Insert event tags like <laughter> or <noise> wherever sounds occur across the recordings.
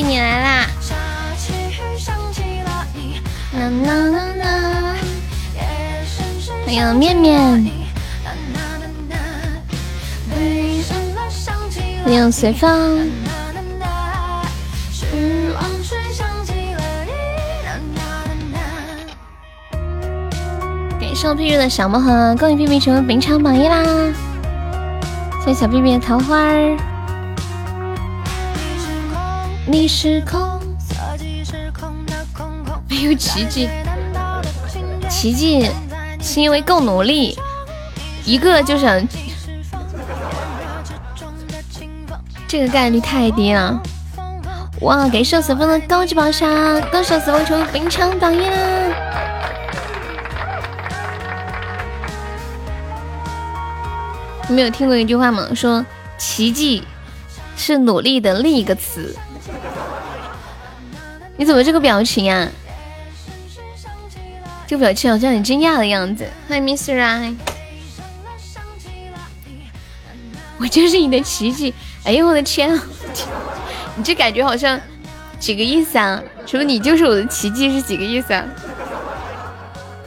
你来啦！欢迎面面，欢迎随风。感谢屁屁的小魔盒，恭喜屁屁成为本场榜一啦！谢谢小屁屁的桃花儿。你是空，没有奇迹，奇迹是因为够努力，一个就想，这个概率太低了。哇，给寿司风的高级宝箱，恭喜寿司风成为本场榜一啦！你没有听过一句话吗？说奇迹是努力的另一个词。你怎么这个表情呀？这个表情好像很惊讶的样子。欢迎 Miss Rai，我就是你的奇迹。哎呦我的天啊，<laughs> 你这感觉好像几个意思啊？说你就是我的奇迹是几个意思啊？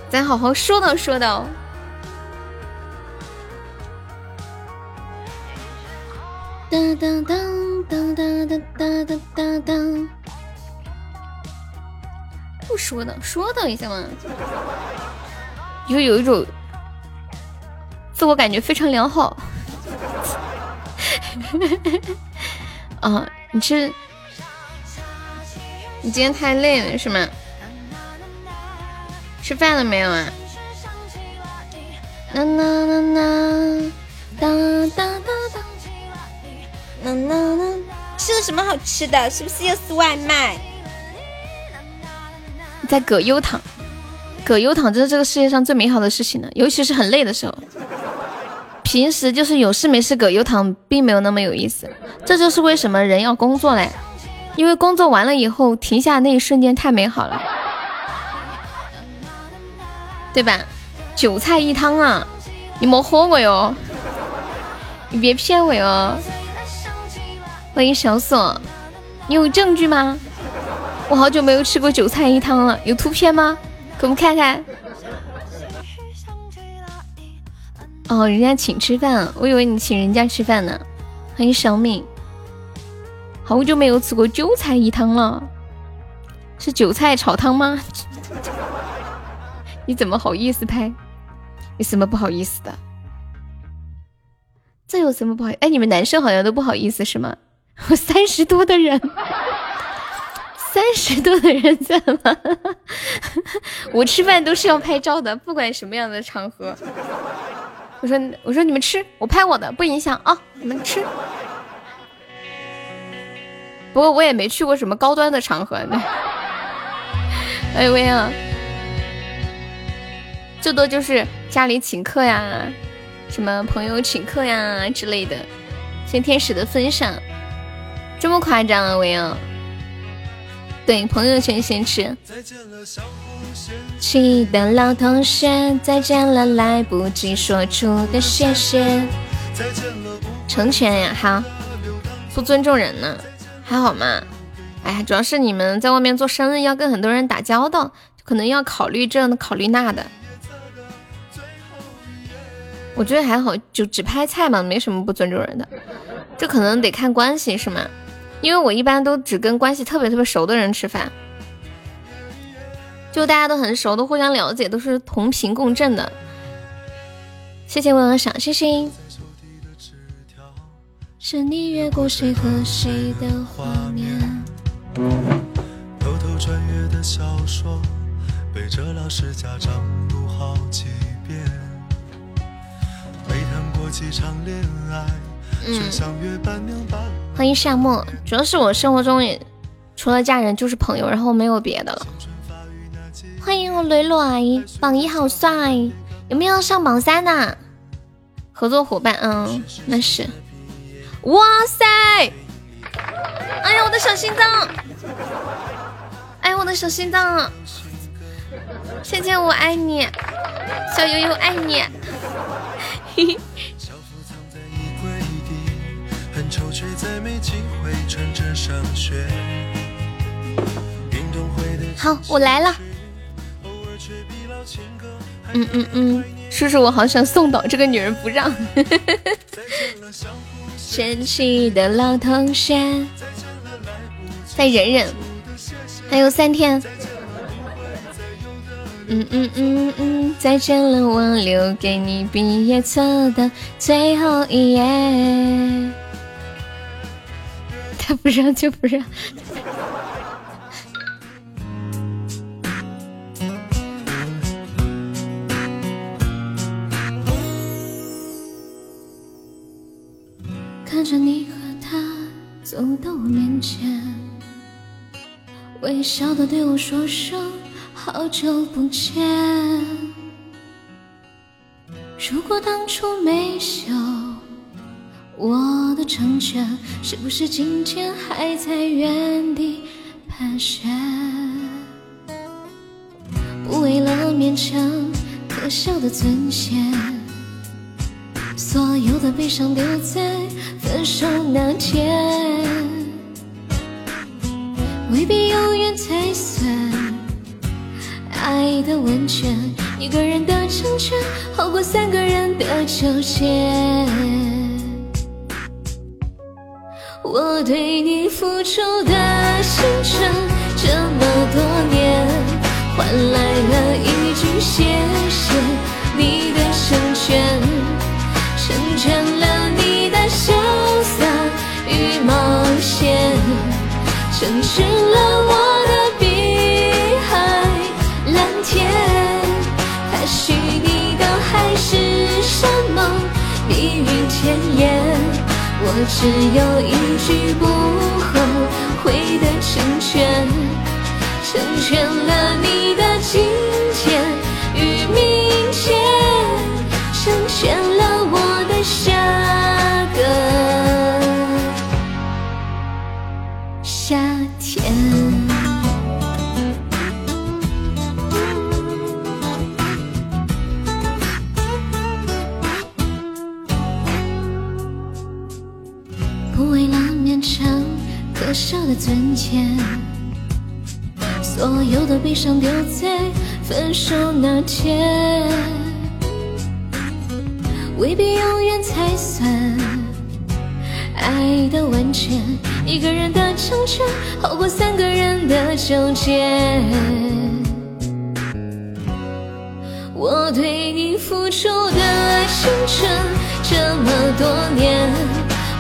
咱好好说道说道。当当当当当当当当当。不说的，说的一下嘛，就有一种自我感觉非常良好。<laughs> 啊，你吃，你今天太累了是吗？吃饭了没有啊？啦啦啦啦，哒哒哒哒，啦啦啦，吃了什么好吃的？是不是又是外卖？在葛优躺，葛优躺，这是这个世界上最美好的事情了，尤其是很累的时候。平时就是有事没事葛优躺，并没有那么有意思。这就是为什么人要工作嘞，因为工作完了以后，停下那一瞬间太美好了，对吧？韭菜一汤啊，你莫喝我哟，你别骗我哟。欢迎小锁，你有证据吗？我好久没有吃过韭菜鱼汤了，有图片吗？给我们看看。哦，人家请吃饭，我以为你请人家吃饭呢。欢迎小敏，好久没有吃过韭菜鱼汤了，是韭菜炒汤吗？<laughs> 你怎么好意思拍？有什么不好意思的？这有什么不好？哎，你们男生好像都不好意思是吗？我三十多的人。三十多的人在吗？<laughs> 我吃饭都是要拍照的，不管什么样的场合。我说我说你们吃，我拍我的不影响啊，你们吃。不过我也没去过什么高端的场合呢。哎喂啊，最多就是家里请客呀，什么朋友请客呀之类的。谢天使的分享，这么夸张啊，喂啊！对，朋友圈先吃。亲爱的老同学，再见了，来不及说出的谢谢。成全呀，好，不尊重人呢，还好吗？哎呀，主要是你们在外面做生意，要跟很多人打交道，可能要考虑这考虑那的。我觉得还好，就只拍菜嘛，没什么不尊重人的。这可能得看关系，是吗？因为我一般都只跟关系特别特别熟的人吃饭，就大家都很熟，都互相了解，都是同频共振的。谢谢我的小星星。是你越过谁和谁的画面。偷偷穿越的小说，背着老师家长读好几遍。没谈过几场恋爱，却像约伴娘伴。欢迎夏末，主要是我生活中也除了家人就是朋友，然后没有别的了。欢迎我磊磊，榜一好帅，有没有上榜三的合作伙伴？嗯，那是。哇塞！哎呀，我的小心脏！哎呀，我的小心脏！倩倩，我爱你，小悠悠爱你。嘿嘿。好，我来了。嗯嗯嗯，叔叔，我好想送岛，这个女人不让。神奇的老同学，再忍忍，还有三天。嗯嗯嗯嗯，再见了，我留给你毕业册的最后一页。他 <laughs> 不让就不让。看着你和他走到我面前，微笑的对我说声好久不见。如果当初没有我的成全，是不是今天还在原地盘旋？不为了勉强可笑的尊严。所有的悲伤丢在分手那天，未必永远才算爱的完全。一个人的成全，好过三个人的纠结。我对你付出的青春这么多年，换来了一句谢谢你的成全。成全了你的潇洒与冒险，成全了我的碧海蓝天。他许你的海誓山盟，蜜语甜言，我只有一句不后悔的成全，成全了你的今天。可笑的尊严，所有的悲伤丢在分手那天。未必永远才算爱的完全，一个人的成全好过三个人的纠结。我对你付出的青春这么多年，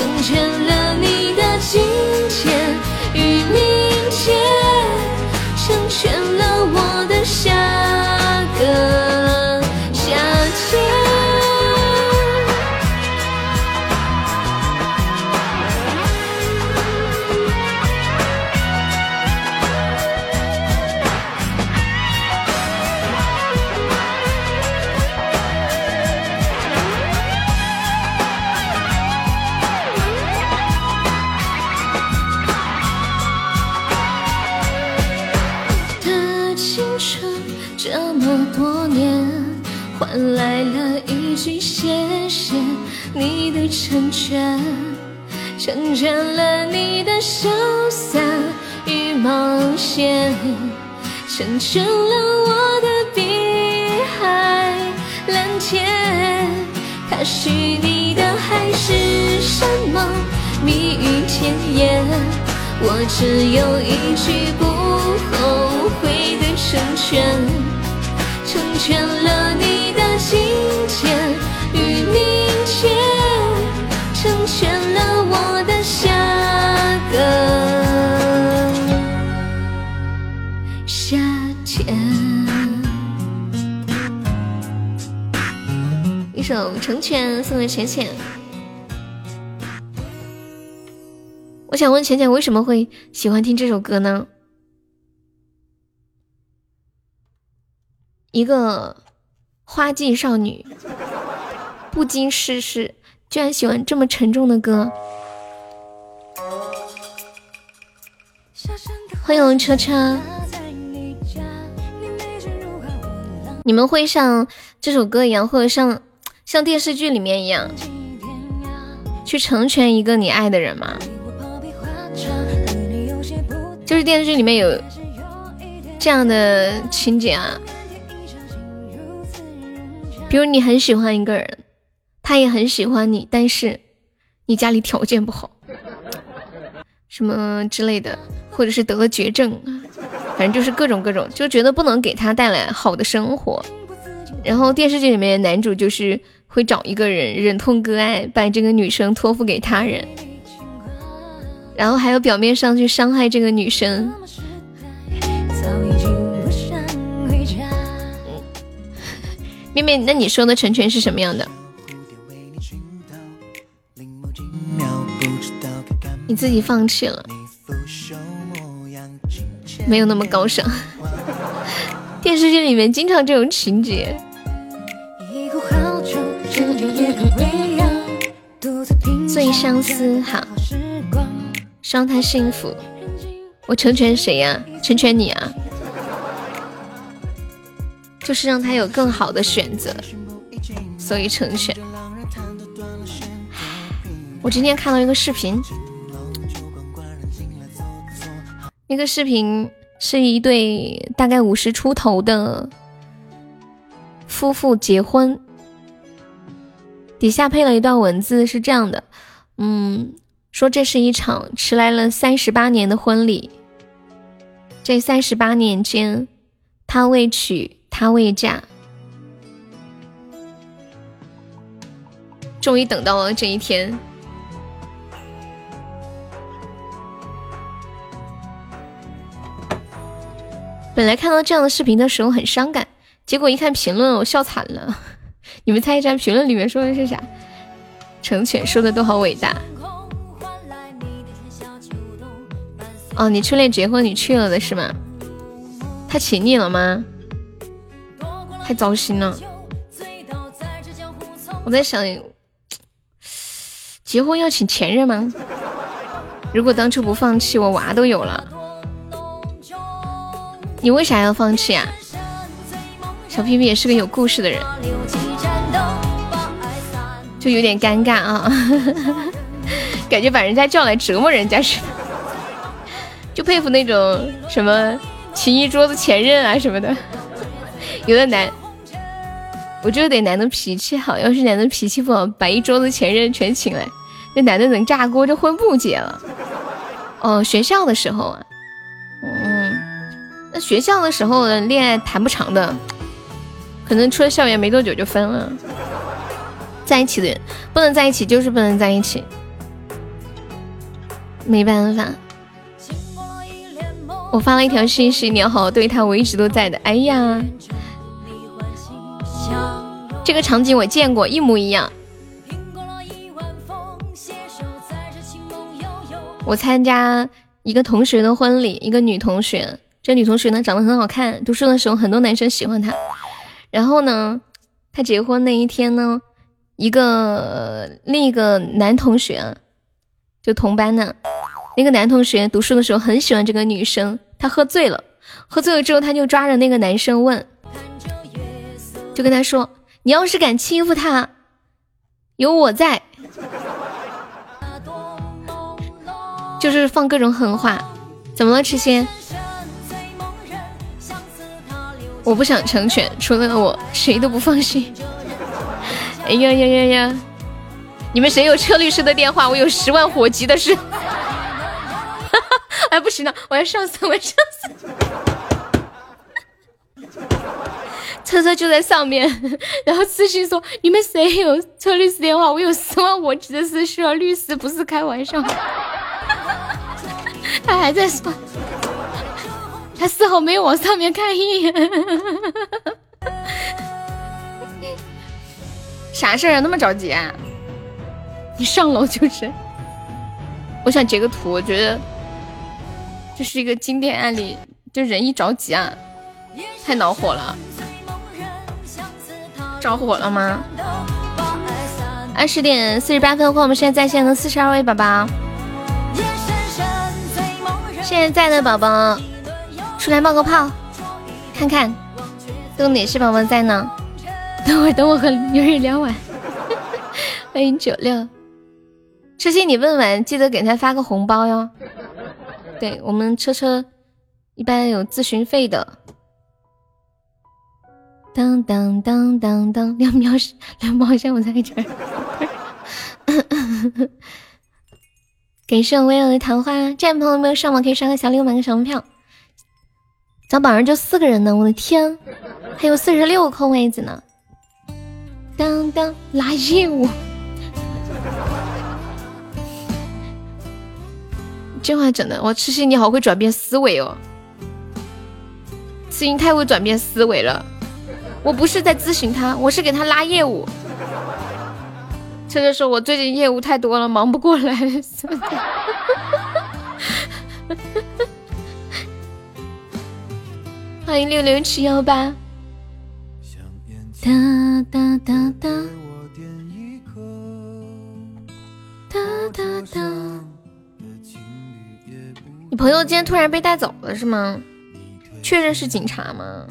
成全了你的今天与明天，成全这么多年换来了一句谢谢你的成全，成全了你的潇洒与冒险，成全了我的碧海蓝天。他许你的海誓山盟，蜜语甜言，我只有一句不后悔的成全。成全了你的今天与明天，成全了我的下个夏天。一首《成全》送给浅浅。我想问浅浅为什么会喜欢听这首歌呢？一个花季少女，不经世事，居然喜欢这么沉重的歌。欢迎车车，你们会像这首歌一样，或者像像电视剧里面一样，去成全一个你爱的人吗？就是电视剧里面有这样的情节啊，比如你很喜欢一个人，他也很喜欢你，但是你家里条件不好，什么之类的，或者是得了绝症，反正就是各种各种，就觉得不能给他带来好的生活。然后电视剧里面男主就是会找一个人忍痛割爱，把这个女生托付给他人。然后还有表面上去伤害这个女生，妹妹，那你说的成全是什么样的？你自己放弃了，没有那么高尚。<laughs> 电视剧里面经常这种情节。最相思，好。希望他幸福。我成全谁呀？成全你啊！就是让他有更好的选择，所以成全。我今天看到一个视频，那个视频是一对大概五十出头的夫妇结婚，底下配了一段文字，是这样的，嗯。说这是一场迟来了三十八年的婚礼。这三十八年间，他未娶，她未嫁，终于等到了这一天。本来看到这样的视频的时候很伤感，结果一看评论，我笑惨了。<laughs> 你们猜一猜评论里面说的是啥？成全说的都好伟大。哦，你初恋结婚你去了的是吗？他请你了吗？太糟心了。我在想，结婚要请前任吗？如果当初不放弃，我娃都有了。你为啥要放弃啊？小屁屁也是个有故事的人，就有点尴尬啊，<laughs> 感觉把人家叫来折磨人家似的。就佩服那种什么请一桌子前任啊什么的，有的男，我就得男的脾气好，要是男的脾气不好，把一桌子前任全请来，那男的能炸锅，这婚不结了。哦，学校的时候啊，嗯，那学校的时候恋爱谈不长的，可能出了校园没多久就分了。在一起的人不能在一起，就是不能在一起，没办法。我发了一条信息，你要好好对他，我一直都在的。哎呀，这个场景我见过，一模一样。我参加一个同学的婚礼，一个女同学，这女同学呢长得很好看，读书的时候很多男生喜欢她。然后呢，她结婚那一天呢，一个另一个男同学，就同班的。那个男同学读书的时候很喜欢这个女生，他喝醉了，喝醉了之后他就抓着那个男生问，就跟他说：“你要是敢欺负他，有我在。”就是放各种狠话。怎么了，痴心？我不想成全，除了我谁都不放心。哎呀呀呀呀！你们谁有车律师的电话？我有十万火急的事。<laughs> 哎，不行了，我要上死，我要上死。车车就在上面，<laughs> 然后私信说：“你们谁有车律师电话？我有十万火急的是需要律师，不是开玩笑。<laughs> ”他还在说，他丝毫没有往上面看一眼。<laughs> 啥事儿啊？那么着急啊？你上楼就是。我想截个图，我觉得这是一个经典案例，就人一着急啊，太恼火了。着火了吗？二十点四十八分，欢迎我们现在在线的四十二位宝宝。现在在的宝宝出来冒个泡，看看都哪些宝宝在呢？等会儿等我和女人聊完。<laughs> 欢迎九六，车心你问完记得给他发个红包哟。对我们车车一般有咨询费的。当当当当当，两秒两毛钱我在这儿。感谢我微友的桃花，这样朋友没有上榜可以刷个小礼物，买个小门票。咱榜上就四个人呢，我的天，还有四十六个空位子呢。当当拉业务，这话整的，我痴心你好会转变思维哦，痴心太会转变思维了。我不是在咨询他，我是给他拉业务。车车说：“我最近业务太多了，忙不过来。”欢迎六六七幺八。哒哒哒哒。哒哒哒。你朋友今天突然被带走了是吗？确认是警察吗？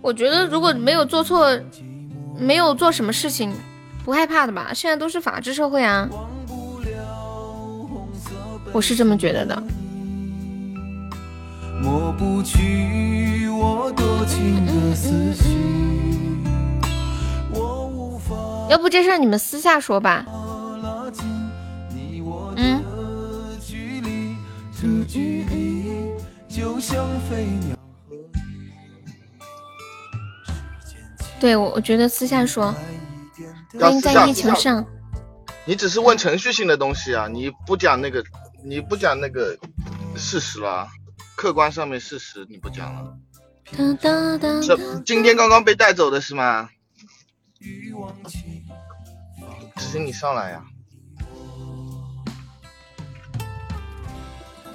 我觉得如果没有做错，没有做什么事情，不害怕的吧？现在都是法治社会啊，我是这么觉得的。要不这事你们私下说吧。嗯。对，我我觉得私下说，欢迎在地球上。你只是问程序性的东西啊，你不讲那个，你不讲那个事实了，客观上面事实你不讲了。这今天刚刚被带走的是吗？只是你上来呀。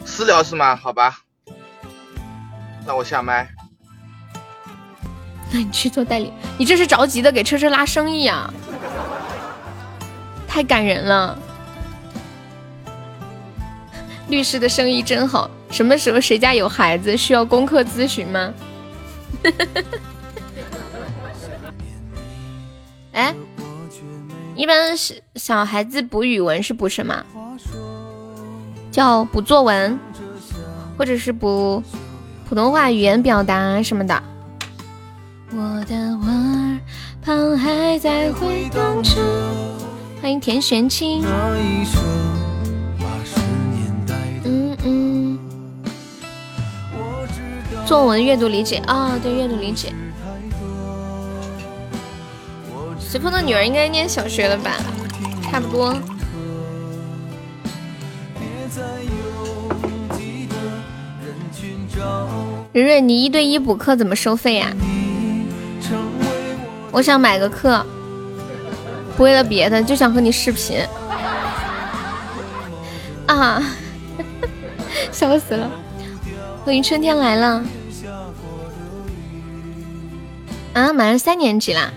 私聊是吗？好吧，那我下麦。那你去做代理，你这是着急的给车车拉生意啊，太感人了。律师的生意真好，什么时候谁家有孩子需要功课咨询吗？哎，一般是小孩子补语文是补什么？叫补作文，或者是补普通话语言表达什么的。我的耳旁还在回荡着。欢迎田玄清。嗯嗯。作文阅读理解啊，对阅读理解。随风的女儿应该念小学了吧？差不多。蕊蕊，你一对一补课怎么收费呀？我想买个课，不为了别的，就想和你视频。啊，<laughs> 笑死了！欢迎春天来了。啊，马上三年级啦，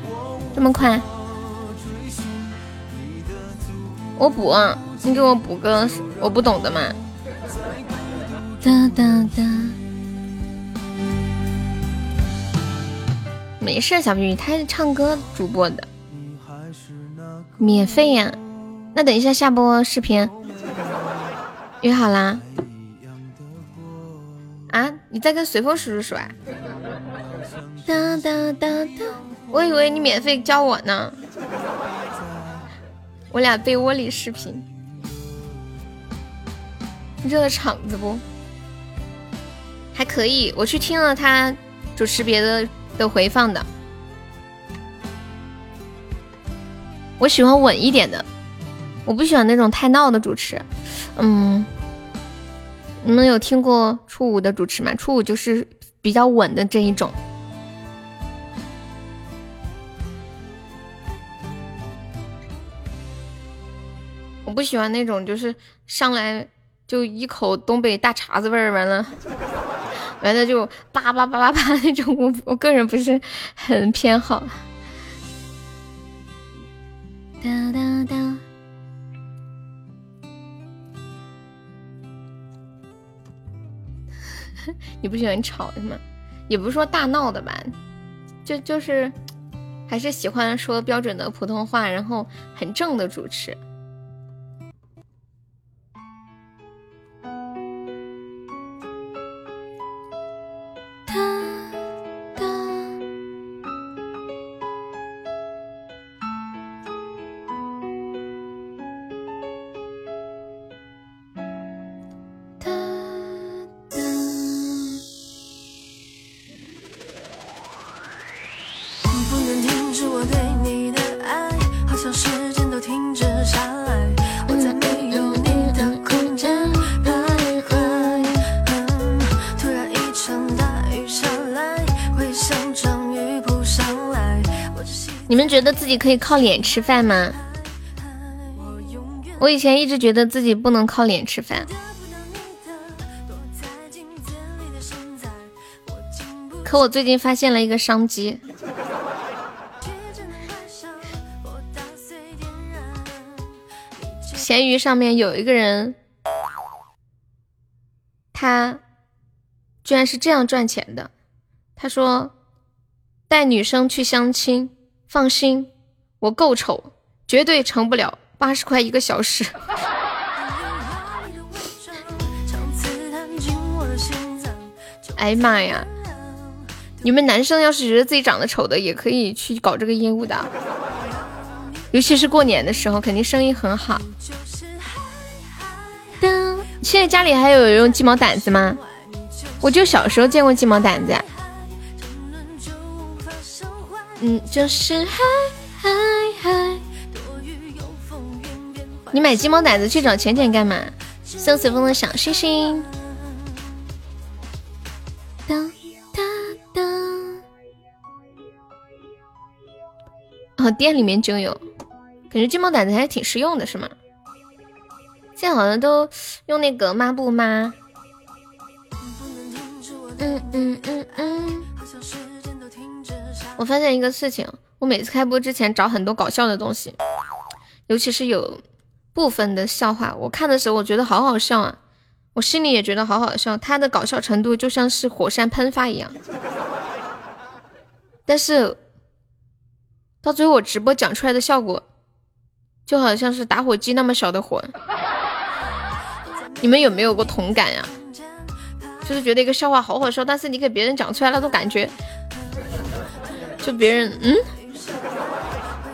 这么快？我补，你给我补个我不懂的嘛。哒哒哒。没事，小皮皮，他是唱歌主播的，免费呀。那等一下下播视频约好啦。啊，你在跟随风叔叔说啊？哒哒哒哒，我以为你免费教我呢。我俩被窝里视频，热场子不？还可以，我去听了他主持别的。的回放的，我喜欢稳一点的，我不喜欢那种太闹的主持。嗯，你们有听过初五的主持吗？初五就是比较稳的这一种。我不喜欢那种就是上来就一口东北大碴子味儿，完了，完了就叭叭叭叭叭那种，我我个人不是很偏好。哒哒哒。<laughs> 你不喜欢吵是吗？也不是说大闹的吧，就就是还是喜欢说标准的普通话，然后很正的主持。可以靠脸吃饭吗？我以前一直觉得自己不能靠脸吃饭，可我最近发现了一个商机。闲鱼上面有一个人，他居然是这样赚钱的。他说带女生去相亲。放心，我够丑，绝对成不了八十块一个小时。<laughs> 哎呀妈呀！你们男生要是觉得自己长得丑的，也可以去搞这个业务的，尤其是过年的时候，肯定生意很好。现在家里还有用鸡毛掸子吗？我就小时候见过鸡毛掸子。嗯，就是还嗨嗨。你买鸡毛掸子去找浅浅干嘛？送随风的小星星。当当当。哦，店里面就有，感觉鸡毛掸子还挺实用的，是吗？现在好像都用那个抹布抹。嗯嗯嗯嗯。我发现一个事情，我每次开播之前找很多搞笑的东西，尤其是有部分的笑话，我看的时候我觉得好好笑啊，我心里也觉得好好笑，它的搞笑程度就像是火山喷发一样。但是到最后我直播讲出来的效果，就好像是打火机那么小的火，你们有没有过同感呀？就是觉得一个笑话好好笑，但是你给别人讲出来那种感觉。就别人嗯，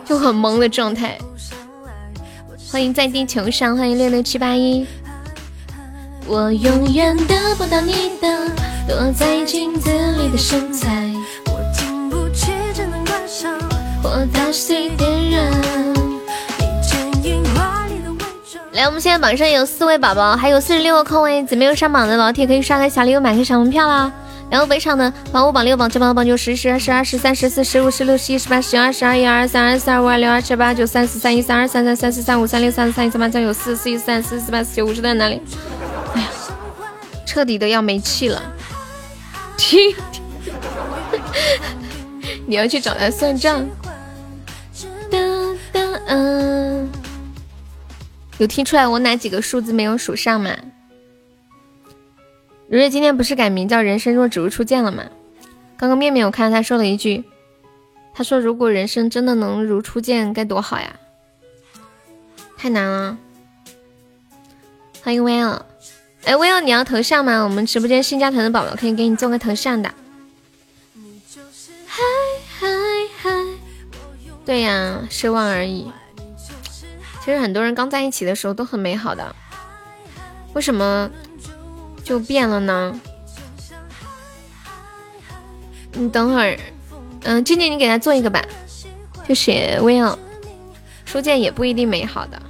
就很懵的状态。欢迎在地球上，欢迎六六七八一。我永远得不到你的躲在镜子里的身材。我经不起这能关上，或打碎点燃。来，我们现在榜上有四位宝宝，还有四十六个空位子，没有上榜的老铁可以刷个小礼物，买个小门票啦。然后北场呢榜五、榜六、榜七、榜八、榜九、十、十二、十、三、十四、十五、十六、十七、十八、十九、二十、二一、二二三、二四、二五、二六、二七、二八二、九、三四、三一、三二、三三、三四、三五、三六、三四、三一、三八、三九、四四一、三、四四、八四九、五十在哪里？哎呀，彻底的要没气了！听，<laughs> 你要去找他算账。有听出来我哪几个数字没有数上吗？如月今天不是改名叫人生若只如初见了吗？刚刚面面我看到他说了一句，他说如果人生真的能如初见该多好呀！太难了。欢迎威尔，哎，威尔你要头像吗？我们直播间新加团的宝宝可以给你做个头像的。对呀，失望而已。其实很多人刚在一起的时候都很美好的，为什么？就变了呢。你等会儿，嗯，静静，你给他做一个吧，就写 Will。初见也不一定美好的，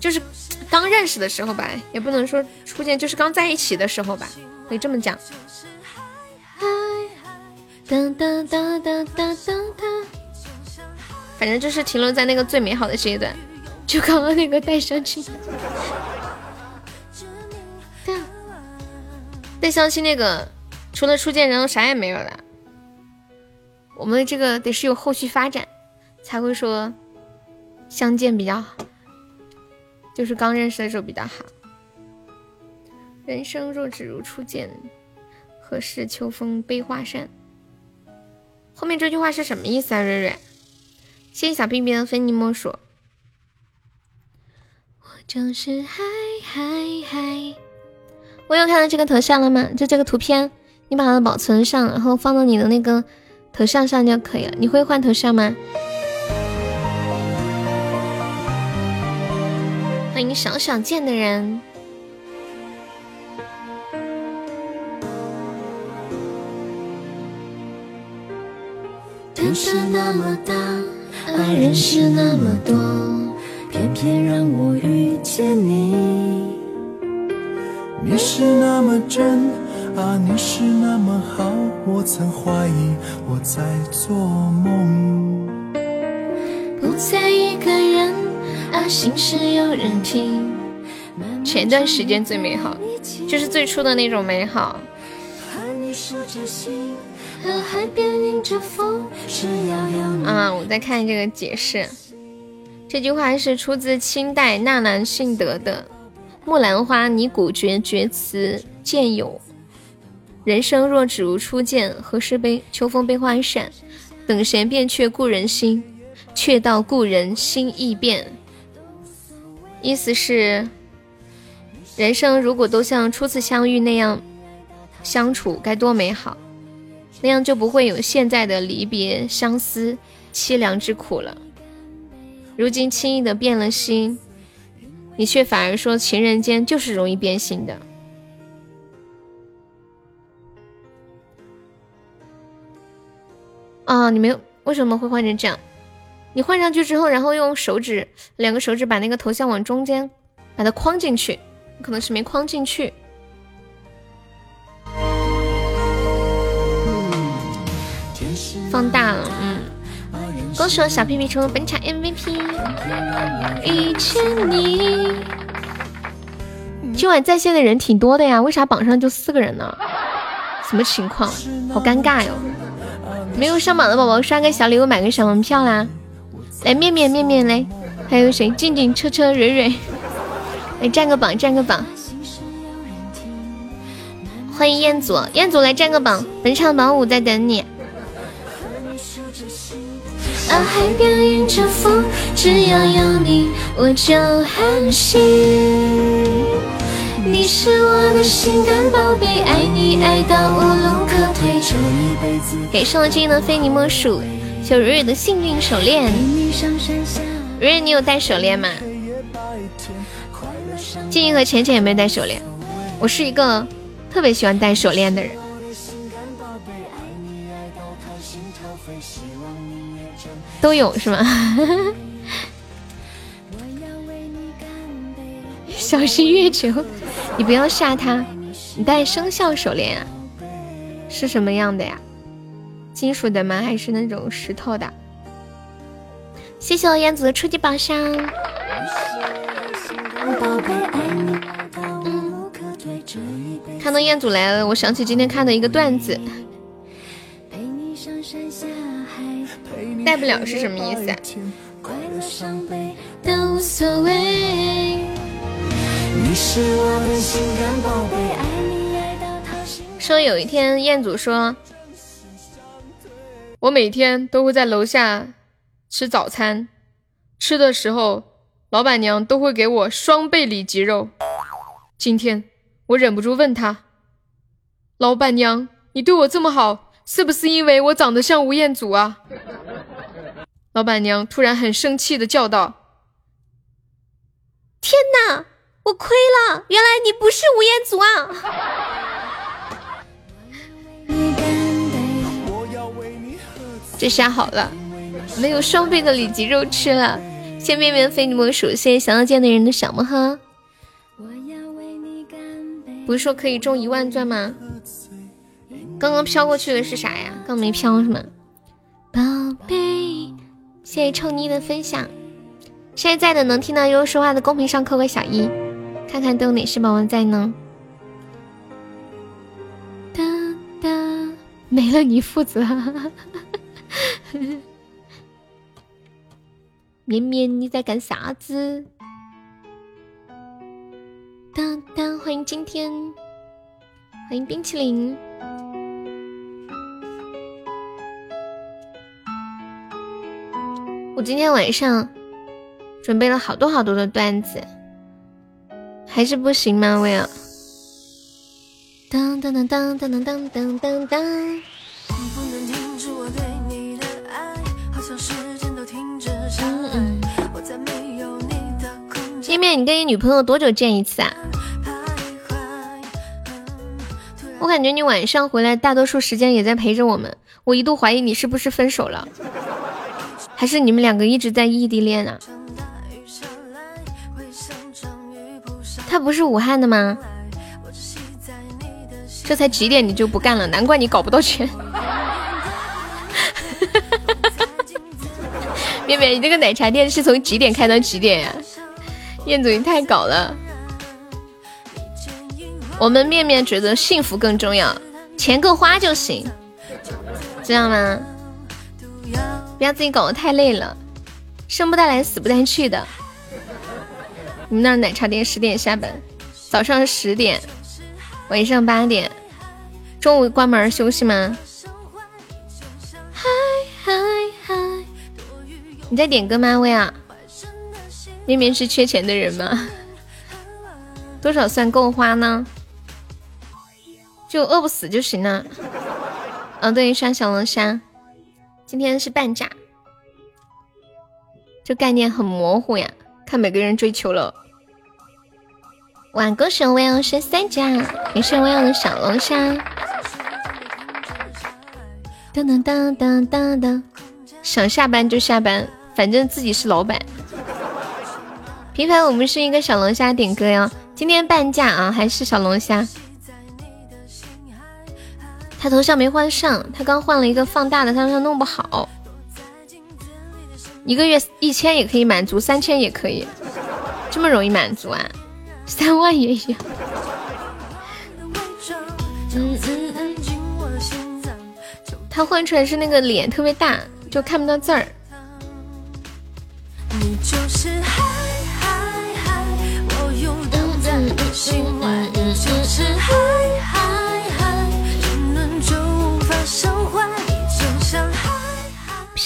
就是刚认识的时候吧，也不能说初见，就是刚在一起的时候吧，可以这么讲。反正就是停留在那个最美好的阶段。就刚刚那个带相亲，带相亲那个除了初见，然后啥也没有了。我们这个得是有后续发展，才会说相见比较好，就是刚认识的时候比较好。人生若只如初见，何事秋风悲画扇？后面这句话是什么意思啊？瑞瑞，谢谢小冰冰的非你莫属。我就是嗨嗨嗨！我有看到这个头像了吗？就这个图片，你把它保存上，然后放到你的那个头像上就可以了。你会换头像吗？欢迎小小贱的人。天是那么大，爱人是，遇见你。你是那么真啊，你是那么好，我曾怀疑我在做梦。不再一个人啊，心事有人听。前段时间最美好，就是最初的那种美好。啊！我在看这个解释，这句话是出自清代纳兰性德的《木兰花拟古绝绝词见友》。人生若只如初见，何事悲？秋风悲画扇，等闲变却故人心，却道故人心易变。意思是，人生如果都像初次相遇那样相处，该多美好。那样就不会有现在的离别、相思、凄凉之苦了。如今轻易的变了心，你却反而说情人间就是容易变心的。啊，你们为什么会换成这样？你换上去之后，然后用手指两个手指把那个头像往中间把它框进去，可能是没框进去。放大了，嗯，恭喜我小屁屁成为本场 MVP。遇见你，今晚在线的人挺多的呀，为啥榜上就四个人呢？什么情况？好尴尬哟！没有上榜的宝宝刷个小礼物，买个小门票啦！来面面面面来，还有谁？静静车车蕊蕊，来占个榜，占个榜。欢迎彦祖，彦祖来占个榜，本场榜五在等你。啊，海边迎着风，只要有你，我就安心。你是我的心肝宝贝，爱你爱到无路可退。这一辈子。给的非你莫属，小蕊蕊的幸运手链。蕊蕊，你有戴手链吗？静怡和浅浅有没有戴手链？我是一个特别喜欢戴手链的人。都有是吗？<laughs> 小心月球，你不要吓他。你戴生肖手链啊？是什么样的呀？金属的吗？还是那种石头的？谢谢我燕子的初级宝箱。看到彦祖来了，我想起今天看的一个段子。带不了是什么意思啊？说有一天，彦祖说：“我每天都会在楼下吃早餐，吃的时候，老板娘都会给我双倍里脊肉。今天我忍不住问他：老板娘，你对我这么好，是不是因为我长得像吴彦祖啊？”老板娘突然很生气的叫道：“天哪，我亏了！原来你不是吴彦祖啊！”这下好了，没有双倍的里脊肉吃了。谢面面非你莫属，谢谢想要见的人的小魔盒。不是说可以中一万钻吗？刚刚飘过去的是啥呀？刚没飘是吗？宝贝。谢谢臭妮的分享，现在在的能听到悠悠说话的公屏上扣个小一，看看都有哪些宝宝在呢？哒哒，没了你负责。<laughs> 绵绵你在干啥子？当当，欢迎今天，欢迎冰淇淋。我今天晚上准备了好多好多的段子，还是不行吗？威尔。当当当当当当当当当。见面，你跟你女朋友多久见一次啊？我感觉你晚上回来，大多数时间也在陪着我们。我一度怀疑你是不是分手了。还是你们两个一直在异地恋啊？他不是武汉的吗？这才几点你就不干了？难怪你搞不到钱。<laughs> 面面，你这个奶茶店是从几点开到几点呀？彦祖你太搞了。我们面面觉得幸福更重要，钱够花就行，知道吗？不要自己搞得太累了，生不带来，死不带去的。你们那奶茶店十点下班，早上十点，晚上八点，中午关门休息吗？你在点歌吗，薇娅？明明是缺钱的人吗？多少算够花呢？就饿不死就行了。嗯，对，上小龙虾。今天是半价，这概念很模糊呀，看每个人追求了。晚歌手我要是三家，也是我要的小龙虾。噔噔噔噔噔噔，想下班就下班，反正自己是老板。平凡我们是一个小龙虾点歌哟，今天半价啊，还是小龙虾。他头像没换上，他刚换了一个放大的，他说弄不好。一个月一千也可以满足，三千也可以，这么容易满足啊？<laughs> 三万也有。嗯嗯。他换出来是那个脸特别大，就看不到字儿。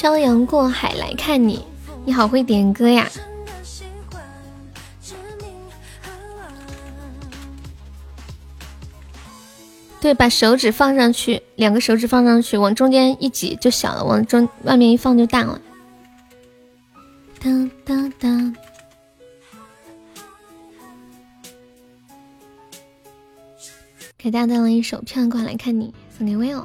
漂洋过海来看你，你好会点歌呀！对，把手指放上去，两个手指放上去，往中间一挤就小了，往中外面一放就大了。当当当！给大家带来一首《漂洋过海来看你》，送给 Will。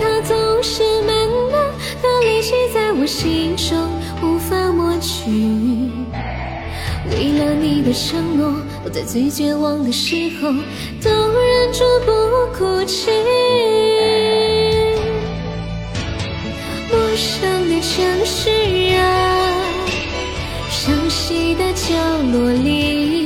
它总是慢慢的累积在我心中，无法抹去。为了你的承诺，我在最绝望的时候都忍住不哭泣。陌生的城市啊，熟悉的角落里。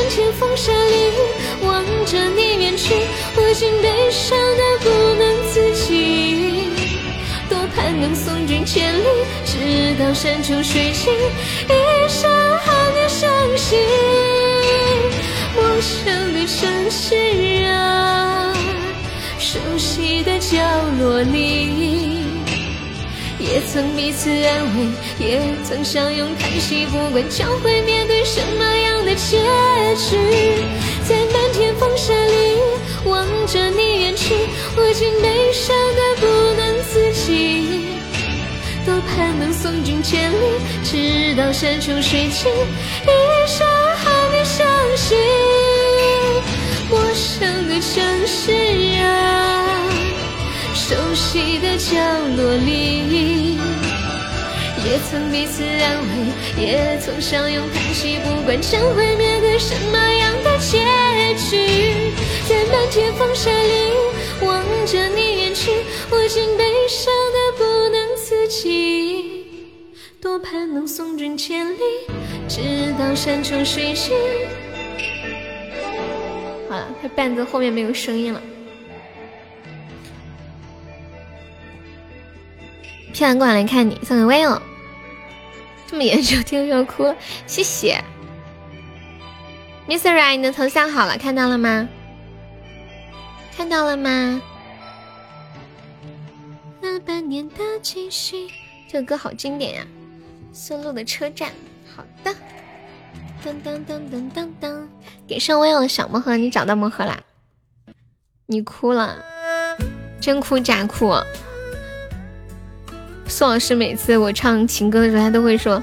漫天风沙里望着你远去，我竟悲伤的不能自己。多盼能送君千里，直到山穷水尽，一生和你相惜。陌生的城市啊。熟悉的角落里，也曾彼此安慰，也曾相拥叹息。不管将会面对什么样的结局，在漫天风沙里望着你远去，我竟悲伤的不能自己。多盼能送君千里，直到山穷水尽，一生和你相惜。陌生的城市啊，熟悉的角落里，也曾彼此安慰，也曾相拥叹息。不管将会面对什么样的结局，在漫天风沙里望着你远去，我竟悲伤的不能自己。多盼能送君千里，直到山穷水尽。好了，他伴奏后面没有声音了。漂亮过来看你，送给威哦。这么严重，听着要哭，谢谢。Mr. Right，你的头像好了，看到了吗？看到了吗？那半年的继续，这个歌好经典呀！孙露的车站，好的。噔噔噔噔噔噔，给上微友的小魔盒，你找到魔盒啦？你哭了，真哭假哭？宋老师每次我唱情歌的时候，他都会说：“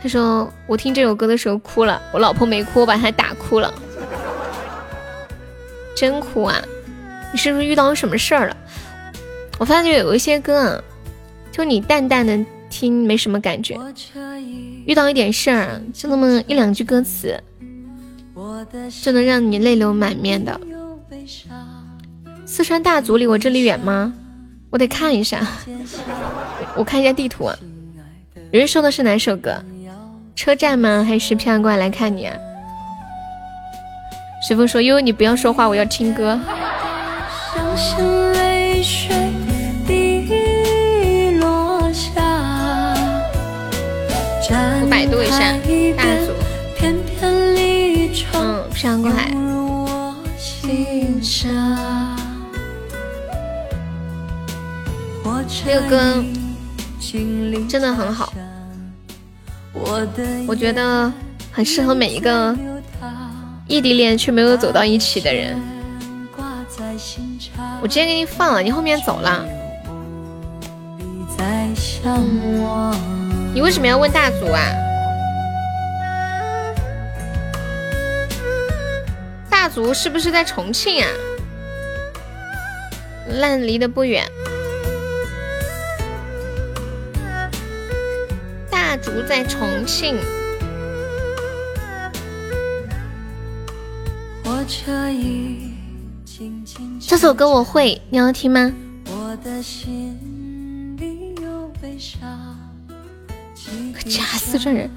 他说我听这首歌的时候哭了，我老婆没哭，我把她打哭了。”真哭啊？你是不是遇到什么事儿了？我发现有一些歌，啊，就你淡淡的听没什么感觉。遇到一点事儿，就那么一两句歌词，就能让你泪流满面的。四川大足离我这里远吗？我得看一下，我看一下地图。啊。有人说的是哪首歌？车站吗？还是漂洋过来来看你啊？随风说：“悠悠，你不要说话，我要听歌。”我百度一下大组，嗯，漂洋过海。这个歌真的很好，我觉得很适合每一个异地恋却没有走到一起的人。我直接给你放了，你后面走了。你为什么要问大组啊？大足是不是在重庆啊？烂离得不远。大竹在重庆。这首歌我会，你要听吗？假死这人，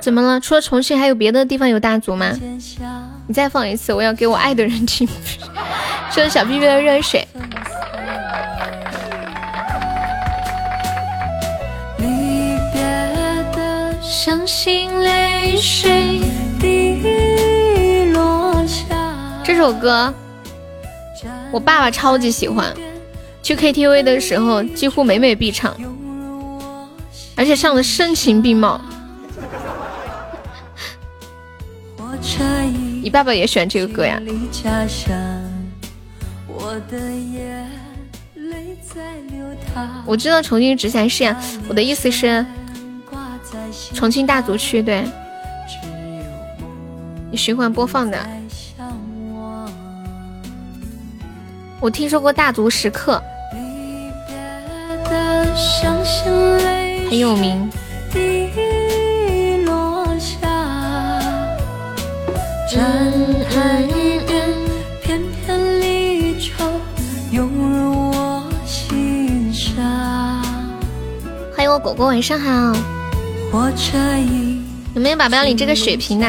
怎么了？除了重庆，还有别的地方有大足吗？你再放一次，我要给我爱的人听。<laughs> 谢谢小屁屁的热水。这首歌，我爸爸超级喜欢，去 KTV 的时候几乎每每必唱，而且唱的声情并茂。你爸爸也喜欢这个歌呀？我知道重庆直辖市呀，我的意思是重庆大足区，对，你循环播放的。我听说过大足石刻，很有名。欢迎我果果，晚上好。有没有宝宝领这个血瓶的？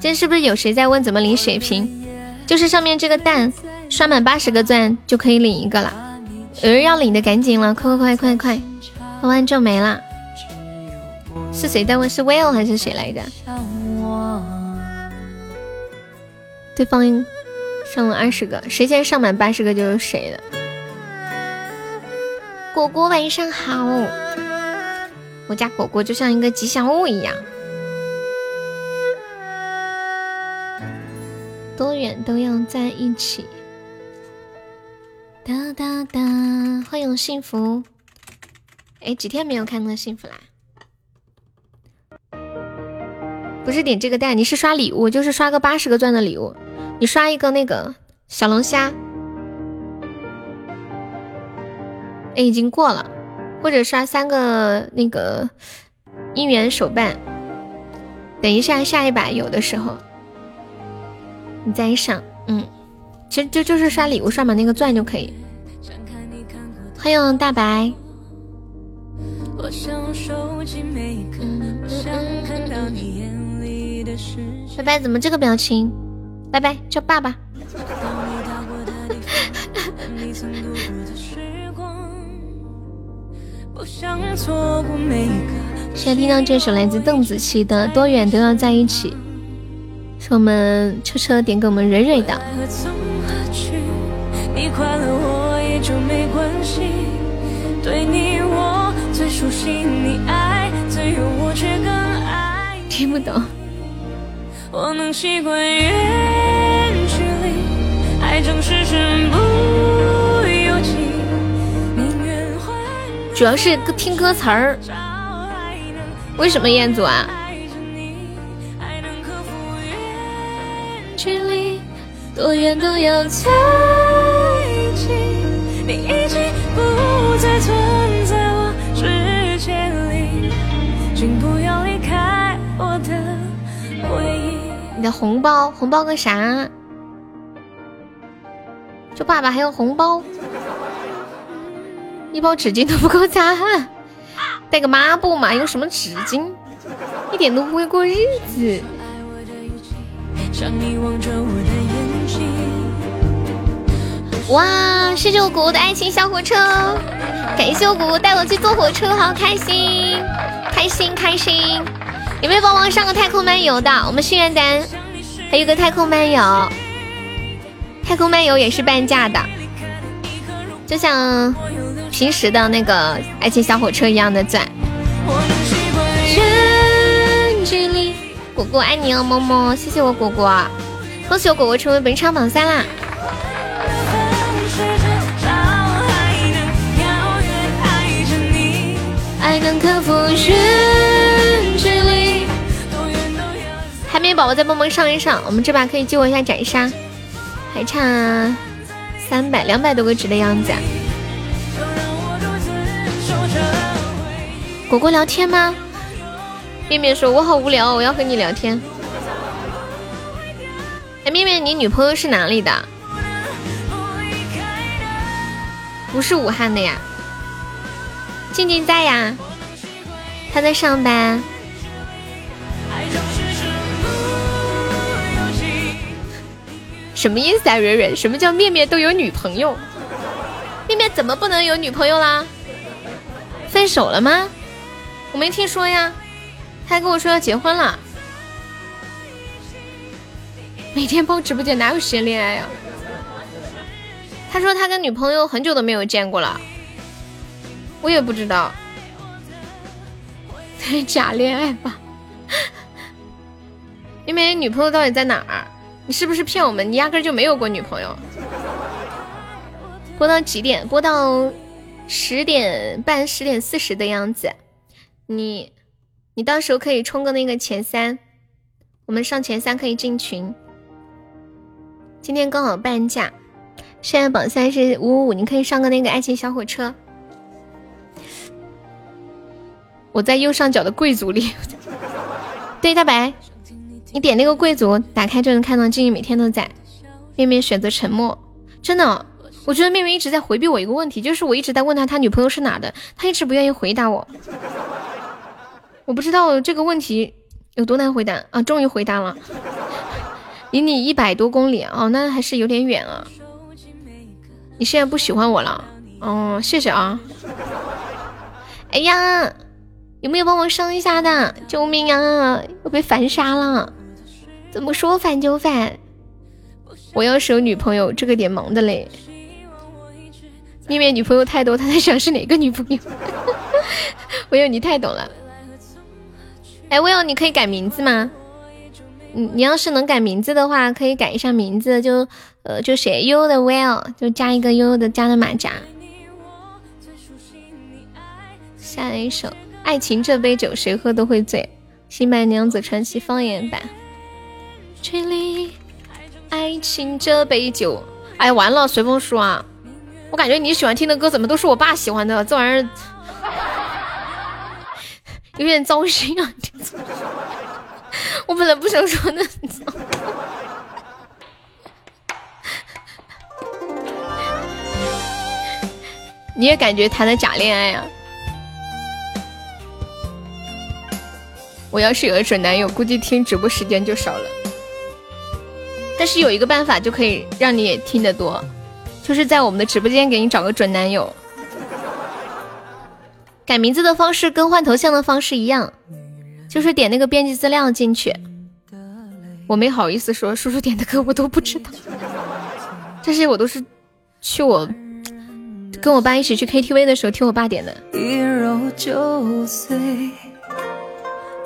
今天是不是有谁在问怎么领血瓶？就是上面这个蛋。刷满八十个钻就可以领一个了，有人要领的赶紧了，快快快快快，喝完就没了。是谁在问？是 Will 还是谁来着？对方上了二十个，谁先上满八十个就是谁的。果果晚上好，我家果果就像一个吉祥物一样，多远都要在一起。哒哒哒，欢迎幸福。哎，几天没有看到幸福啦？不是点这个蛋，你是刷礼物，就是刷个八十个钻的礼物。你刷一个那个小龙虾，哎，已经过了。或者刷三个那个姻缘手办。等一下，下一把有的时候你再上，嗯。其实就就是刷礼物刷满那个钻就可以。欢迎大白。拜拜，怎么这个表情？拜拜，叫爸爸。现在听到这首来自邓紫棋的《多远都要在一起》，是我们车车点给我们蕊蕊的。听不懂。我能习惯远距离爱总是身不主要是听歌词儿为什么彦祖啊距离多远都要在你已经不再存在我世界里，请不要离开我的回忆。你的红包，红包个啥？就爸爸还有红包，一包纸巾都不够擦，带个抹布嘛，用什么纸巾？一点都不会过日子。哇！谢谢我果果的爱情小火车，感谢我果果带我去坐火车，好开心，开心开心！有没有帮忙上个太空漫游的？我们心愿单还有个太空漫游，太空漫游也是半价的，就像平时的那个爱情小火车一样的钻。果果爱你哦，么么！谢谢我果果，恭喜我果果成为本场榜三啦！还没有宝宝再帮忙上一上，我们这把可以救我一下斩杀，还差三百两百多个值的样子。果果聊天吗？面面说：“我好无聊，我要和你聊天。”哎，面面，你女朋友是哪里的？不是武汉的呀。静静在呀，她在上班。什么意思啊，蕊蕊？什么叫面面都有女朋友？面面怎么不能有女朋友啦？分手了吗？我没听说呀。他还跟我说要结婚了。每天包直播间哪有时间恋爱呀？他说他跟女朋友很久都没有见过了。我也不知道，<laughs> 假恋爱吧？因为，女朋友到底在哪儿？你是不是骗我们？你压根就没有过女朋友。播到几点？播到十点半、十点四十的样子。你，你到时候可以冲个那个前三，我们上前三可以进群。今天刚好半价，现在榜三是五五五，你可以上个那个爱情小火车。我在右上角的贵族里，<laughs> 对大白，你点那个贵族，打开就能看到静怡每天都在。面面选择沉默，真的，我觉得面面一直在回避我一个问题，就是我一直在问他他女朋友是哪的，他一直不愿意回答我。我不知道这个问题有多难回答啊！终于回答了，离你一百多公里哦，那还是有点远啊。你现在不喜欢我了？哦，谢谢啊。哎呀！有没有帮我升一下的？救命啊！我被反杀了！怎么说反就反？我要是有女朋友，这个点忙的嘞。面面女朋友太多，他在想是哪个女朋友。<laughs> 唯有你太懂了。哎，，Will，你可以改名字吗？你你要是能改名字的话，可以改一下名字，就呃就写悠悠的 Will，就加一个悠悠的加的马甲。下一首。爱情这杯酒，谁喝都会醉。新白娘子传奇方言版。吹离，爱情这杯酒。哎，完了，随风叔啊！我感觉你喜欢听的歌怎么都是我爸喜欢的，这玩意儿有点糟心啊！<laughs> 我本来不想说的。你也感觉谈的假恋爱啊？我要是有了准男友，估计听直播时间就少了。但是有一个办法就可以让你也听得多，就是在我们的直播间给你找个准男友。改名字的方式跟换头像的方式一样，就是点那个编辑资料进去。我没好意思说，叔叔点的歌我都不知道，<laughs> 这些我都是去我跟我爸一起去 KTV 的时候听我爸点的。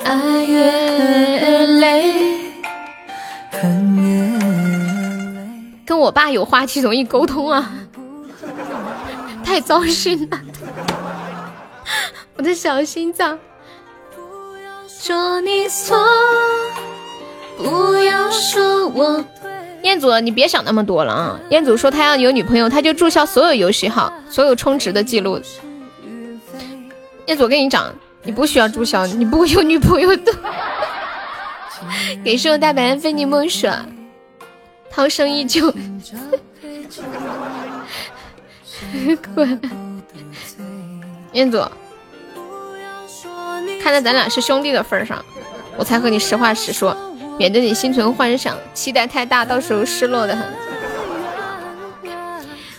爱越累，恨越累。跟我爸有话题容易沟通啊，太糟心了，你的小心脏。说你错，不要说我。彦祖，你别想那么多了啊！彦祖说他要有女朋友，他就注销所有游戏号，所有充值的记录。彦祖，我跟你讲。你不需要注销，你不会有女朋友的。给我大白非你莫属，涛声依旧。<laughs> 滚！彦祖，看在咱俩是兄弟的份上，我才和你实话实说，免得你心存幻想，期待太大，到时候失落的很。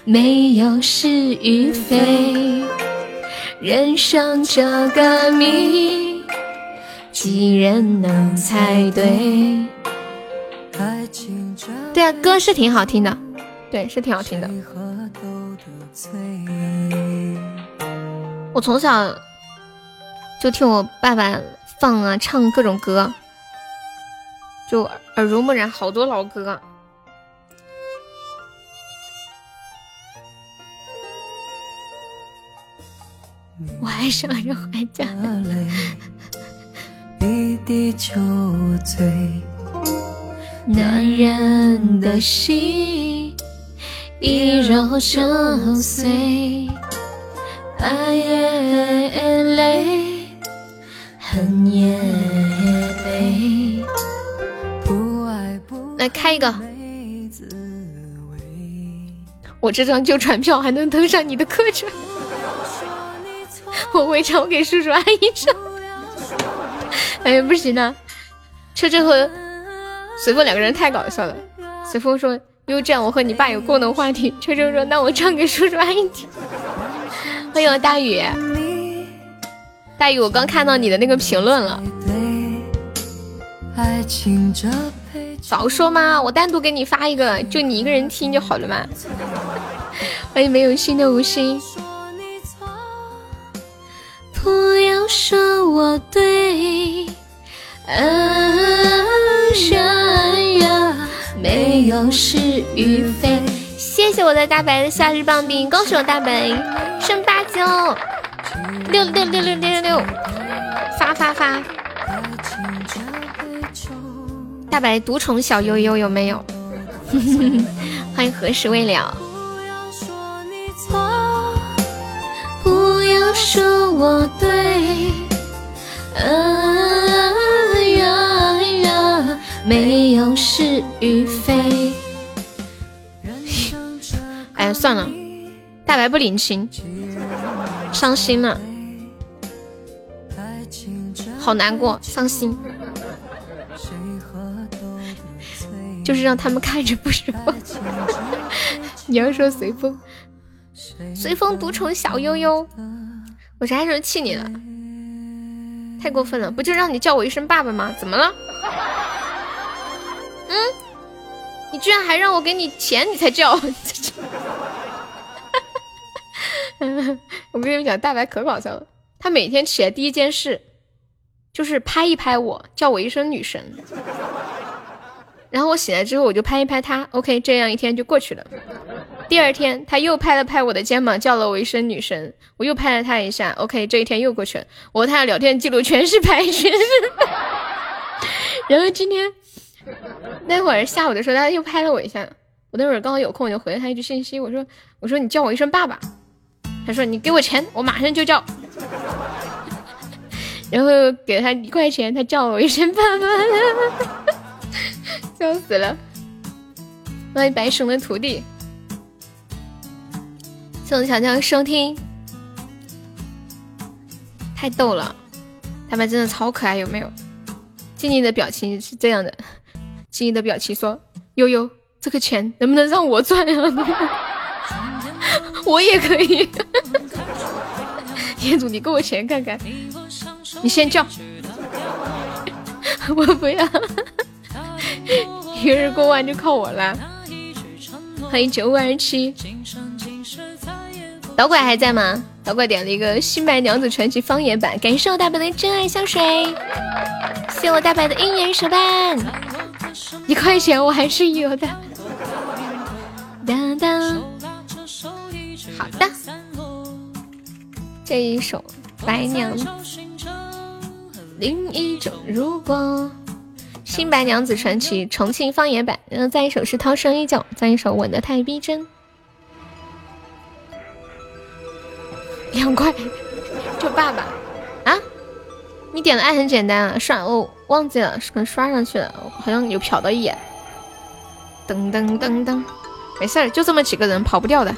没有是与非。人生这个谜，几人能猜对？对啊，歌是挺好听的，对，是挺好听的。我从小就听我爸爸放啊，唱各种歌，就耳濡目染，好多老歌。我爱上人回家。男人的心一揉就碎，恨也，不爱不来开一个。我这张旧船票还能登上你的客船，我会唱，我给叔叔阿姨唱。哎呀，不行啊！车车和随风两个人太搞笑了。随风说：“因为这样我和你爸有共同话题。”车车说：“那我唱给叔叔阿姨听。”欢迎大宇。我刚看到你的那个评论了。早说嘛，我单独给你发一个，就你一个人听就好了嘛。<laughs> 欢迎没有心的无心。不要说我对，没有是与非。谢谢我的大白的夏日棒冰，恭喜我大白升八级哦！六六六六六六六，发发发！大白独宠小悠悠有没有？<laughs> 欢迎何时未了。不要说我对，没有是与非。哎，算了，大白不领情，伤心了，好难过，伤心，就是让他们看着不舒服。<laughs> 你要说随风。随风独宠小悠悠，我啥时候气你了？太过分了，不就让你叫我一声爸爸吗？怎么了？嗯，你居然还让我给你钱，你才叫？<laughs> 我跟你们讲，大白可搞笑了，他每天起来第一件事就是拍一拍我，叫我一声女神。然后我醒来之后，我就拍一拍他，OK，这样一天就过去了。第二天他又拍了拍我的肩膀，叫了我一声女神，我又拍了他一下，OK，这一天又过去了。我和他的聊天记录全是拍，全是。然后今天那会儿下午的时候，他又拍了我一下，我那会儿刚好有空，我就回了他一句信息，我说我说你叫我一声爸爸，他说你给我钱，我马上就叫。<laughs> 然后给他一块钱，他叫我一声爸爸。<laughs> 笑死了！欢迎白熊的徒弟，谢强强收听，太逗了，他们真的超可爱，有没有？静静的表情是这样的，静静的表情说：“悠悠，这个钱能不能让我赚啊？<laughs> 我也可以。店主，你给我钱看看，你先叫，<laughs> 我不要。<laughs> ”一人过万就靠我了。欢迎九五二七，导拐还在吗？导拐点了一个《新白娘子传奇》方言版，感谢我大白的真爱香水，谢我大白的姻缘手办，一块钱我还是有的。当当，好的，这一首《白娘》，另一种如果。新白娘子传奇重庆方言版，然后再一首是涛声依旧，再一首吻的太逼真。两块，<laughs> 就爸爸啊！你点的爱很简单啊，刷我忘记了，可能刷上去了，好像有瞟到一眼。噔噔噔噔，没事儿，就这么几个人，跑不掉的。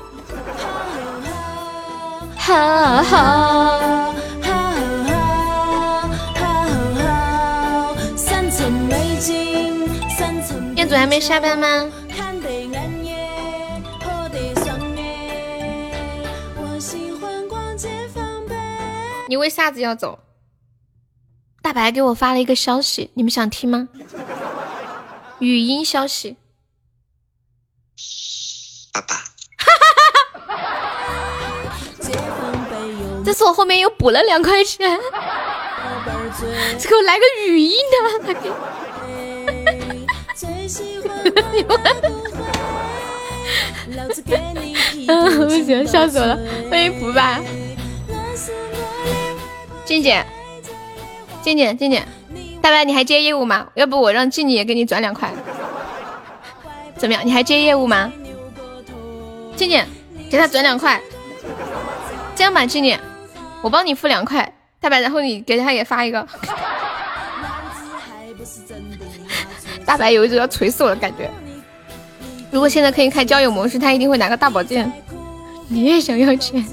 哈哈。店主还没下班吗？你为啥子要走？大白给我发了一个消息，你们想听吗？语音消息。爸爸。我后面又补了两块钱，这给我来个语音的。不行，<laughs> 笑死我了！欢迎福吧，静姐，静姐，静姐，大白你还接业务吗？要不我让静姐也给你转两块，怎么样？你还接业务吗？静姐，给他转两块，这样吧，静姐，我帮你付两块，大白，然后你给他也发一个。大白有一种要锤死我的感觉。如果现在可以开交友模式，他一定会拿个大宝剑。你也想要钱？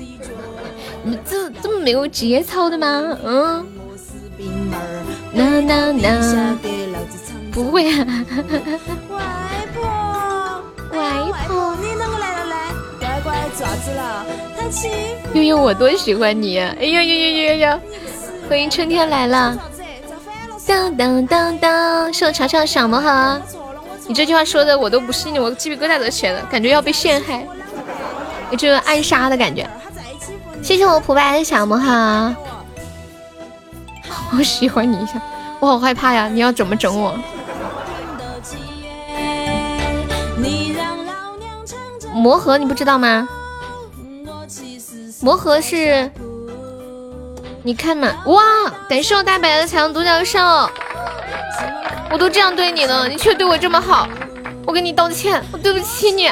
你这这么没有节操的吗？嗯。呐呐呐。不会啊。<laughs> 外婆，外婆，你啷个来了来？乖乖，做啥子了？他欺负。悠悠，我多喜欢你呀！哎呦呦呦呦呦！欢迎春天来了。当当当当，是我乔乔小魔盒。你这句话说的我都不信，我鸡皮疙瘩都起来了，感觉要被陷害，有这种暗杀的感觉。谢谢我普白的小魔盒，我喜欢你一下，我好害怕呀！你要怎么整我？魔盒你不知道吗？魔盒是。你看嘛，哇！感谢我大白的彩虹独角兽，我都这样对你了，你却对我这么好，我给你道歉，我对不起你，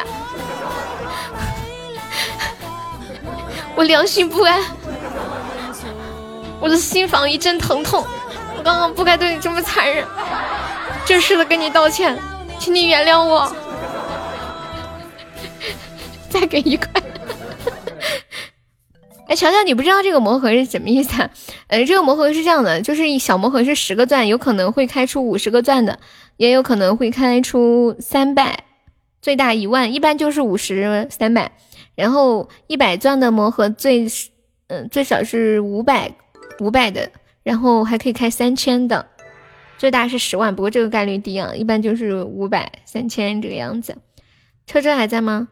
我良心不安，我的心房一阵疼痛，我刚刚不该对你这么残忍，正式的跟你道歉，请你原谅我，再给一块。哎，乔乔，你不知道这个魔盒是什么意思啊？呃，这个魔盒是这样的，就是小魔盒是十个钻，有可能会开出五十个钻的，也有可能会开出三百，最大一万，一般就是五十、三百。然后一百钻的魔盒最，嗯，最少是五百，五百的，然后还可以开三千的，最大是十万，不过这个概率低啊，一般就是五百、三千这个样子。车车还在吗？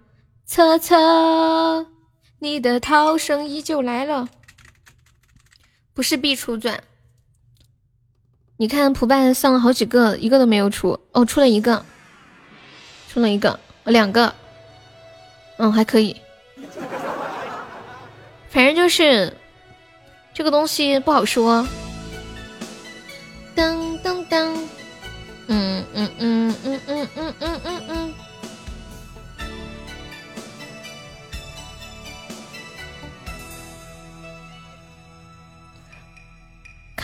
车车。你的涛声依旧来了，不是必出钻。你看普办上了好几个，一个都没有出。哦，出了一个，出了一个，两个，嗯，还可以。反正就是这个东西不好说。当当当，嗯嗯嗯嗯嗯嗯嗯嗯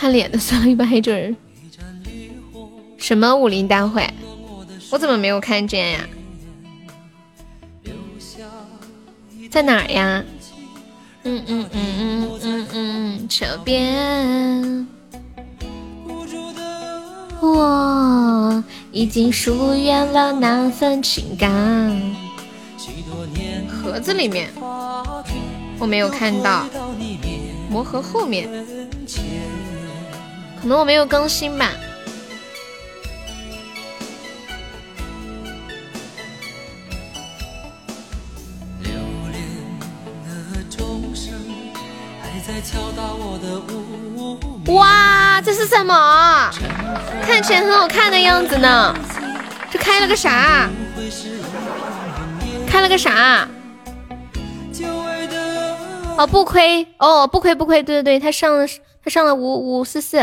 看脸的算了，一般黑着人。什么武林大会？我怎么没有看见呀？在哪儿呀？嗯嗯嗯嗯嗯嗯，这边。我已经疏远了那份情感。盒子里面，我没有看到。魔盒后面。可能我没有更新吧。哇，这是什么？看起来很好看的样子呢。这开了个啥？开了个啥？哦，不亏哦，不亏不亏，对对对，他上了。他上了五五四四。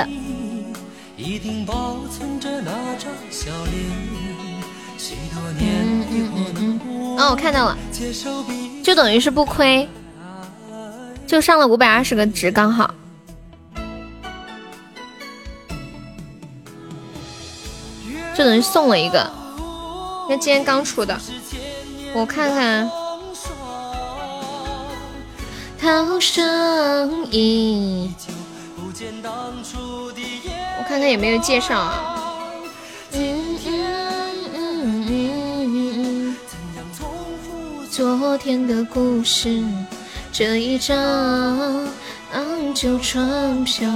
哦，我看到了，就等于是不亏，就上了五百二十个值刚好。就等于送了一个，那今天刚出的，我看看。涛声依旧。我看看有没有介绍啊。昨天的故事，这一张旧船票。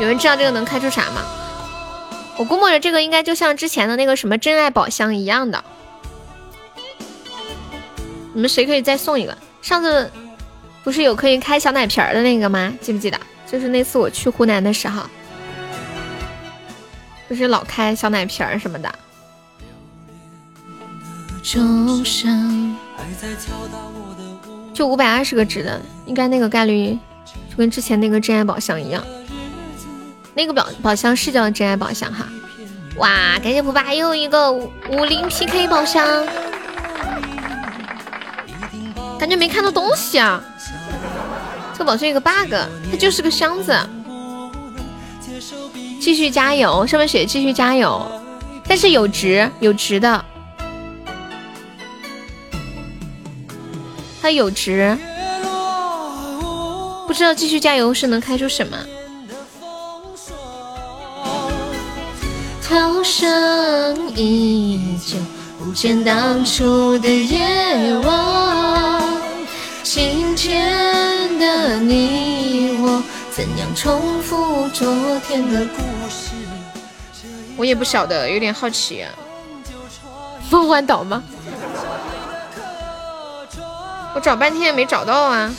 有人知道这个能开出啥吗？我估摸着这个应该就像之前的那个什么真爱宝箱一样的。你们谁可以再送一个？上次。不是有可以开小奶瓶的那个吗？记不记得？就是那次我去湖南的时候，不是老开小奶瓶儿什么的。就五百二十个值的，应该那个概率就跟之前那个真爱宝箱一样。那个宝宝箱是叫真爱宝箱哈。哇，感谢普爸又一个五零 PK 宝箱，感觉没看到东西啊。这个宝箱有个 bug，它就是个箱子，继续加油，上面写继续加油，但是有值有值的，它有值，不知道继续加油是能开出什么。涛声依旧，不见当初的夜望。今天的你我，怎样重复昨天的故事？我也不晓得，有点好奇啊。梦幻岛吗？我找半天也没找到啊，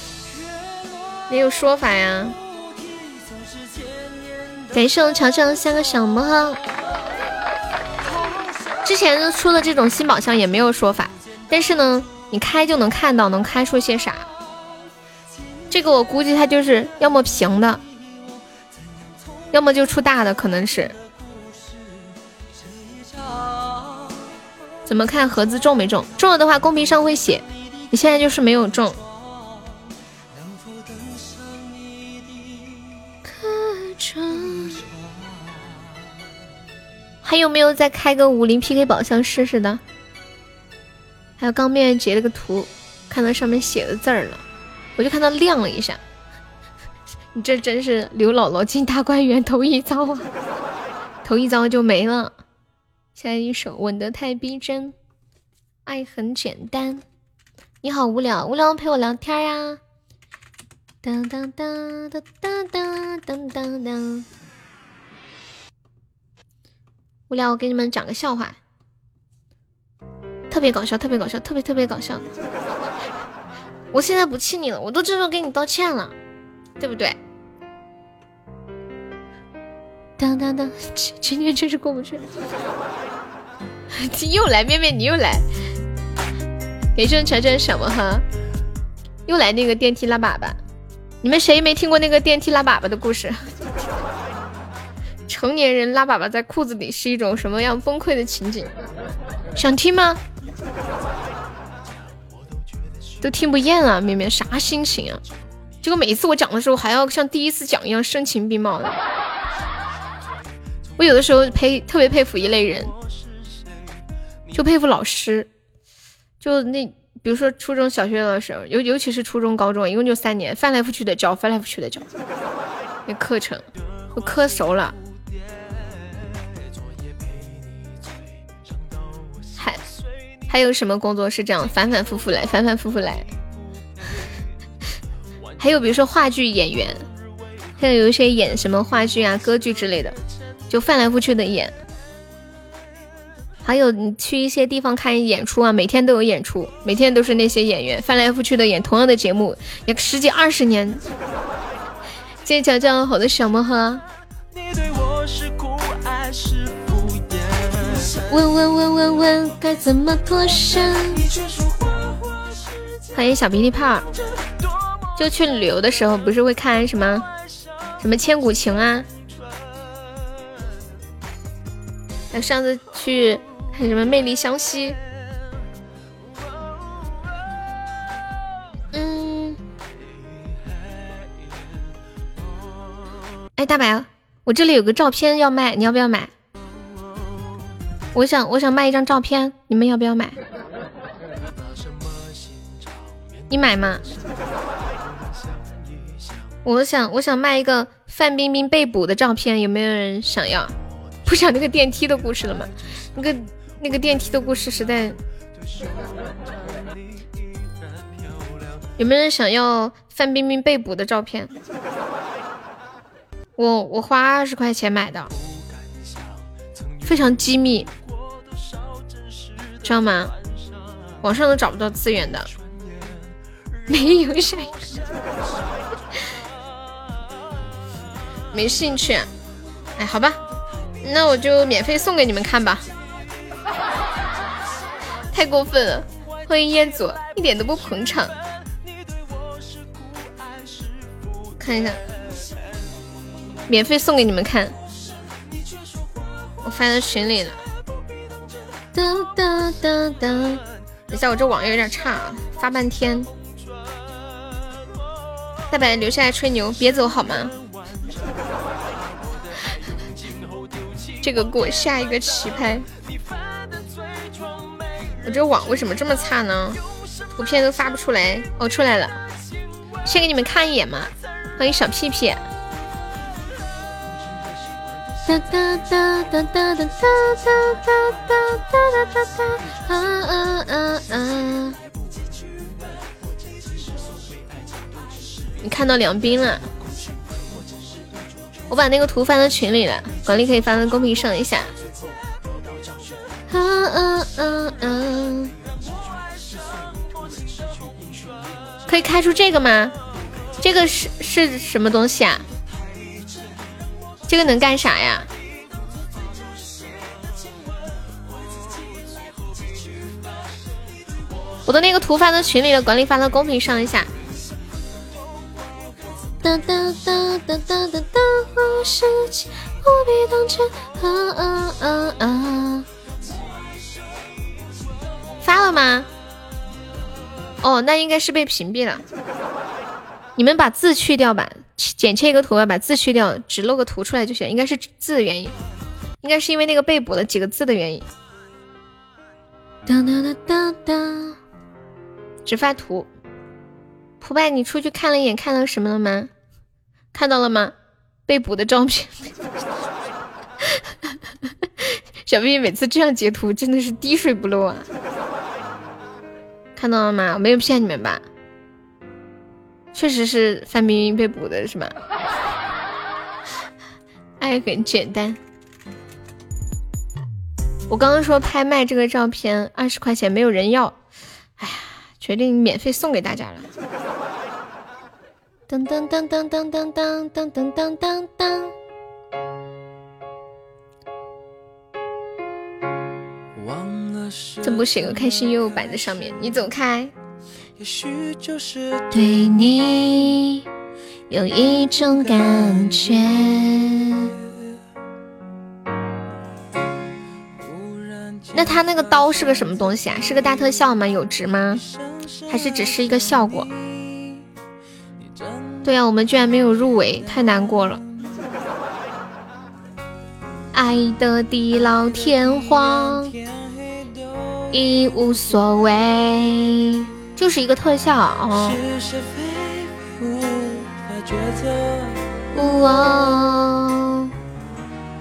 没有说法呀。感谢我乔乔三个小魔盒。之前出了这种新宝箱也没有说法，但是呢，你开就能看到能开出些啥。这个我估计它就是要么平的，要么就出大的，可能是。怎么看盒子中没中？中了的话公屏上会写，你现在就是没有中。还有没有再开个武林 PK 宝箱试试的？还有刚面截了个图，看到上面写的字儿了，我就看到亮了一下。<laughs> 你这真是刘姥姥进大观园头一遭啊，头一遭就没了。下一首吻得太逼真，爱很简单。你好无聊，无聊陪我聊天呀。当当当当当当当当当。无聊，我给你们讲个笑话，特别搞笑，特别搞笑，特别特别搞笑。我现在不气你了，我都这么给你道歉了，对不对？当当当，今天真是过不去了。又来，面面你又来，给声乔乔什么哈？又来那个电梯拉粑粑，你们谁没听过那个电梯拉粑粑的故事？成年人拉粑粑在裤子里是一种什么样崩溃的情景？想听吗？都听不厌啊，绵绵啥心情啊？结果每一次我讲的时候，还要像第一次讲一样声情并茂的。我有的时候佩特别佩服一类人，就佩服老师。就那比如说初中小学的时候，尤尤其是初中高中，一共就三年，翻来覆去的教，翻来覆去的教，那课程我磕熟了。还有什么工作是这样反反复复来，反反复复来？<laughs> 还有比如说话剧演员，像有一些演什么话剧啊、歌剧之类的，就翻来覆去的演。还有你去一些地方看演出啊，每天都有演出，每天都是那些演员翻来覆去的演同样的节目，也十几二十年。谢谢乔乔好的小魔盒。问问问问问该怎么脱身？欢迎小鼻涕泡。就去旅游的时候，不是会看什么什么千古情啊？还上次去看什么魅力湘西？嗯。哎，大白，我这里有个照片要卖，你要不要买？我想，我想卖一张照片，你们要不要买？你买吗？我想，我想卖一个范冰冰被捕的照片，有没有人想要？不讲那个电梯的故事了吗？那个那个电梯的故事实在……有没有人想要范冰冰被捕的照片？我我花二十块钱买的，非常机密。知道吗？网上都找不到资源的，<laughs> 没有啥，没兴趣。哎，好吧，那我就免费送给你们看吧。太过分了！欢迎彦祖，一点都不捧场。看一下，免费送给你们看，我发到群里了。哒哒哒哒，等一下，我这网有点差，发半天。大白留下来吹牛，别走好吗？这个过下一个棋拍。我这网为什么这么差呢？图片都发不出来。哦，出来了，先给你们看一眼嘛。欢迎小屁屁。哒哒哒哒哒哒哒哒哒哒哒哒啊啊啊啊！你看到梁斌了？我把那个图发到群里了，管理可以发到公屏上一下。嗯嗯嗯嗯，可以开出这个吗？这个是是什么东西啊？这个能干啥呀？我的那个图发到群里了，管理发到公屏上一下。哒哒哒哒哒哒哒，我世界无比当真。啊啊啊啊！发了吗？哦，那应该是被屏蔽了。你们把字去掉吧，剪切一个图吧，把字去掉，只露个图出来就行。应该是字的原因，应该是因为那个被捕的几个字的原因。哒哒哒哒哒，只发图。蒲拜，你出去看了一眼，看到什么了吗？看到了吗？被捕的照片。小兵每次这样截图，真的是滴水不漏啊。看到了吗？我没有骗你们吧？确实是范冰冰被捕的是吗？爱很简单。我刚刚说拍卖这个照片二十块钱，没有人要，哎呀，决定免费送给大家了。噔噔噔噔噔噔噔噔噔噔噔噔。怎不写个开心悠悠摆在上面？你走开。也许就是对你有一种感觉。那他那个刀是个什么东西啊？是个大特效吗？有值吗？还是只是一个效果？对呀，我们居然没有入围，太难过了。<laughs> 爱的地老天荒。已无所谓，就是一个特效哦。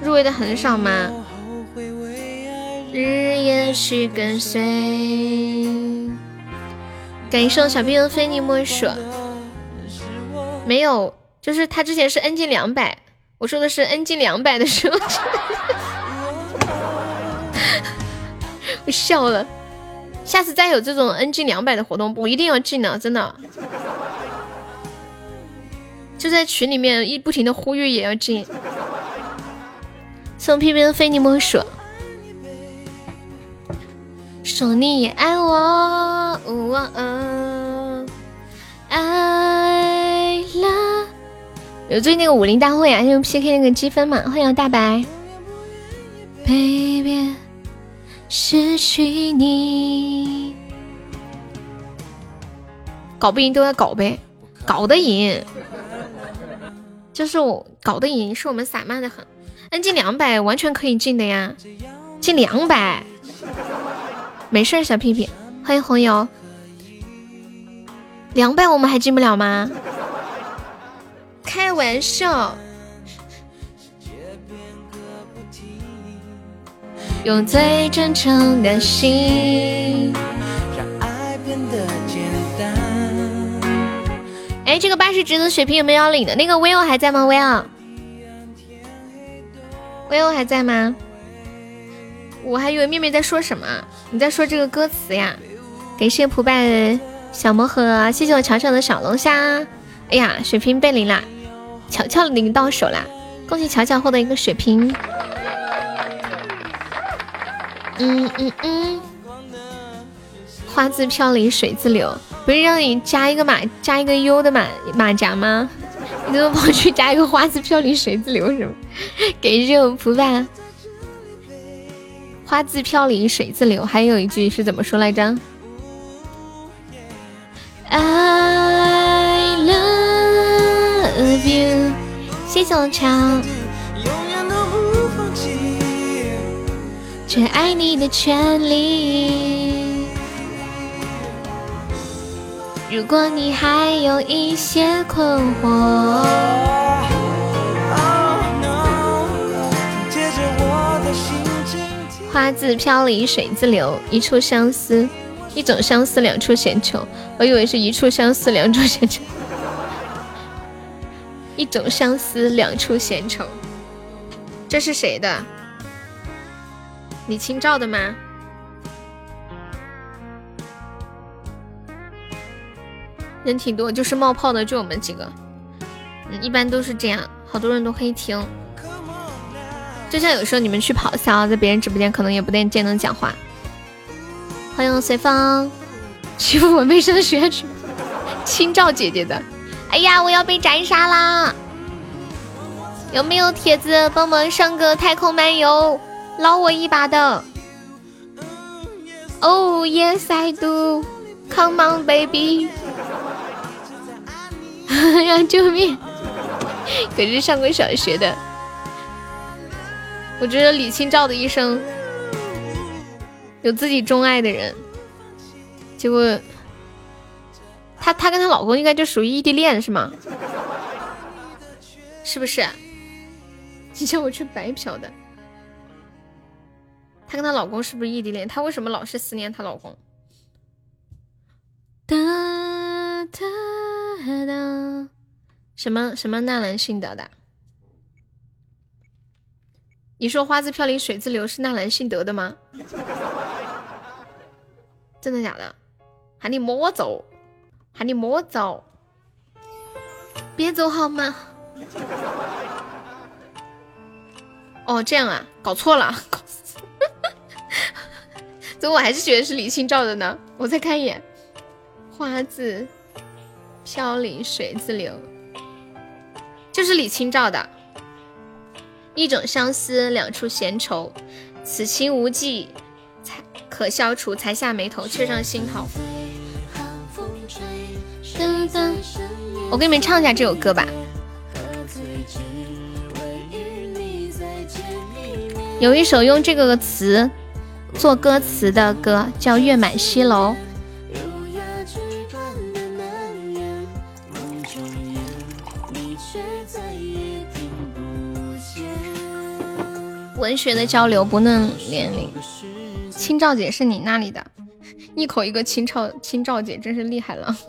入围的很少吗？日夜去跟随。感谢小兵的非你莫属。没有，就是他之前是 N G 两百，我说的是 N G 两百的时候。<laughs> 我笑了，下次再有这种 NG 两百的活动，我一定要进的，真的。就在群里面一不停的呼吁，也要进。送片片的非你莫属，说你也爱我，爱了。有最近那个武林大会啊，用 PK 那个积分嘛，欢迎大白。Baby。失去你，搞不赢都要搞呗，搞得赢，就是我搞得赢，是我们散漫的很。N 进两百完全可以进的呀，进两百，没事，小屁屁，欢迎红油，两百我们还进不了吗？开玩笑。用最真诚的心，让爱变得简单。哎，这个八十值的血瓶有没有要领的？那个 Will 还在吗？Will，Will 还在吗？我还以为妹妹在说什么，你在说这个歌词呀？感谢蒲拜小魔盒，谢谢我乔乔的小龙虾。哎呀，血瓶被领了，乔乔领到手啦！恭喜乔乔获得一个血瓶。嗯嗯嗯，花自飘零水自流，不是让你加一个马加一个 U 的马马甲吗？<laughs> 你怎么跑去加一个花自飘零水自流什么？给这种普吧。花自飘零水自流，还有一句是怎么说来着？I love you，谢谢我强。却爱你的权利。如果你还有一些困惑，花自飘零水自流，一处相思，一种相思两处闲愁。我以为是一处相思两处闲愁，<laughs> 一种相思两处闲愁。这是谁的？李清照的吗？人挺多，就是冒泡的就我们几个。嗯，一般都是这样，好多人都可以听。就像有时候你们去跑骚，在别人直播间可能也不见能讲话。欢迎随风，欺负我没上学去。清照姐姐的，哎呀，我要被斩杀啦！有没有铁子帮忙上个太空漫游？捞我一把的，Oh yes I do，Come on baby，<laughs> 哎呀救命！可是上过小学的，我觉得李清照的一生有自己钟爱的人，结果她她跟她老公应该就属于异地恋是吗？是不是？你叫我去白嫖的。她跟她老公是不是异地恋？她为什么老是思念她老公？哒哒哒，什么什么纳兰性德的？你说花自飘零水自流是纳兰性德的吗？<laughs> 真的假的？喊你莫走，喊你莫走，别走好吗？<laughs> 哦，这样啊，搞错了。怎么我还是觉得是李清照的呢？我再看一眼，花自飘零水自流，就是李清照的。一种相思，两处闲愁，此情无计才可消除，才下眉头，却上心头。我给你们唱一下这首歌吧。有一首用这个词。做歌词的歌叫《月满西楼》，文学的交流不论年龄。清照姐是你那里的，<laughs> 一口一个清照，清照姐真是厉害了。<laughs>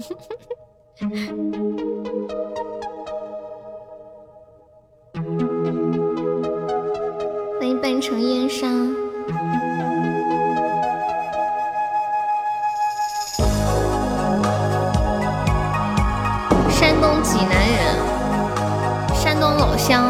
欢迎半城烟沙。东济南人，山东老乡。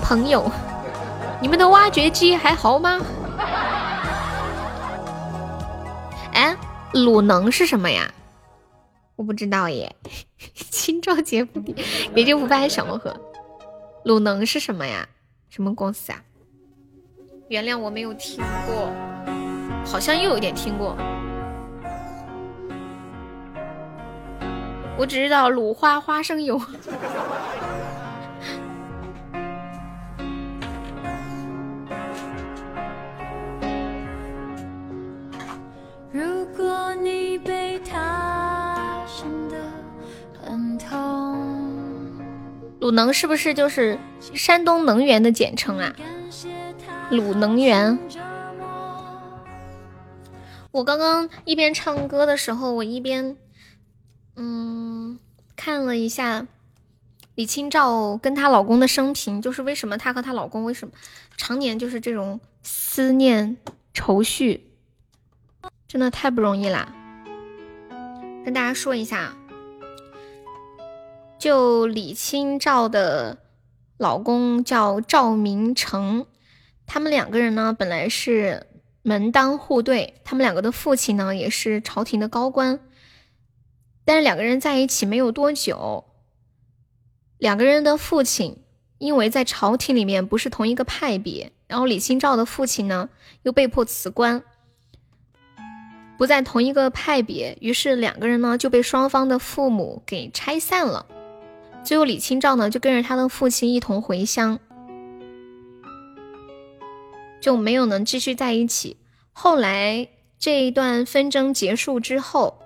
朋友，你们的挖掘机还好吗？哎，鲁能是什么呀？我不知道耶。<laughs> 青照节不低，别就不拜小魔盒。鲁能是什么呀？什么公司啊？原谅我没有听过，好像又有点听过。我只知道鲁花花生油。<laughs> 如果你被他伤得很痛鲁能是不是就是山东能源的简称啊？鲁能源。我刚刚一边唱歌的时候，我一边嗯看了一下李清照跟她老公的生平，就是为什么她和她老公为什么常年就是这种思念愁绪，真的太不容易啦。跟大家说一下。就李清照的老公叫赵明诚，他们两个人呢本来是门当户对，他们两个的父亲呢也是朝廷的高官，但是两个人在一起没有多久，两个人的父亲因为在朝廷里面不是同一个派别，然后李清照的父亲呢又被迫辞官，不在同一个派别，于是两个人呢就被双方的父母给拆散了。最后，李清照呢就跟着他的父亲一同回乡，就没有能继续在一起。后来这一段纷争结束之后，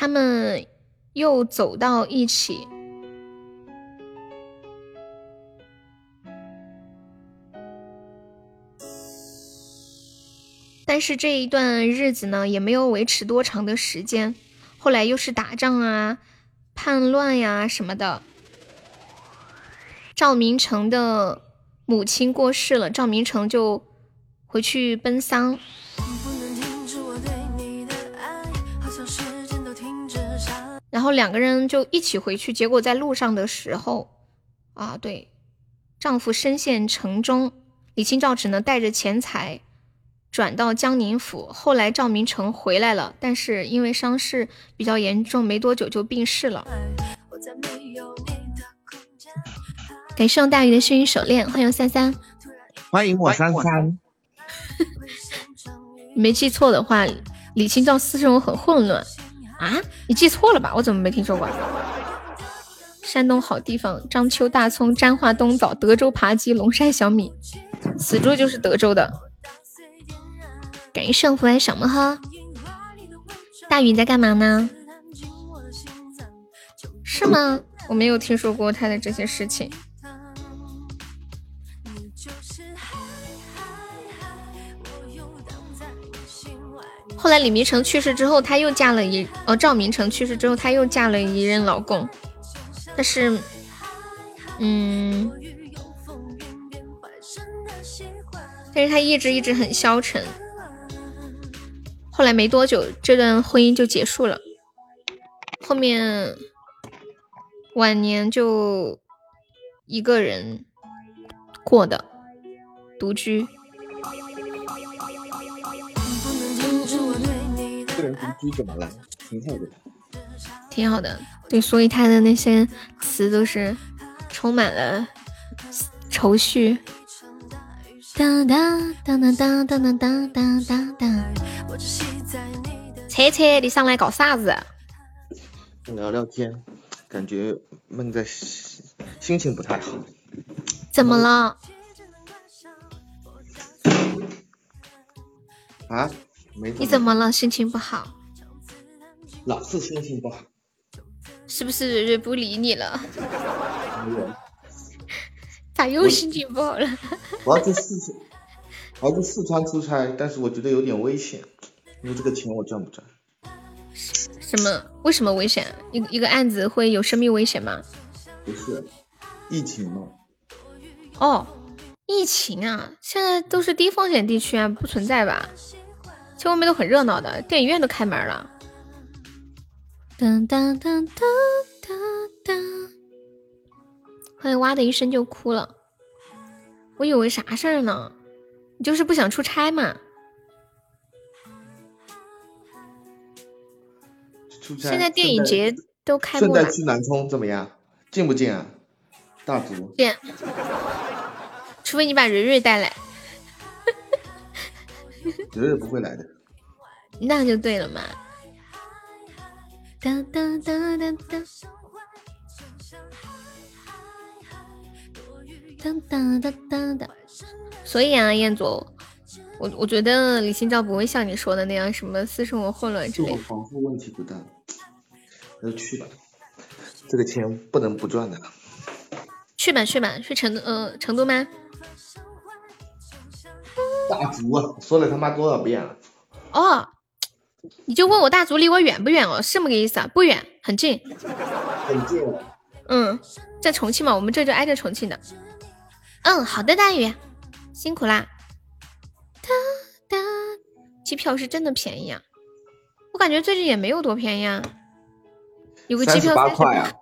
他们又走到一起。但是这一段日子呢，也没有维持多长的时间。后来又是打仗啊、叛乱呀什么的。赵明诚的母亲过世了，赵明诚就回去奔丧。然后两个人就一起回去，结果在路上的时候，啊，对，丈夫身陷城中，李清照只能带着钱财转到江宁府。后来赵明诚回来了，但是因为伤势比较严重，没多久就病逝了。感谢大鱼的幸运手链，欢迎三三，欢迎我三三。<laughs> 没记错的话，李清照私生活很混乱。啊，你记错了吧？我怎么没听说过？山东好地方：章丘大葱、沾化冬枣、德州扒鸡、龙山小米。死猪就是德州的。感谢胜福来小么哈。大宇在干嘛呢？是吗？我没有听说过他的这些事情。后来李明成去世之后，她又嫁了一哦。赵明诚去世之后，她又嫁了一任老公，但是，嗯，但是她一直一直很消沉。后来没多久，这段婚姻就结束了。后面晚年就一个人过的，独居。个人独居怎么了？挺好的，挺好的。对，所以他的那些词都是充满了愁绪。哒哒哒哒哒哒哒哒哒哒。车车，你上来搞啥子？聊聊天，感觉闷在心情不太好。怎么了？啊？你怎么了？心情不好？老是心情不好。是不是蕊蕊不理你了？<laughs> 咋又心情不好了？<laughs> 我要去四川，我要去四川出差，但是我觉得有点危险，因为这个钱我赚不赚？什么？为什么危险？一一个案子会有生命危险吗？不是，疫情吗？哦，疫情啊，现在都是低风险地区啊，不存在吧？其实外面都很热闹的，电影院都开门了。噔噔噔噔噔噔，欢迎哇的一声就哭了。我以为啥事儿呢？你就是不想出差嘛？出差。现在电影节都开幕了。顺带去南充怎么样？近不近啊？大足。近。除非你把蕊蕊带来。绝对不会来的，那就对了嘛。哒哒哒哒哒，哒哒哒哒哒。所以啊，彦祖，我我觉得李清照不会像你说的那样，什么私生活混乱之类。防护问题不大，那就去吧。这个钱不能不赚的。去吧去吧，去成都呃成都吗？大足啊，说了他妈多少遍了？哦，你就问我大足离我远不远哦，是这么个意思啊？不远，很近。很近。嗯，在重庆嘛，我们这就挨着重庆的。嗯，好的，大宇，辛苦啦。哒哒，机票是真的便宜啊，我感觉最近也没有多便宜啊。有个机票八块啊？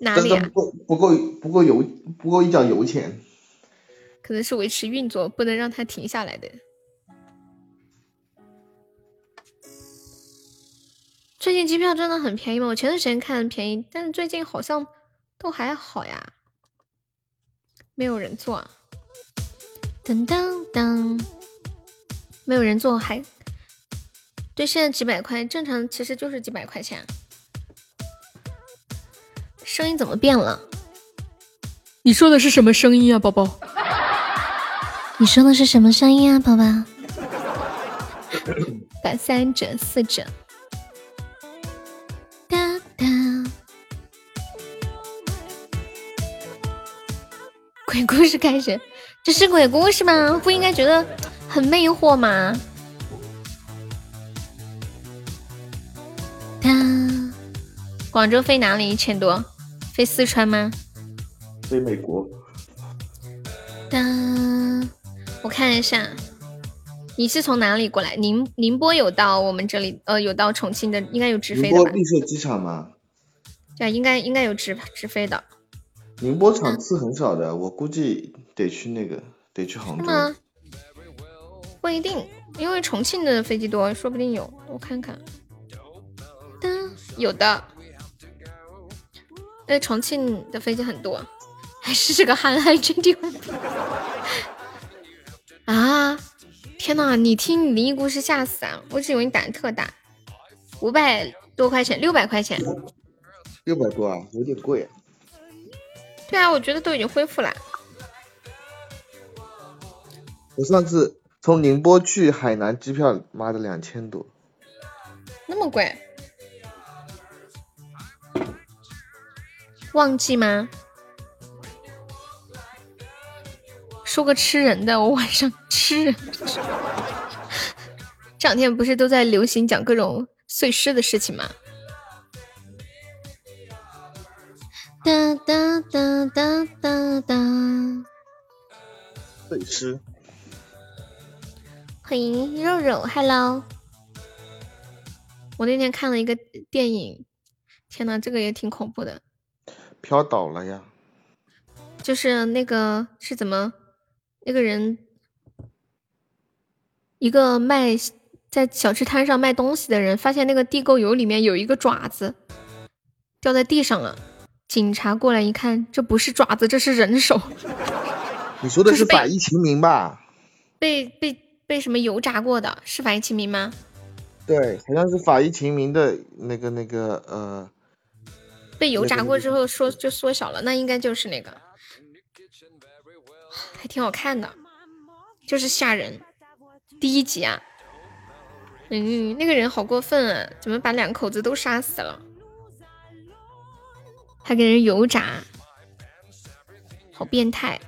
哪里啊？不不够不够油不够一脚油钱。可能是维持运作，不能让它停下来的。最近机票真的很便宜吗？我前段时间看便宜，但是最近好像都还好呀。没有人坐，噔噔噔，没有人坐还对，现在几百块，正常其实就是几百块钱。声音怎么变了？你说的是什么声音啊，宝宝？你说的是什么声音啊宝宝？<coughs> 打三折四折哒哒。鬼故事开始这是鬼故事吗？不应该觉得很魅惑吗？哒。广州飞哪里？一千多。飞四川吗？飞美国。哒。我看一下，你是从哪里过来？宁宁波有到我们这里，呃，有到重庆的，应该有直飞的吧？宁波绿色机场吗？对，应该应该有直直飞的。宁波场次很少的，我估计得去那个，得去杭州。不一定，因为重庆的飞机多，说不定有。我看看，当有的，那重庆的飞机很多。还是这个憨憨真的啊！天呐，你听你灵异故事吓死啊！我只以为你胆特大。五百多块钱，六百块钱，六百多啊，有点贵。对啊，我觉得都已经恢复了。我上次从宁波去海南，机票妈的两千多，那么贵？旺季吗？说个吃人的，我晚上吃人。这两天不是都在流行讲各种碎尸的事情吗？哒哒哒哒哒哒。碎尸。欢迎肉肉，Hello。我那天看了一个电影，天呐，这个也挺恐怖的。飘倒了呀。就是那个是怎么？那个人，一个卖在小吃摊上卖东西的人，发现那个地沟油里面有一个爪子掉在地上了。警察过来一看，这不是爪子，这是人手。<laughs> 你说的是法医秦明吧？被被被什么油炸过的？是法医秦明吗？对，好像是法医秦明的那个那个呃。被油炸过之后缩就缩小了，那应该就是那个。还挺好看的，就是吓人。第一集啊，嗯，那个人好过分啊，怎么把两口子都杀死了？还给人油炸，好变态！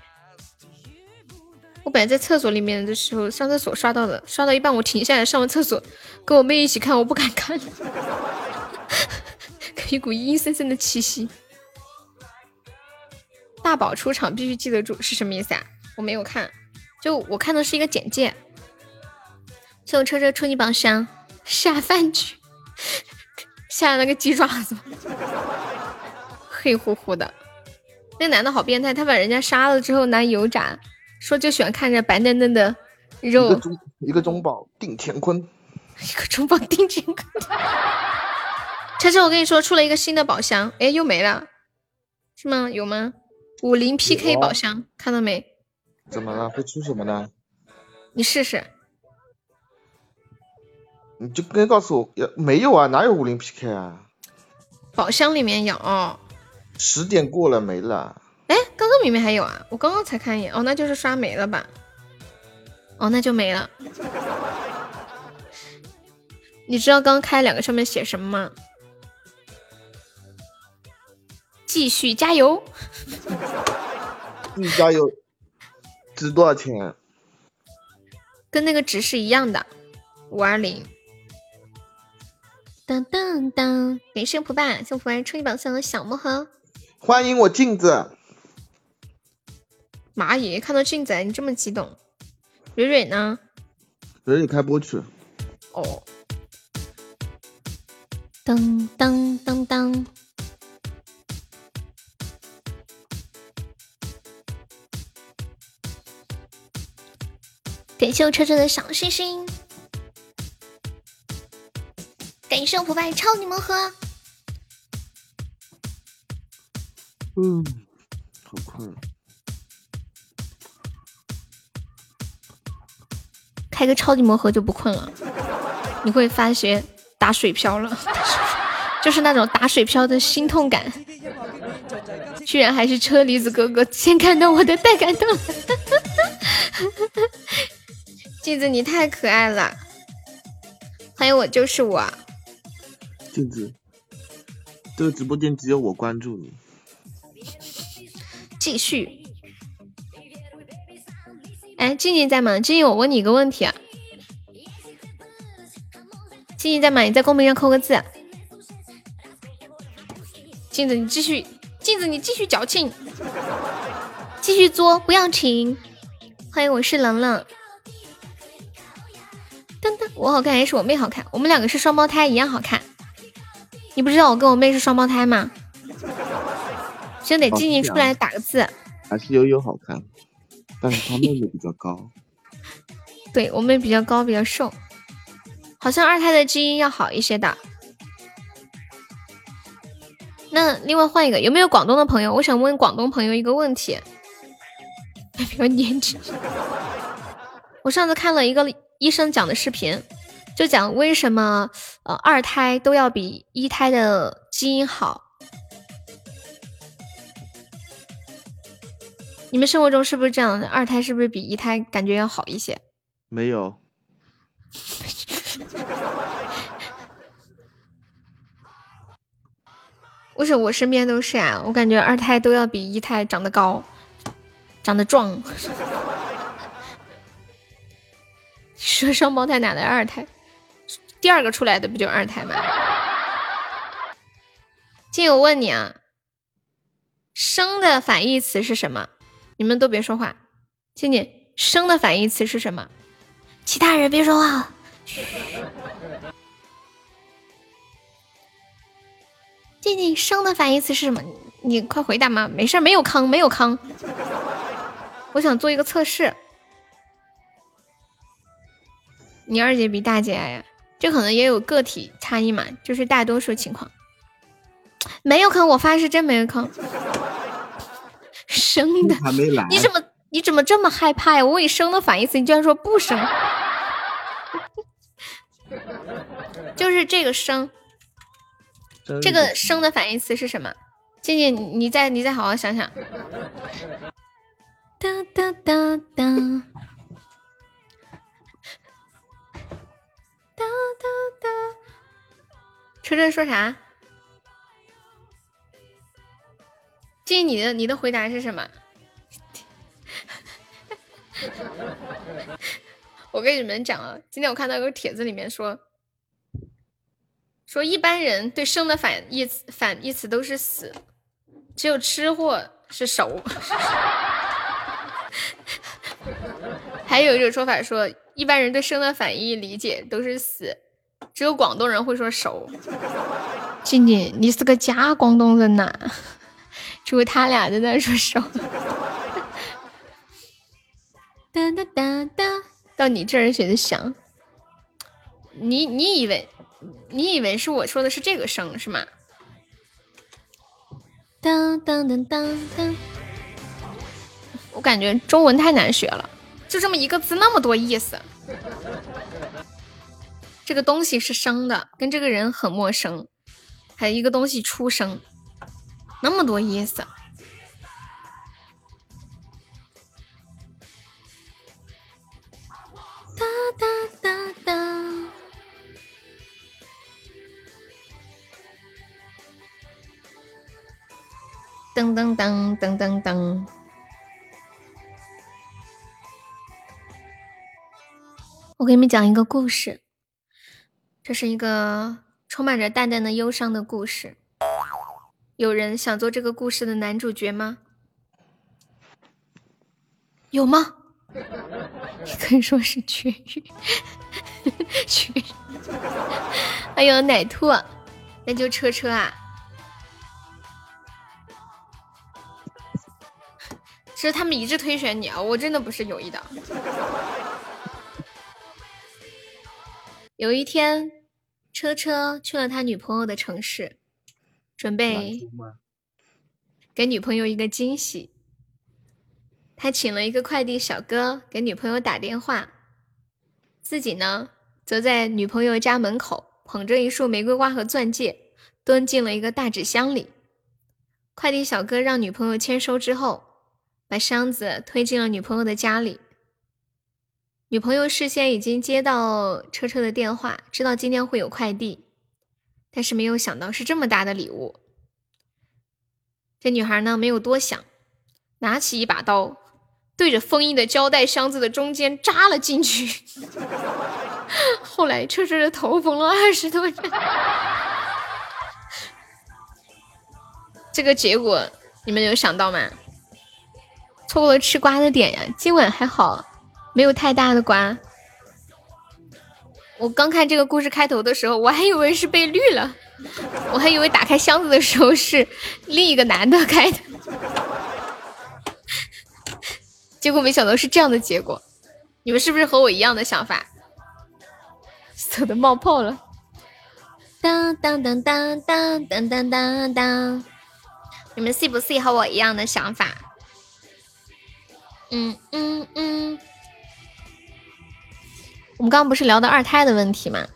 我本来在厕所里面的时候上厕所刷到的，刷到一半我停下来上完厕所，跟我妹一起看，我不敢看，<laughs> 一股阴森森的气息。大宝出场必须记得住是什么意思啊？我没有看，就我看的是一个简介。谢我车车初级宝箱下饭去，<laughs> 下了个鸡爪子，<laughs> 黑乎乎的。那男的好变态，他把人家杀了之后拿油炸，说就喜欢看着白嫩嫩的肉。一个中一个中宝定乾坤，一个中宝定乾坤。<laughs> 车车，我跟你说出了一个新的宝箱，哎，又没了，是吗？有吗？五零 PK 宝箱，看到没？怎么了？会出什么呢？你试试。你就跟告诉我，要没有啊？哪有五零 PK 啊？宝箱里面有。十点过了没了。哎，刚刚明明还有啊！我刚刚才看一眼，哦，那就是刷没了吧？哦，那就没了。你知道刚刚开两个上面写什么吗？继续加油。继续加油。值多少钱？跟那个值是一样的，五二零。当当当！感谢普爸，谢普爸初级宝箱的小魔盒。欢迎我镜子。蚂蚁！看到镜子你这么激动。蕊蕊呢？蕊蕊开播去了。哦。当当当当。感谢我车车的小星星，感谢我普白超级魔盒。嗯，好困。开个超级魔盒就不困了，你会发觉打水漂了，<laughs> 就是那种打水漂的心痛感。居然还是车厘子哥哥先看到我的，太感动了。镜子，你太可爱了！欢迎我就是我。镜子，这个直播间只有我关注你。继续。哎，静静在吗？静静，我问你一个问题啊。静静在吗？你在公屏上扣个字。镜子，你继续，镜子，你继续矫情，继续作，不要停。欢迎，我是冷冷。噔噔，我好看还是我妹好看？我们两个是双胞胎，一样好看。你不知道我跟我妹是双胞胎吗？兄弟，静静出来打个字。还是悠悠好看，但是她妹妹比较高。<laughs> 对我妹比较高，比较瘦，好像二胎的基因要好一些的。那另外换一个，有没有广东的朋友？我想问广东朋友一个问题。<laughs> 比较年轻。我上次看了一个医生讲的视频，就讲为什么呃二胎都要比一胎的基因好。你们生活中是不是这样的？二胎是不是比一胎感觉要好一些？没有。为什么我身边都是啊？我感觉二胎都要比一胎长得高，长得壮。说双胞胎哪来二胎？第二个出来的不就二胎吗？静，我问你啊，生的反义词是什么？你们都别说话。静静，生的反义词是什么？其他人别说话。静静，生的反义词是什么？你快回答嘛！没事，没有坑，没有坑。我想做一个测试。你二姐比大姐矮呀？这可能也有个体差异嘛，就是大多数情况。没有坑，我发誓真没有坑。生的，你怎么你怎么这么害怕呀？我问你生的反义词，你居然说不生。就是这个生，这个生的反义词是什么？静静，你再你再好好想想。哒哒哒哒。哒哒哒，车车说啥？静，你的你的回答是什么？<laughs> 我跟你们讲啊，今天我看到一个帖子里面说，说一般人对生的反义词反义词都是死，只有吃货是熟。<laughs> 还有一种说法说，一般人对生的反义理解都是死，只有广东人会说熟。静静，你是个假广东人呐！<laughs> 只有他俩在那说熟。哒哒哒哒，到你这儿写的响。你你以为你以为是我说的是这个声是吗？当当当当当。我感觉中文太难学了。就这么一个字，那么多意思。<laughs> 这个东西是生的，跟这个人很陌生。还有一个东西出生，那么多意思。哒哒哒哒。噔噔噔噔噔噔。我给你们讲一个故事，这是一个充满着淡淡的忧伤的故事。有人想做这个故事的男主角吗？有吗？<laughs> 你可以说是绝育，绝育。还有奶兔，那就车车啊。其实他们一致推选你啊，我真的不是有意的。有一天，车车去了他女朋友的城市，准备给女朋友一个惊喜。他请了一个快递小哥给女朋友打电话，自己呢，则在女朋友家门口捧着一束玫瑰花和钻戒，蹲进了一个大纸箱里。快递小哥让女朋友签收之后，把箱子推进了女朋友的家里。女朋友事先已经接到车车的电话，知道今天会有快递，但是没有想到是这么大的礼物。这女孩呢没有多想，拿起一把刀，对着封印的胶带箱子的中间扎了进去。<laughs> 后来车车的头缝了二十多针。这个结果你们有想到吗？错过了吃瓜的点呀。今晚还好，没有太大的瓜。我刚看这个故事开头的时候，我还以为是被绿了，我还以为打开箱子的时候是另一个男的开的，结果没想到是这样的结果。你们是不是和我一样的想法？手都冒泡了。当当当当当当当当当，你们是不是和我一样的想法？嗯嗯嗯。我们刚刚不是聊的二胎的问题吗？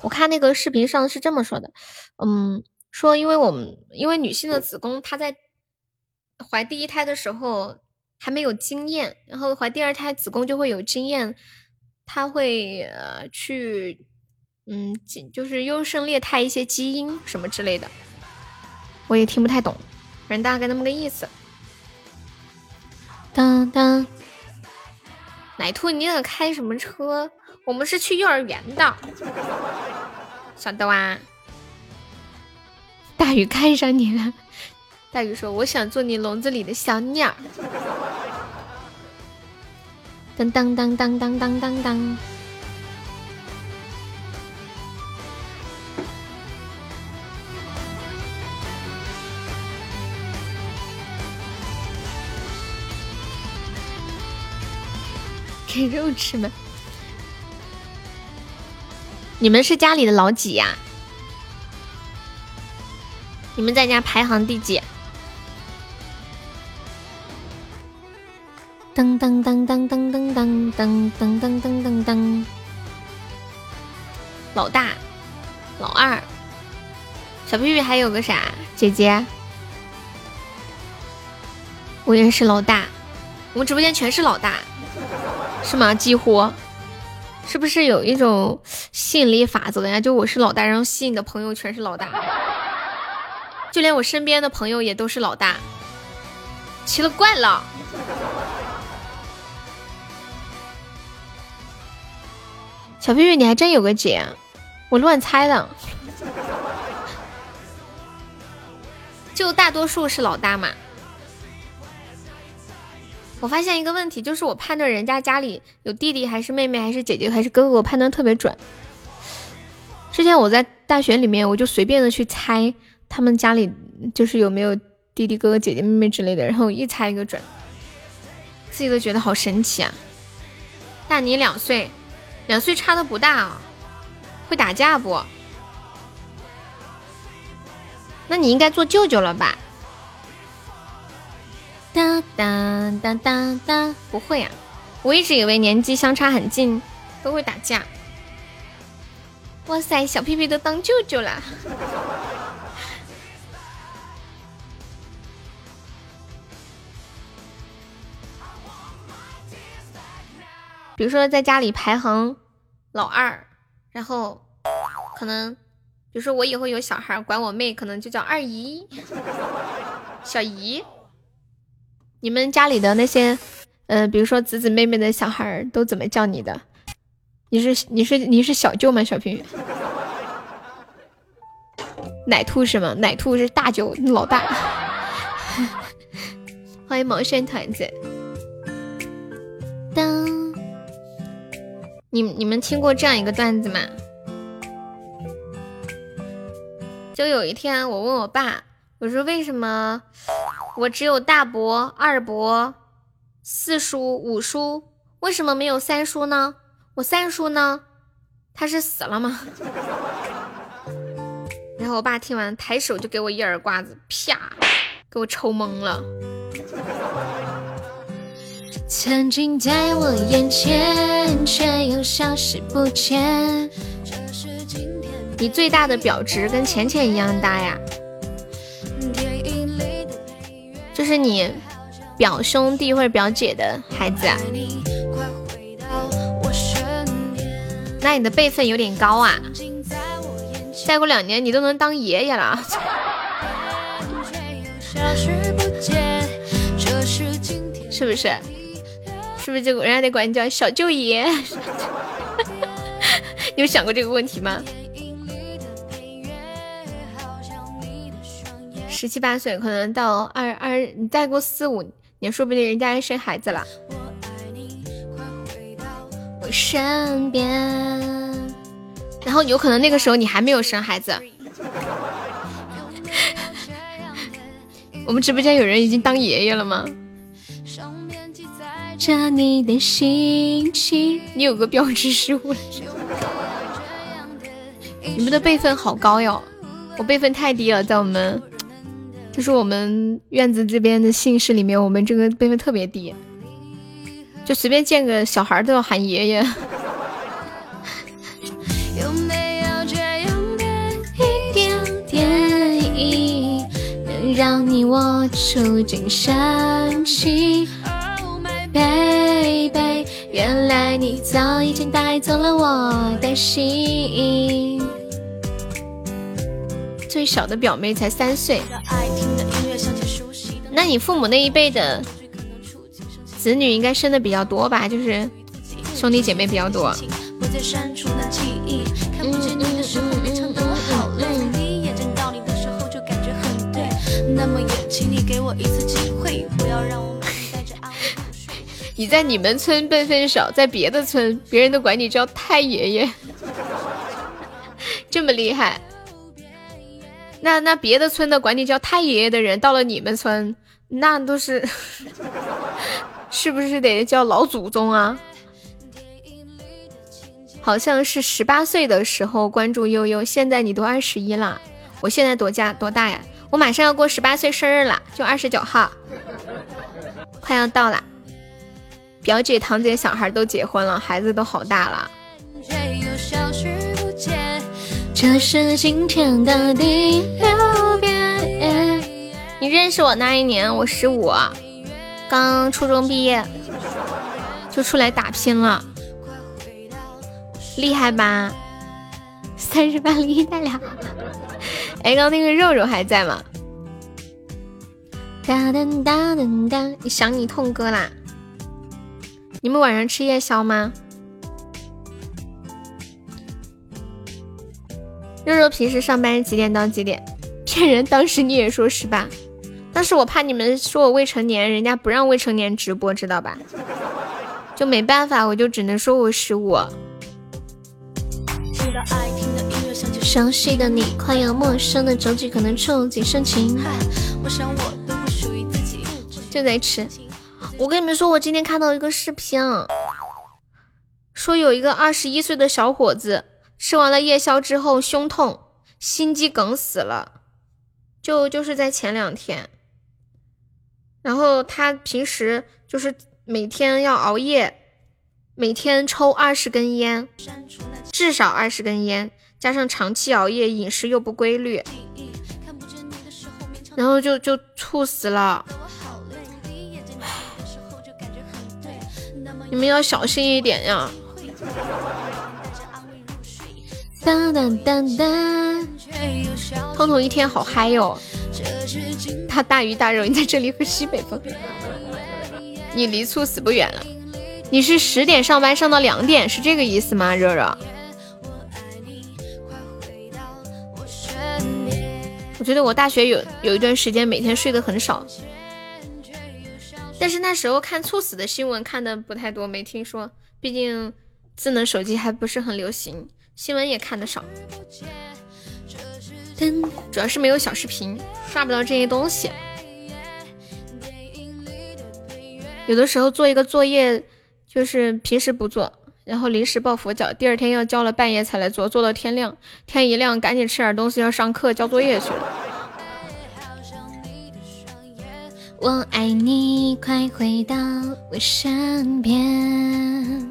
我看那个视频上是这么说的，嗯，说因为我们因为女性的子宫，她在怀第一胎的时候还没有经验，然后怀第二胎子宫就会有经验，她会呃去。嗯，就是优胜劣汰一些基因什么之类的，我也听不太懂，反正大概那么个意思。当当，奶兔，你俩开什么车？我们是去幼儿园的，晓得哇？大鱼看上你了，大鱼说：“我想做你笼子里的小鸟。”当当当当当当当当。给肉吃吗？你们是家里的老几呀？你们在家排行第几？噔噔噔噔噔噔噔噔噔噔噔噔。老大，老二，小屁屁还有个啥？姐姐，我也是老大。我们直播间全是老大。是吗？几乎，是不是有一种吸引力法则呀？就我是老大，然后吸引的朋友全是老大，就连我身边的朋友也都是老大，奇了怪了。小屁屁，你还真有个姐，我乱猜的，就大多数是老大嘛。我发现一个问题，就是我判断人家家里有弟弟还是妹妹还是姐姐还是哥哥，我判断特别准。之前我在大学里面，我就随便的去猜他们家里就是有没有弟弟哥哥姐姐妹妹之类的，然后一猜一个准，自己都觉得好神奇啊！大你两岁，两岁差的不大啊，会打架不？那你应该做舅舅了吧？哒哒哒哒哒，不会啊！我一直以为年纪相差很近都会打架。哇塞，小屁屁都当舅舅了。比如说在家里排行老二，然后可能，比如说我以后有小孩，管我妹可能就叫二姨、小姨。你们家里的那些，呃，比如说姊姊妹妹的小孩都怎么叫你的？你是你是你是小舅吗？小平，奶兔是吗？奶兔是大舅老大。<laughs> 欢迎毛线团子。当，你你们听过这样一个段子吗？就有一天，我问我爸，我说为什么？我只有大伯、二伯、四叔、五叔，为什么没有三叔呢？我三叔呢？他是死了吗？<laughs> 然后我爸听完，抬手就给我一耳刮子，啪，给我抽懵了。曾经在我眼前，却又消失不见。你最大的表侄跟浅浅一样大呀。是你表兄弟或者表姐的孩子啊？那你的辈分有点高啊！再过两年你都能当爷爷了。是不是？是不是这个人家得管你叫小舅爷？<laughs> 你有想过这个问题吗？十七八岁，可能到二二，你再过四五年，说不定人家生孩子了。我身边，然后有可能那个时候你还没有生孩子。<laughs> 我们直播间有人已经当爷爷了吗？着你的心情，你有个标志失误。你们的辈分好高哟，我辈分太低了，在我们，就是我们院子这边的姓氏里面，我们这个辈分特别低，就随便见个小孩都要喊爷爷。有没有这样的一点点意，能让你我触景生情？baby，原来你早已经带走了我的心。最小的表妹才三岁，那你父母那一辈的子女应该生的比较多吧？就是兄弟姐妹比较多。你在你们村辈分少，在别的村，别人都管你叫太爷爷，<laughs> <laughs> 这么厉害。那那别的村的管你叫太爷爷的人，到了你们村，那都是 <laughs> 是不是得叫老祖宗啊？好像是十八岁的时候关注悠悠，现在你都二十一了。我现在多加多大呀？我马上要过十八岁生日了，就二十九号，快要到了。表姐、堂姐小孩都结婚了，孩子都好大了。这是今天的第六遍。你认识我那一年，我十五，刚初中毕业，就出来打拼了，厉害吧？三十八厉害了。<laughs> 哎，刚那个肉肉还在吗？哒噔哒噔哒，你想你痛哥啦？你们晚上吃夜宵吗？肉肉平时上班几点到几点？<laughs> 骗人！当时你也说十八，但是我怕你们说我未成年，人家不让未成年直播，知道吧？就没办法，我就只能说我十五。熟悉的你，快要陌生的周记，可能触景生情。就在吃。我跟你们说，我今天看到一个视频，说有一个二十一岁的小伙子吃完了夜宵之后胸痛、心肌梗死了，就就是在前两天。然后他平时就是每天要熬夜，每天抽二十根烟，至少二十根烟，加上长期熬夜、饮食又不规律，然后就就猝死了。<sighs> 你们要小心一点呀！当当当当，彤彤一天好嗨哟！他大鱼大肉，你在这里喝西北风，你离猝死不远了。你是十点上班上到两点，是这个意思吗？热热，我觉得我大学有有一段时间每天睡得很少。但是那时候看猝死的新闻看的不太多，没听说。毕竟智能手机还不是很流行，新闻也看得少。主要是没有小视频，刷不到这些东西。有的时候做一个作业，就是平时不做，然后临时抱佛脚，第二天要交了，半夜才来做，做到天亮，天一亮赶紧吃点东西，要上课交作业去了。我爱你，快回到我身边。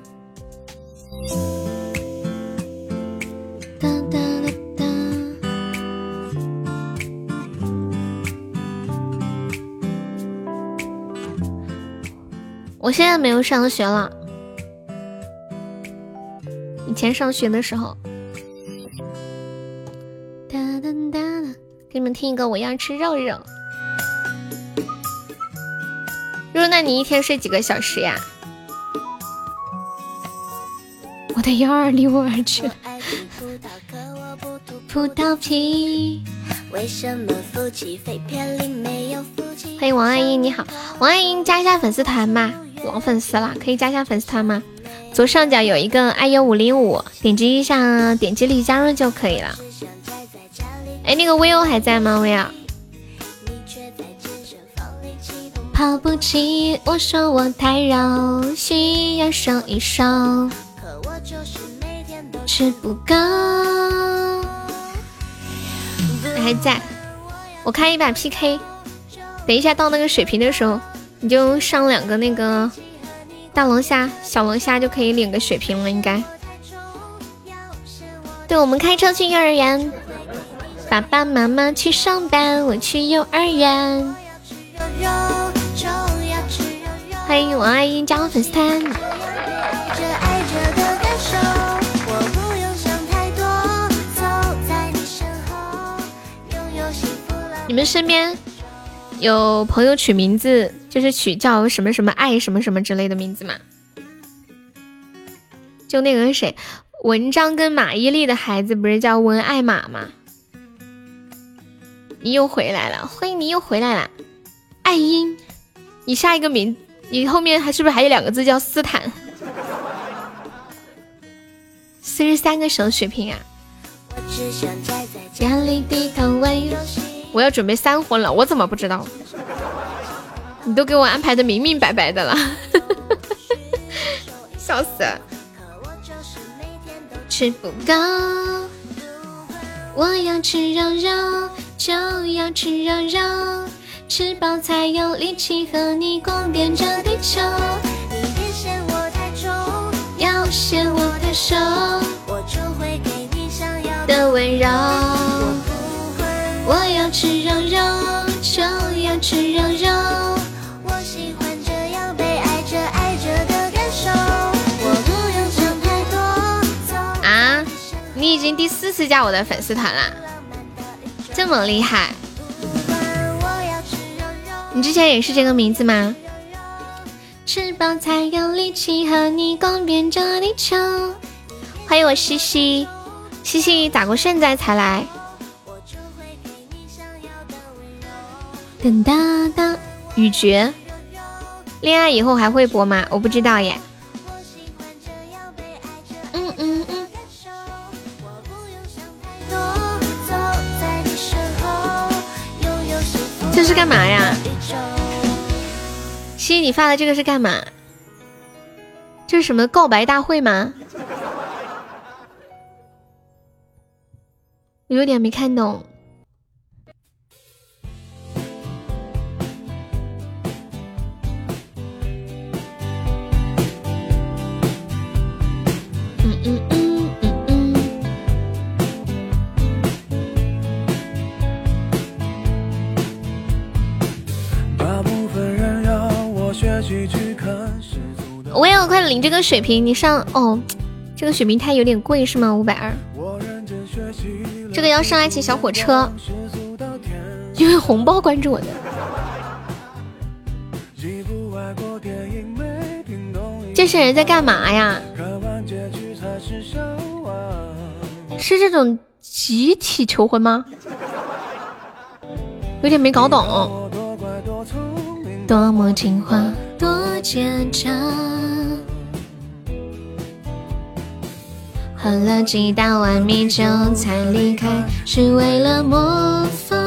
我现在没有上学了，以前上学的时候。哒哒哒哒，给你们听一个，我要吃肉肉。说，那你一天睡几个小时呀？我的幺儿离我而去了。葡萄皮，欢迎王阿姨，你好，王阿姨，加一下粉丝团吧，老粉丝了，可以加一下粉丝团吗？左上角有一个 iu 五零五，点击一下，点击立即加入就可以了。哎，那个 Will 还在吗？Will？跑不起，我说我太肉，需要瘦一瘦，吃不够。还在，我开一把 PK，等一下到那个水平的时候，你就上两个那个。大龙虾、小龙虾就可以领个血瓶了，应该。对，我们开车去幼儿园，爸爸妈妈去上班，我去幼儿园。欢迎王爱英加入粉丝团。你们身边有朋友取名字？就是取叫什么什么爱什么什么之类的名字嘛，就那个谁，文章跟马伊琍的孩子不是叫文爱马吗？你又回来了，欢迎你又回来了，爱英，你下一个名，你后面还是不是还有两个字叫斯坦？四十三个手血瓶啊！我要准备三婚了，我怎么不知道？你都给我安排的明明白白的了，<laughs> 笑死！吃不够，我要吃肉肉，就要吃肉肉，吃饱才有力气和你逛遍这地球。你别嫌我太重，要嫌我太瘦，我就会给你想要的温柔。我要吃肉肉，就要吃肉肉。第四次加我的粉丝团啦，这么厉害！你之前也是这个名字吗？吃饱才有力气和你逛遍这地球。欢迎我西西，西西咋过现在才来？噔哒哒，雨绝，恋爱以后还会播吗？我不知道耶。这是干嘛呀？西西，你发的这个是干嘛？这是什么告白大会吗？我有点没看懂。我也要快领这个血瓶，你上哦，这个血瓶它有点贵是吗？五百二，这个要上爱情小火车，因为红包关注我的。这些人在干嘛呀？是这种集体求婚吗？有点没搞懂。多么听话，多坚强。喝了几大碗米酒才离开，是为了模仿。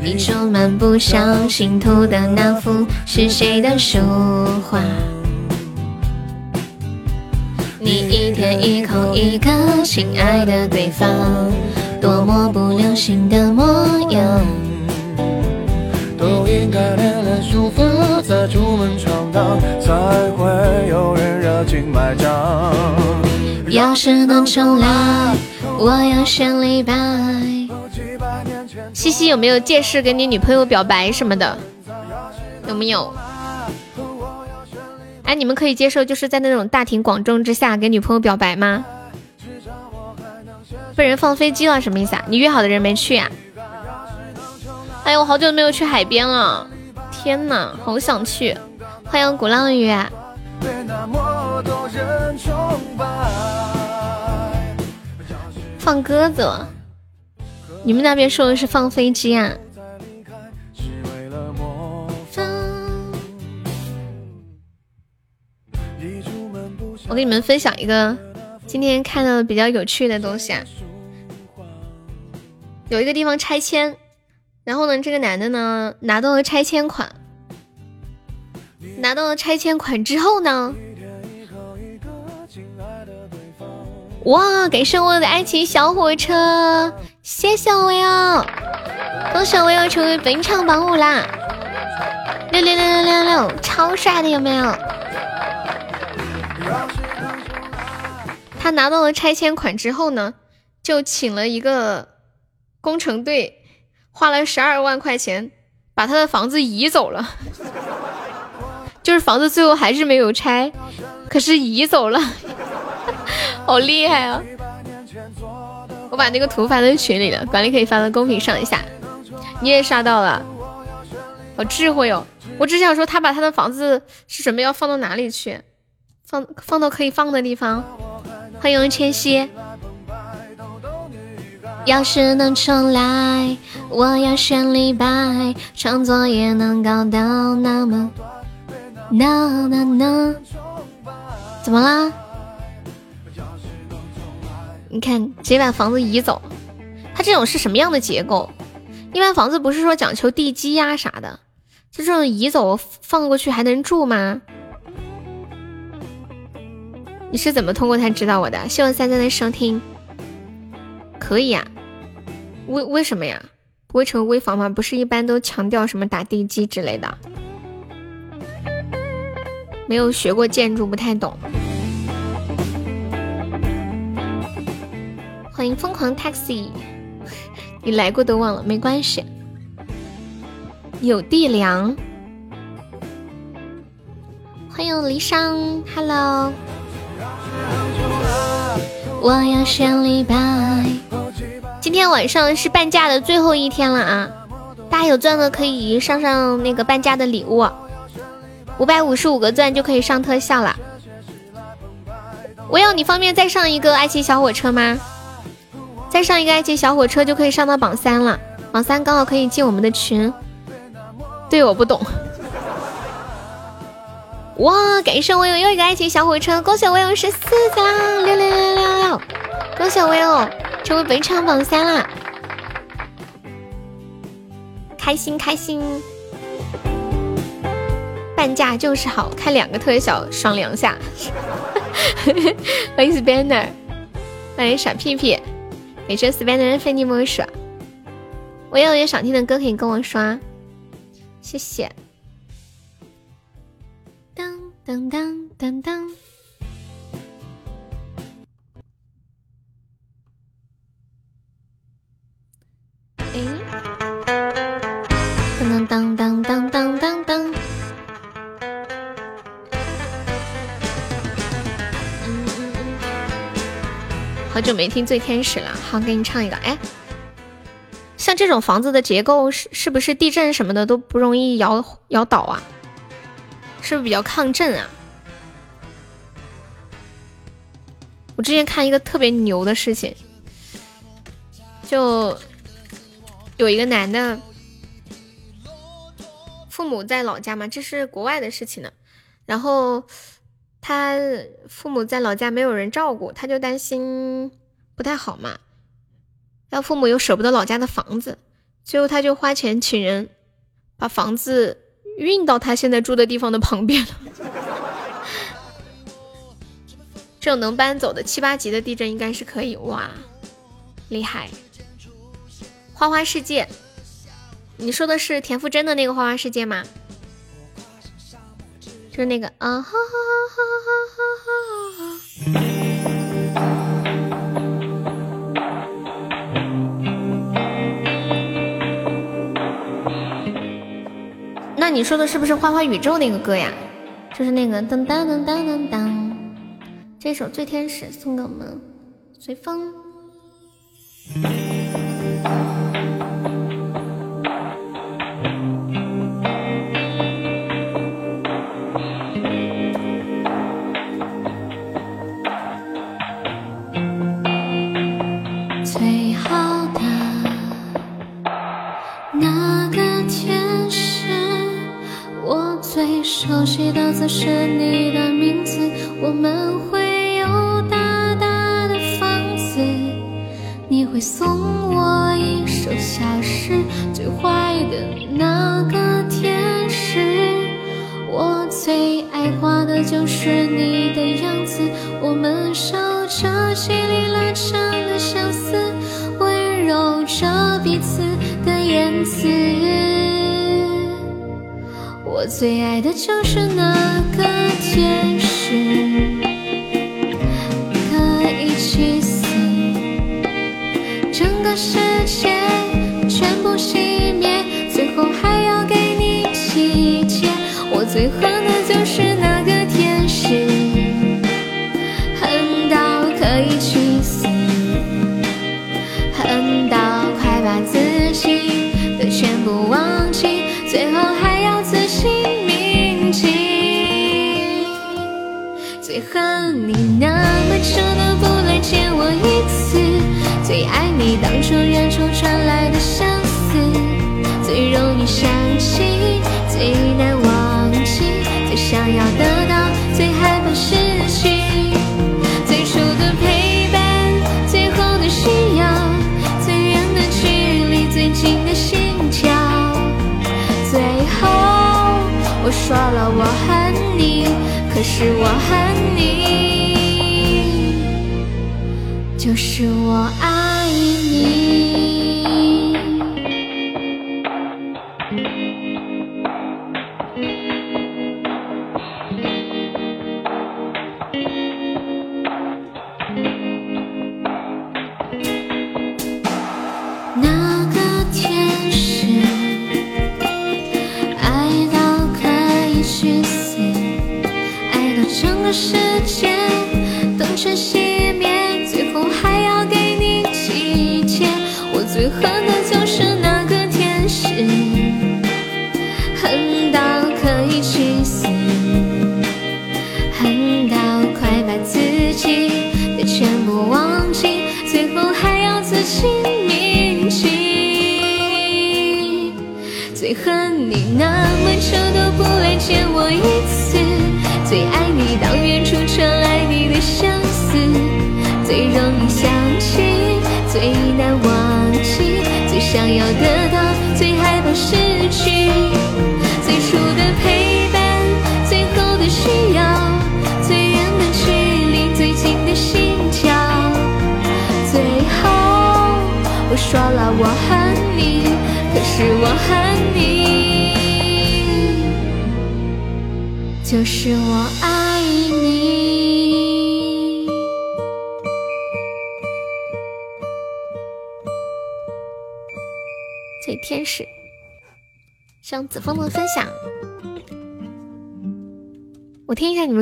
你出门不小心涂的那幅是谁的书画？你一天一口一个亲爱的对方，多么不流行的模样。都应该练练书法，再出门闯荡，才会有人热情买账。要是能重来，我要选李白。西西有没有借势给你女朋友表白什么的？有没有？哎，你们可以接受就是在那种大庭广众之下给女朋友表白吗？被人放飞机了什么意思啊？你约好的人没去呀？哎呦，我好久没有去海边了，天哪，好想去！欢迎鼓浪屿。放鸽子了？你们那边说的是放飞机啊？我给你们分享一个今天看到的比较有趣的东西啊，有一个地方拆迁，然后呢，这个男的呢拿到了拆迁款，拿到了拆迁款之后呢，哇，感谢我的爱情小火车，谢谢我哟，恭喜我又成为本场榜五啦，六六六六六六，超帅的有没有？他拿到了拆迁款之后呢，就请了一个工程队，花了十二万块钱把他的房子移走了。就是房子最后还是没有拆，可是移走了，<laughs> 好厉害啊！我把那个图发在群里了，管理可以发到公屏上一下。你也刷到了，好智慧哦！我只想说，他把他的房子是准备要放到哪里去？放放到可以放的地方。欢迎千玺。要是能重来，我要选李白，创作也能搞到那么那那那。怎么啦？你看，直接把房子移走。它这种是什么样的结构？一般房子不是说讲求地基呀啥的，就这种移走放过去还能住吗？你是怎么通过他知道我的？希望三三的收听，可以呀？为为什么呀？不会成危房吗？不是一般都强调什么打地基之类的？没有学过建筑，不太懂。欢迎疯狂 taxi，<laughs> 你来过都忘了，没关系。有地凉。欢迎离殇，Hello。我要选李白。今天晚上是半价的最后一天了啊！大家有钻的可以上上那个半价的礼物，五百五十五个钻就可以上特效了。我要你方便再上一个爱情小火车吗？再上一个爱情小火车就可以上到榜三了，榜三刚好可以进我们的群。对，我不懂。哇！感谢我有又一个爱情小火车，恭喜我有十四级啦！六六六六六！恭喜我有成为本场榜三啦！开心开心！半价就是好看，两个特效爽两下。<laughs> 欢迎 Spanner，欢迎傻屁屁，感谢 Spanner 的非你莫属。我有有想听的歌可以跟我说，谢谢。当当当当，诶，当当当当当当当，嗯嗯嗯，好久没听《醉天使》了，好，给你唱一个。哎，像这种房子的结构是是不是地震什么的都不容易摇摇倒啊？是不是比较抗震啊？我之前看一个特别牛的事情，就有一个男的，父母在老家嘛，这是国外的事情呢。然后他父母在老家没有人照顾，他就担心不太好嘛。然后父母又舍不得老家的房子，最后他就花钱请人把房子。运到他现在住的地方的旁边了。<laughs> 这种能搬走的七八级的地震应该是可以哇，厉害！花花世界，你说的是田馥甄的那个花花世界吗？就是那个啊哈哈哈哈哈哈那你说的是不是花花宇宙那个歌呀？就是那个噔噔噔噔噔噔，这首《醉天使》送给我们随风。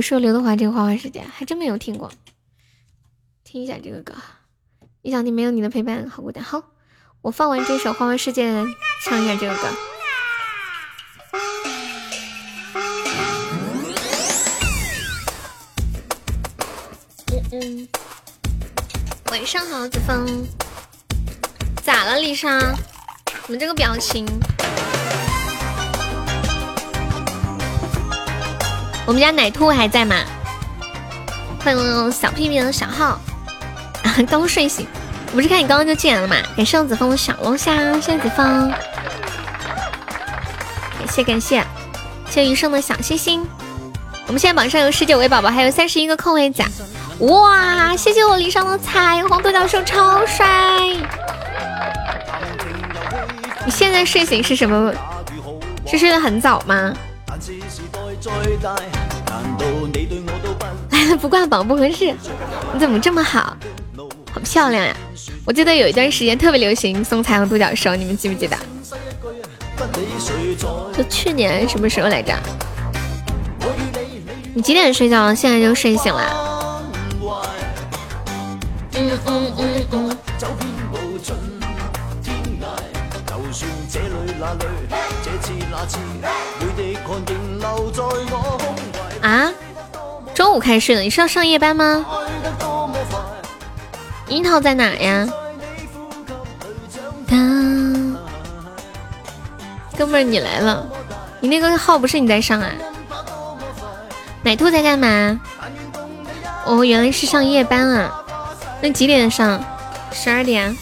说刘德华这个《花花世界》，还真没有听过。听一下这个歌，一想你没有你的陪伴，好孤单。好，我放完这首《花花世界》，唱一下这个歌。嗯嗯，晚上好，子枫，咋了，丽莎？你们这个表情，我们家奶兔还在吗？欢迎小屁屁的小号，<laughs> 刚睡醒，我不是看你刚刚就进来了吗？感谢子枫的小龙虾，谢谢子枫，感谢感谢，谢谢余生的小心心。我们现在榜上有十九位宝宝，还有三十一个空位子。哇，谢谢我离殇的彩虹独角兽，超帅！你现在睡醒是什么？是睡得很早吗？<laughs> 不挂榜不合适，你怎么这么好？好漂亮呀！我记得有一段时间特别流行送彩虹独角兽，你们记不记得？就去年什么时候来着？你几点睡觉？现在就睡醒了？开始的，你是要上夜班吗？樱桃在哪呀？哥们儿，你来了，你那个号不是你在上啊？奶兔在干嘛？哦，原来是上夜班啊。那几点上？十二点。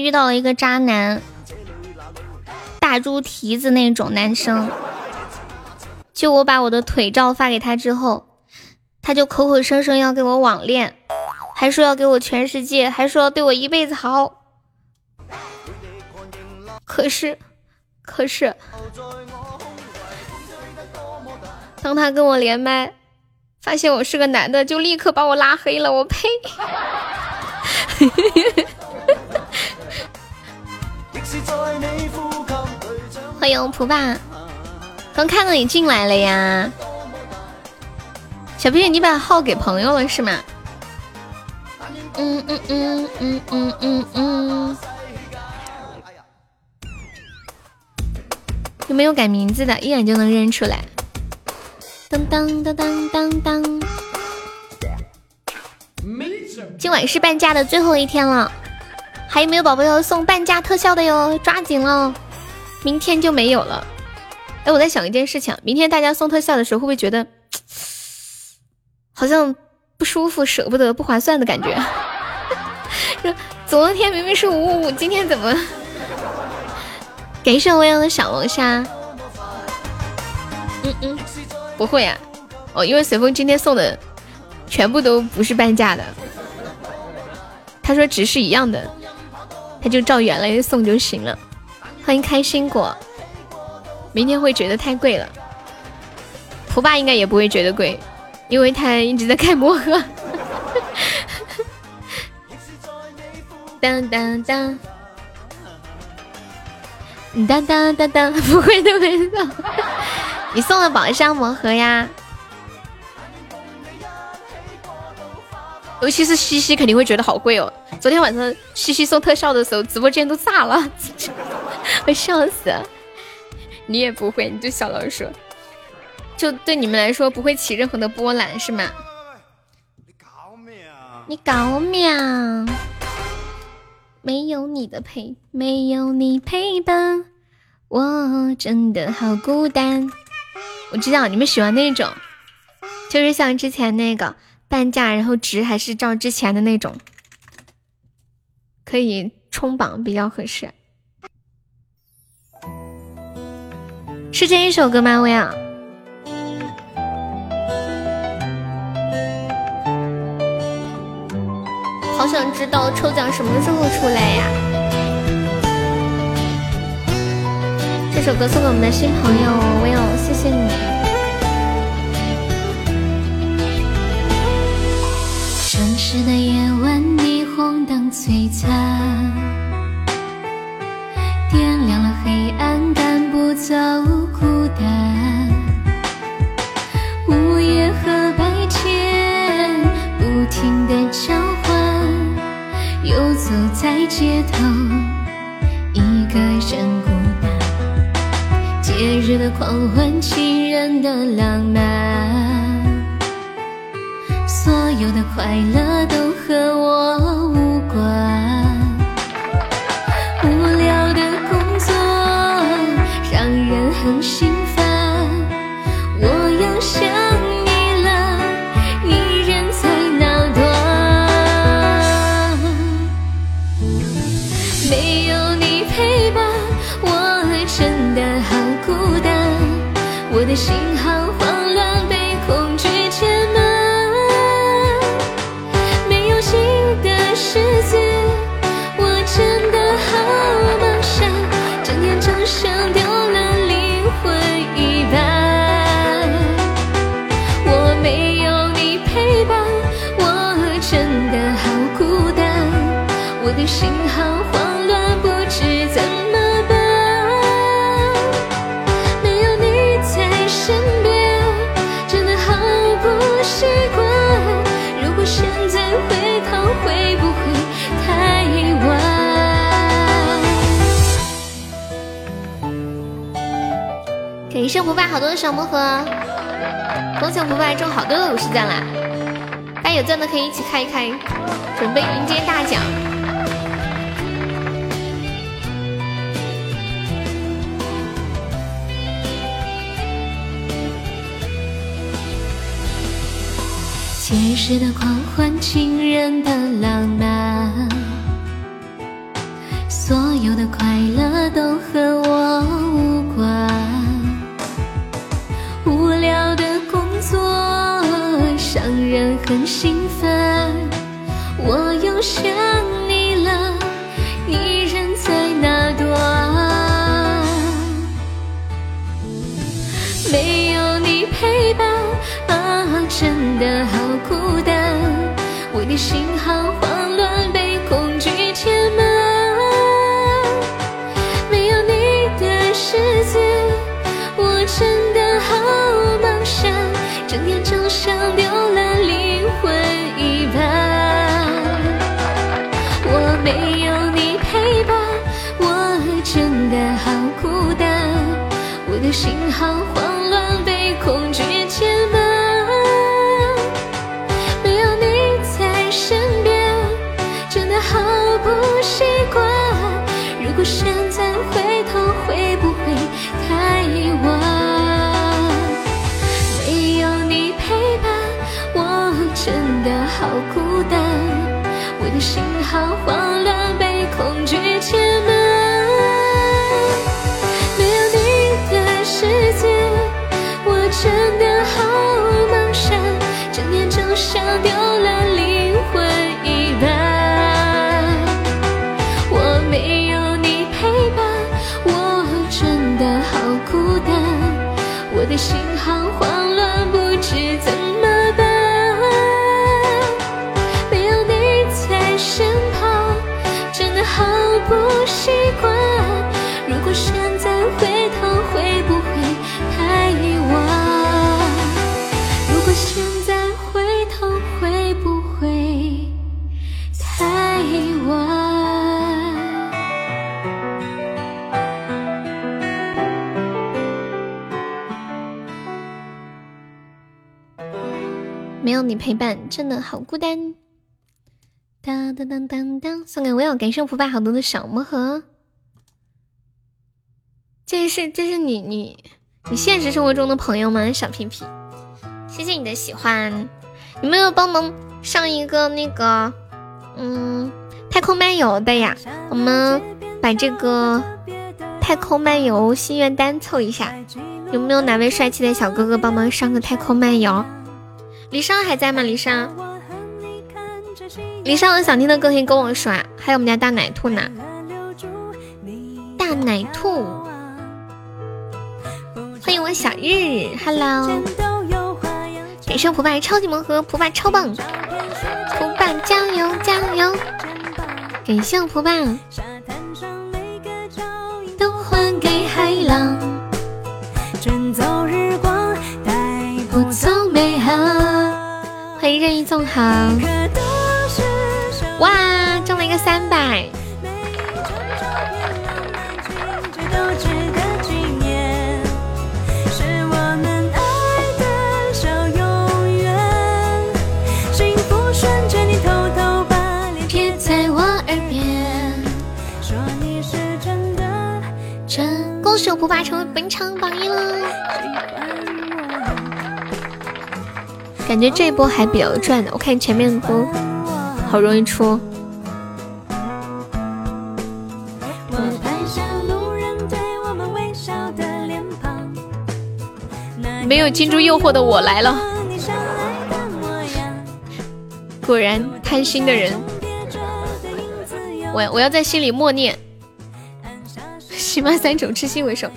遇到了一个渣男，大猪蹄子那种男生。就我把我的腿照发给他之后，他就口口声声要跟我网恋，还说要给我全世界，还说要对我一辈子好。可是，可是，当他跟我连麦，发现我是个男的，就立刻把我拉黑了。我呸！<laughs> 欢迎蒲爸，刚看到你进来了呀，小屁，你把号给朋友了是吗？嗯嗯嗯嗯嗯嗯嗯，有没有改名字的？一眼就能认出来。当当当当当当。今晚是半价的最后一天了，还有没有宝宝要送半价特效的哟？抓紧了，明天就没有了。哎，我在想一件事情，明天大家送特效的时候，会不会觉得好像不舒服、舍不得、不划算的感觉？<laughs> 昨天明明是五五五，今天怎么？感谢我要的小龙虾。嗯嗯，不会啊，哦，因为随风今天送的全部都不是半价的。他说值是一样的，他就照原来的送就行了。欢迎开心果，明天会觉得太贵了。蒲爸应该也不会觉得贵，因为他一直在开魔盒。当当当，当当当当，<laughs> 不会的，没错。你送了宝箱魔盒呀？尤其是西西肯定会觉得好贵哦。昨天晚上西西送特效的时候，直播间都炸了，<laughs> 我笑死。你也不会，你就小老鼠，就对你们来说不会起任何的波澜是吗？你搞秒，你搞秒，没有你的陪，没有你陪伴，我真的好孤单。我知道你们喜欢那种，就是像之前那个。半价，然后值还是照之前的那种，可以冲榜比较合适。是这一首歌吗？薇娅，好想知道抽奖什么时候出来呀？这首歌送给我们的新朋友薇娅，谢谢你。城市的夜晚，霓虹灯璀璨，点亮了黑暗，赶不走孤单。午夜和白天不停的交换，游走在街头，一个人孤单。节日的狂欢，情人的浪漫。所有的快乐都和我无不败好多的小魔盒，恭喜不败中好多的五十钻啦！大家有钻的可以一起开一开，准备迎接大奖。节日的狂欢，情人的浪漫，所有的快乐都和我人很兴奋，我又想你了，你人在哪端？没有你陪伴啊，真的好孤单，为你心好慌心好慌乱，被恐惧填满。没有你在身边，真的好不习惯。如果现在回头，会不会太晚？没有你陪伴，我真的好孤单，我的心好慌真的好孤单。当当当当当，送给我有感谢福败好多的小魔盒。这是这是你你你现实生活中的朋友吗？小皮皮，谢谢你的喜欢。有没有帮忙上一个那个嗯太空漫游的呀？我们把这个太空漫游心愿单凑一下。有没有哪位帅气的小哥哥帮忙上个太空漫游？李尚还在吗？李尚，李尚有想听的歌可以跟我说啊。还有我们家大奶兔呢，大奶兔，欢迎我小日，Hello，感谢普爸超级魔盒，普爸超棒，普爸加油加油，感谢普爸，都还给海浪，卷走日光，带不走美好。欢迎任意纵横，哇，中了一个三百。别在我耳边说你是真的真。恭喜我普爸成为本场榜一了。感觉这一波还比较赚的，我看前面都好容易出。没有金猪诱惑的我来了，果然贪心的人，我我要在心里默念：喜妈三种，痴心为首。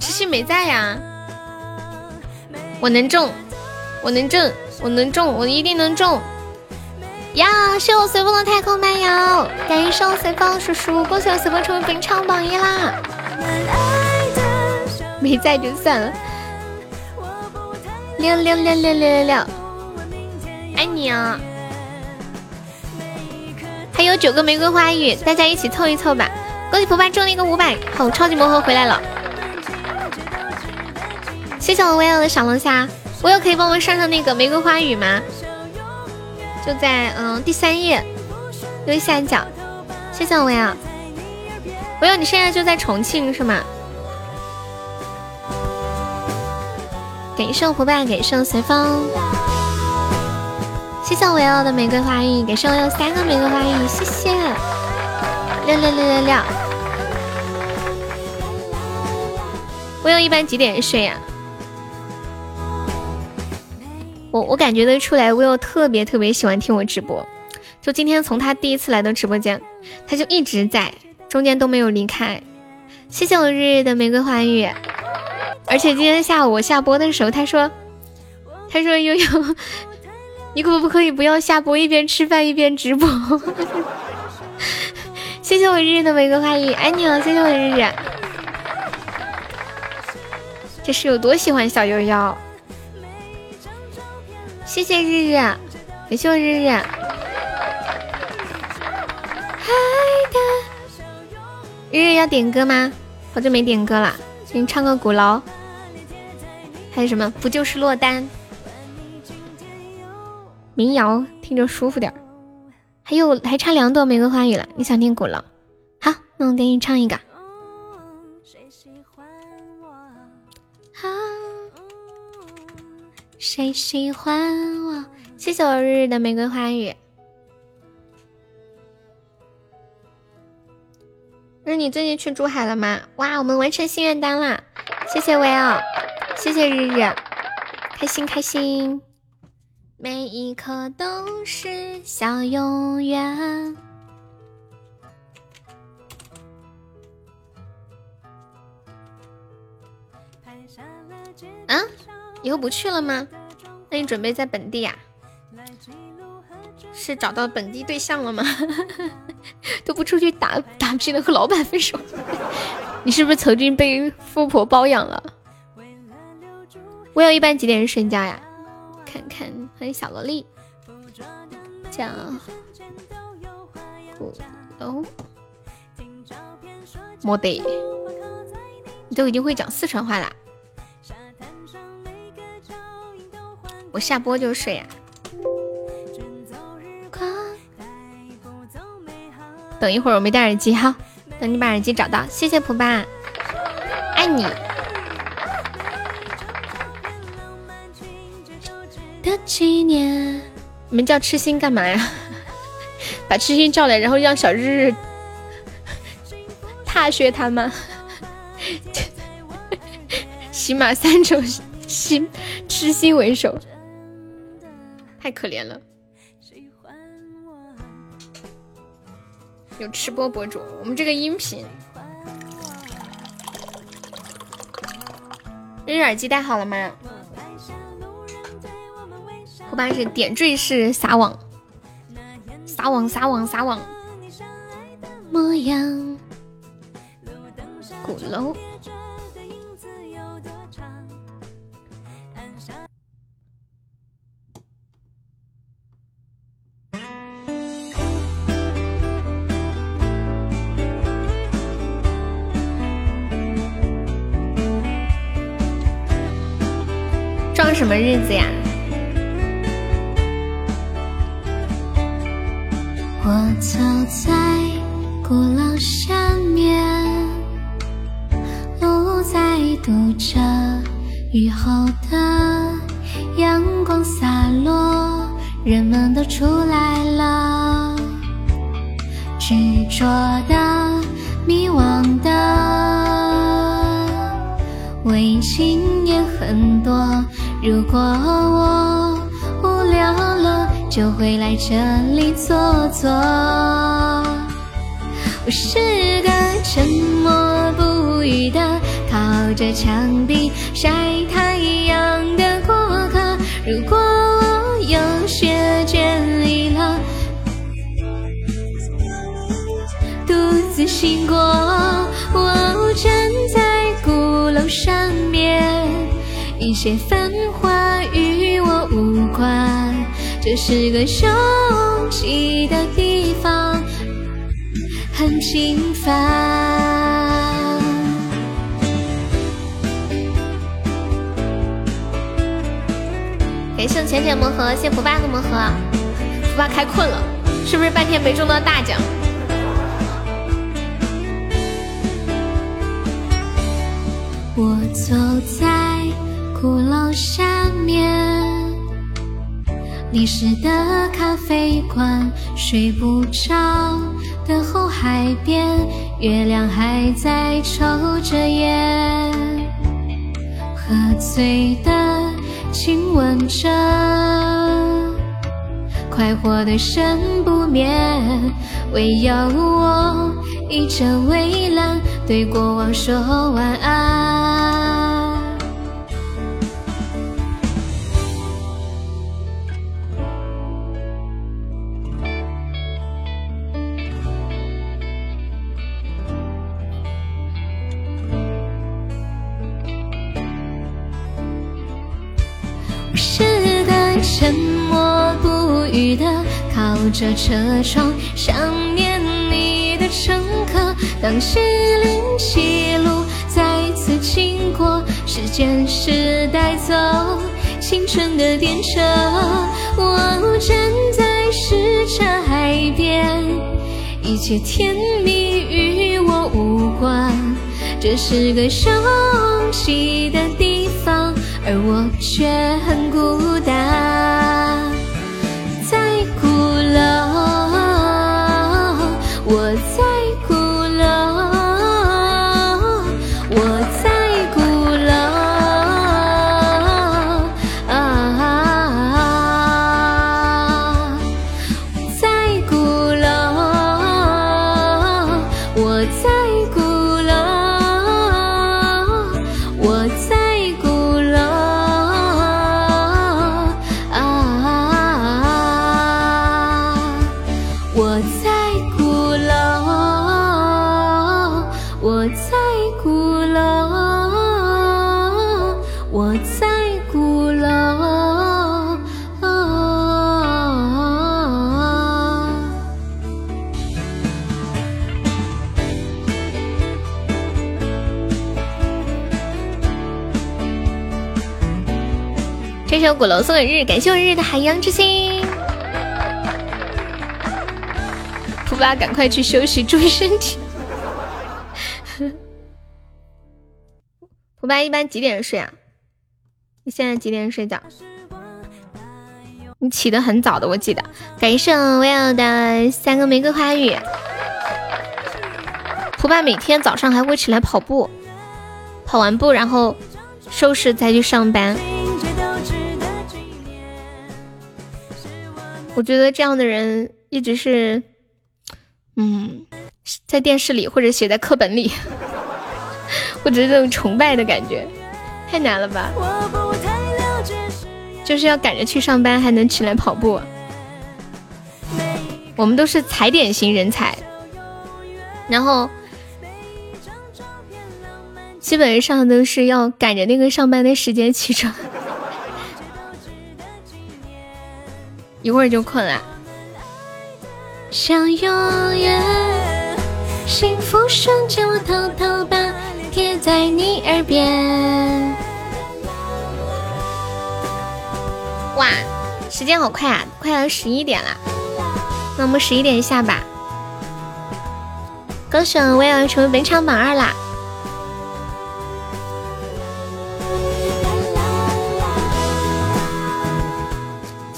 痴心没在呀，我能中，我能中。我能中，我一定能中！呀！谢我随风的太空漫游，感谢我随风叔叔，恭喜我随风成为本场榜一啦！没在就算了。六六六六六六六，爱你啊！还有九个玫瑰花语，大家一起凑一凑吧！恭喜普巴中了一个五百，好，超级魔盒回来了！谢谢我威尔的小龙虾，我有可以帮我上上那个玫瑰花语吗？就在嗯第三页右下角，谢谢我威尔。威尔，你现在就在重庆是吗？给圣伙伴，给圣随风，谢谢我要的玫瑰花语，给圣有三个玫瑰花语，谢谢，六六六六六。我有一般几点睡呀？我我感觉得出来，Will 特别特别喜欢听我直播，就今天从他第一次来到直播间，他就一直在，中间都没有离开。谢谢我日日的玫瑰花语。而且今天下午我下播的时候，他说：“他说悠悠，<laughs> 你可不可以不要下播一边吃饭一边直播？” <laughs> 谢谢我日日的玫瑰花语，爱你了！谢谢我日日，这是有多喜欢小悠悠？谢谢日日，感谢我日日。日日要点歌吗？好久没点歌了，给你唱个鼓楼。还有什么？不就是落单？民谣听着舒服点还有还差两朵玫瑰花语了，你想听鼓楼？好，那我给你唱一个。谁喜欢我？谢谢我日日的玫瑰花语。那你最近去珠海了吗？哇，我们完成心愿单啦！谢谢维奥。谢谢日日，开心开心，每一刻都是小永远。啊，以后不去了吗？那你准备在本地呀？是找到本地对象了吗？<laughs> 都不出去打打拼了，和老板分手？<laughs> 你是不是曾经被富婆包养了？我有一般几点睡觉呀？看看，欢迎小萝莉，叫鼓楼，没得，你都已经会讲四川话啦。我下播就睡呀。等一会儿，我没戴耳机哈，等你把耳机找到。谢谢普爸，爱你。的纪念，你们叫痴心干嘛呀？把痴心叫来，然后让小日日踏雪他吗？<laughs> 起码三种心痴心为首，太可怜了。有吃播博主，我们这个音频，日日耳机戴好了吗？我爸是点缀式撒网，撒网撒网撒网。模样，鼓楼。什么日子呀？我走在鼓楼下面，路在堵着，雨后的阳光洒落，人们都出来了，执着的、迷惘的，围巾也很多。如果我无聊了，就会来这里坐坐。我是个沉默不语的，靠着墙壁晒太阳的过客。如果我有些倦意了，独自醒过。我站在鼓楼上。一切繁华与我无关。这是个拥挤的地方，很平凡。感谢浅浅魔盒，谢福爸的魔盒。福爸开困了，是不是半天没中到大奖？我走在下面。历史的咖啡馆，睡不着的后海边，月亮还在抽着烟，喝醉的亲吻着，快活的身不眠，唯有我倚着围栏，对过往说晚安。着车窗，想念你的乘客。当西林西路再次经过，时间是带走青春的电车。我站在什刹海边，一切甜蜜与我无关。这是个拥挤的地方。而我却很孤单，鼓楼送给日，感谢我日日的海洋之心。蒲巴，赶快去休息，注意身体。<laughs> 蒲巴一般几点睡啊？你现在几点睡觉？你起得很早的，我记得。感谢我要的三个玫瑰花语。蒲巴每天早上还会起来跑步，跑完步然后收拾再去上班。我觉得这样的人一直是，嗯，在电视里或者写在课本里，<laughs> 或者这种崇拜的感觉，太难了吧？就是要赶着去上班，还能起来跑步。我们都是踩点型人才，然后基本上都是要赶着那个上班的时间起床。一会儿就困了。想永远幸福瞬间，我偷偷把贴在你耳边。哇，时间好快啊，快要十一点了。那我们十一点下吧。歌手，我要成为本场榜二啦！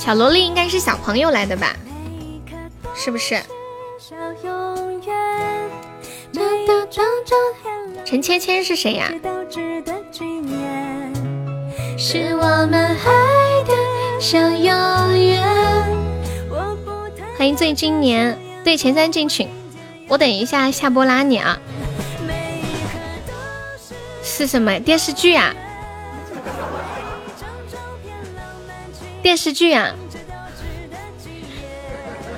小萝莉应该是小朋友来的吧？是不是？陈芊芊是谁呀？欢迎醉今年，对前三进群。我等一下下播拉你啊。是什么电视剧啊？电视剧啊，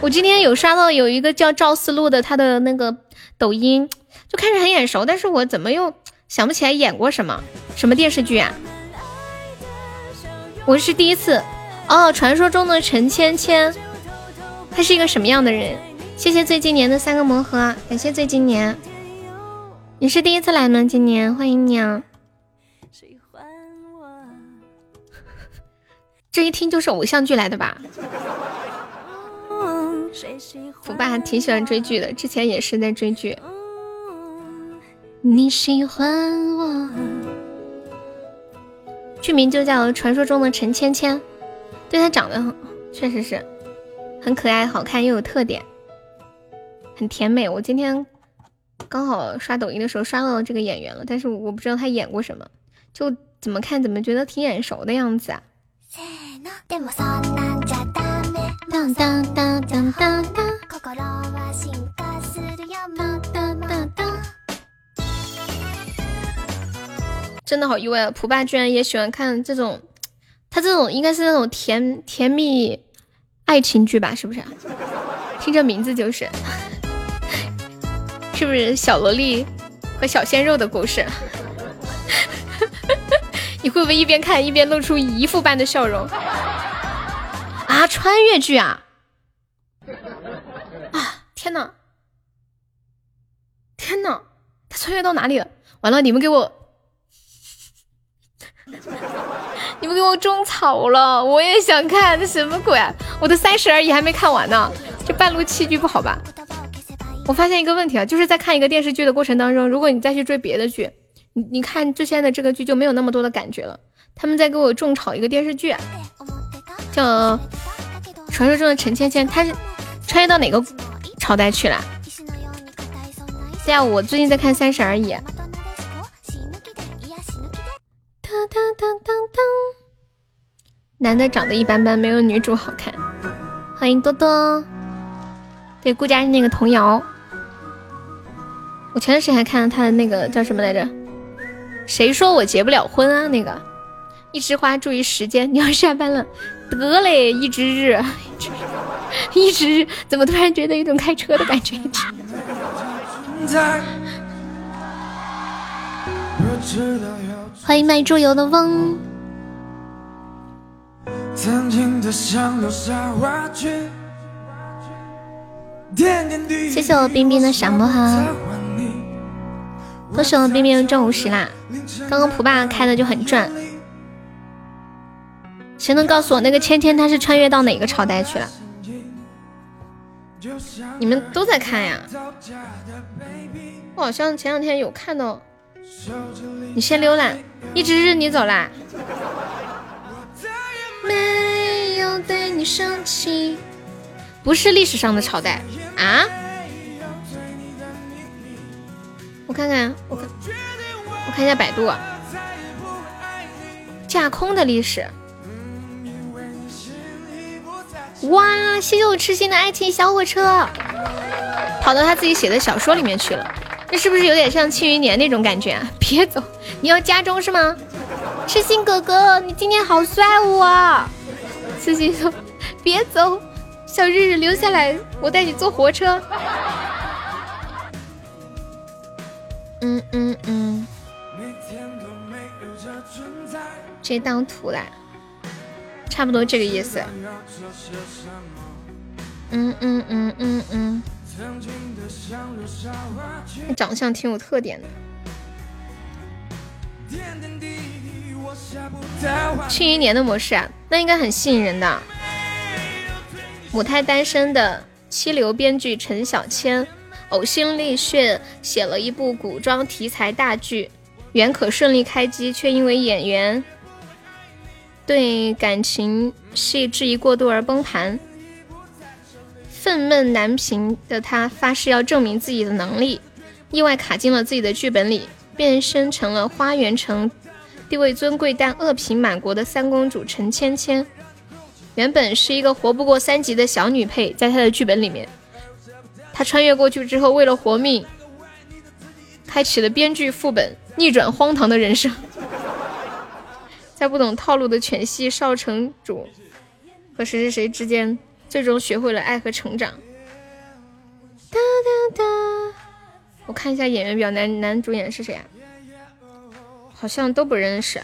我今天有刷到有一个叫赵思路的，他的那个抖音就看着很眼熟，但是我怎么又想不起来演过什么什么电视剧啊？我是第一次哦，传说中的陈芊芊，他是一个什么样的人？谢谢最今年的三个魔盒，感谢最今年，你是第一次来吗？今年欢迎你啊！这一听就是偶像剧来的吧？我爸还挺喜欢追剧的，之前也是在追剧。你喜欢我，剧名就叫《传说中的陈芊芊》，对她长得确实是很可爱、好看又有特点，很甜美。我今天刚好刷抖音的时候刷到这个演员了，但是我不知道他演过什么，就怎么看怎么觉得挺眼熟的样子啊。真的好意外啊！普爸居然也喜欢看这种，他这种应该是那种甜甜蜜爱情剧吧？是不是？听这名字就是，<laughs> 是不是小萝莉和小鲜肉的故事？你会不会一边看一边露出姨父般的笑容？啊，穿越剧啊！啊，天呐！天呐，他穿越到哪里了？完了，你们给我，你们给我种草了！我也想看，这什么鬼？我的三十而已还没看完呢，这半路弃剧不好吧？我发现一个问题啊，就是在看一个电视剧的过程当中，如果你再去追别的剧，你你看之前的这个剧就没有那么多的感觉了。他们在给我种草一个电视剧。叫传说中的陈芊芊，她是穿越到哪个朝代去了？对啊，我最近在看《三十而已》。男的长得一般般，没有女主好看。欢迎多多。对，顾佳是那个童谣。我前段时间还看了他的那个叫什么来着？谁说我结不了婚啊？那个一枝花，注意时间，你要下班了。得嘞，一枝日，<laughs> 一枝日，怎么突然觉得有种开车的感觉？<laughs> 欢迎卖猪油的翁。谢谢我冰冰的小魔盒，恭喜我冰冰中五十啦！刚刚普爸开的就很赚。谁能告诉我那个芊芊她是穿越到哪个朝代去了？你们都在看呀？我好像前两天有看到。你先溜了，一直日你走啦。没有对你生气，不是历史上的朝代啊？我看看，我看，我看一下百度，架空的历史。哇！谢谢我痴心的爱情小火车，跑到他自己写的小说里面去了。这是不是有点像《庆余年》那种感觉啊？<laughs> 别走，你要加钟是吗？痴心哥哥，你今天好帅哦！痴心说：“别走，小日日留下来，我带你坐火车。”嗯嗯嗯，这当图了。差不多这个意思。嗯嗯嗯嗯嗯，长相挺有特点的。庆余年的模式啊，那应该很吸引人的。母胎单身的七流编剧陈小千呕心沥血写了一部古装题材大剧，原可顺利开机，却因为演员。对感情戏质疑过度而崩盘，愤懑难平的他发誓要证明自己的能力，意外卡进了自己的剧本里，变身成了花园城地位尊贵但恶评满国的三公主陈芊芊。原本是一个活不过三集的小女配，在他的剧本里面，他穿越过去之后，为了活命，开启了编剧副本，逆转荒唐的人生。<laughs> 在不懂套路的犬系少城主和谁谁谁之间最终学会了爱和成长。哒哒哒，我看一下演员表，男男主演是谁啊？好像都不认识。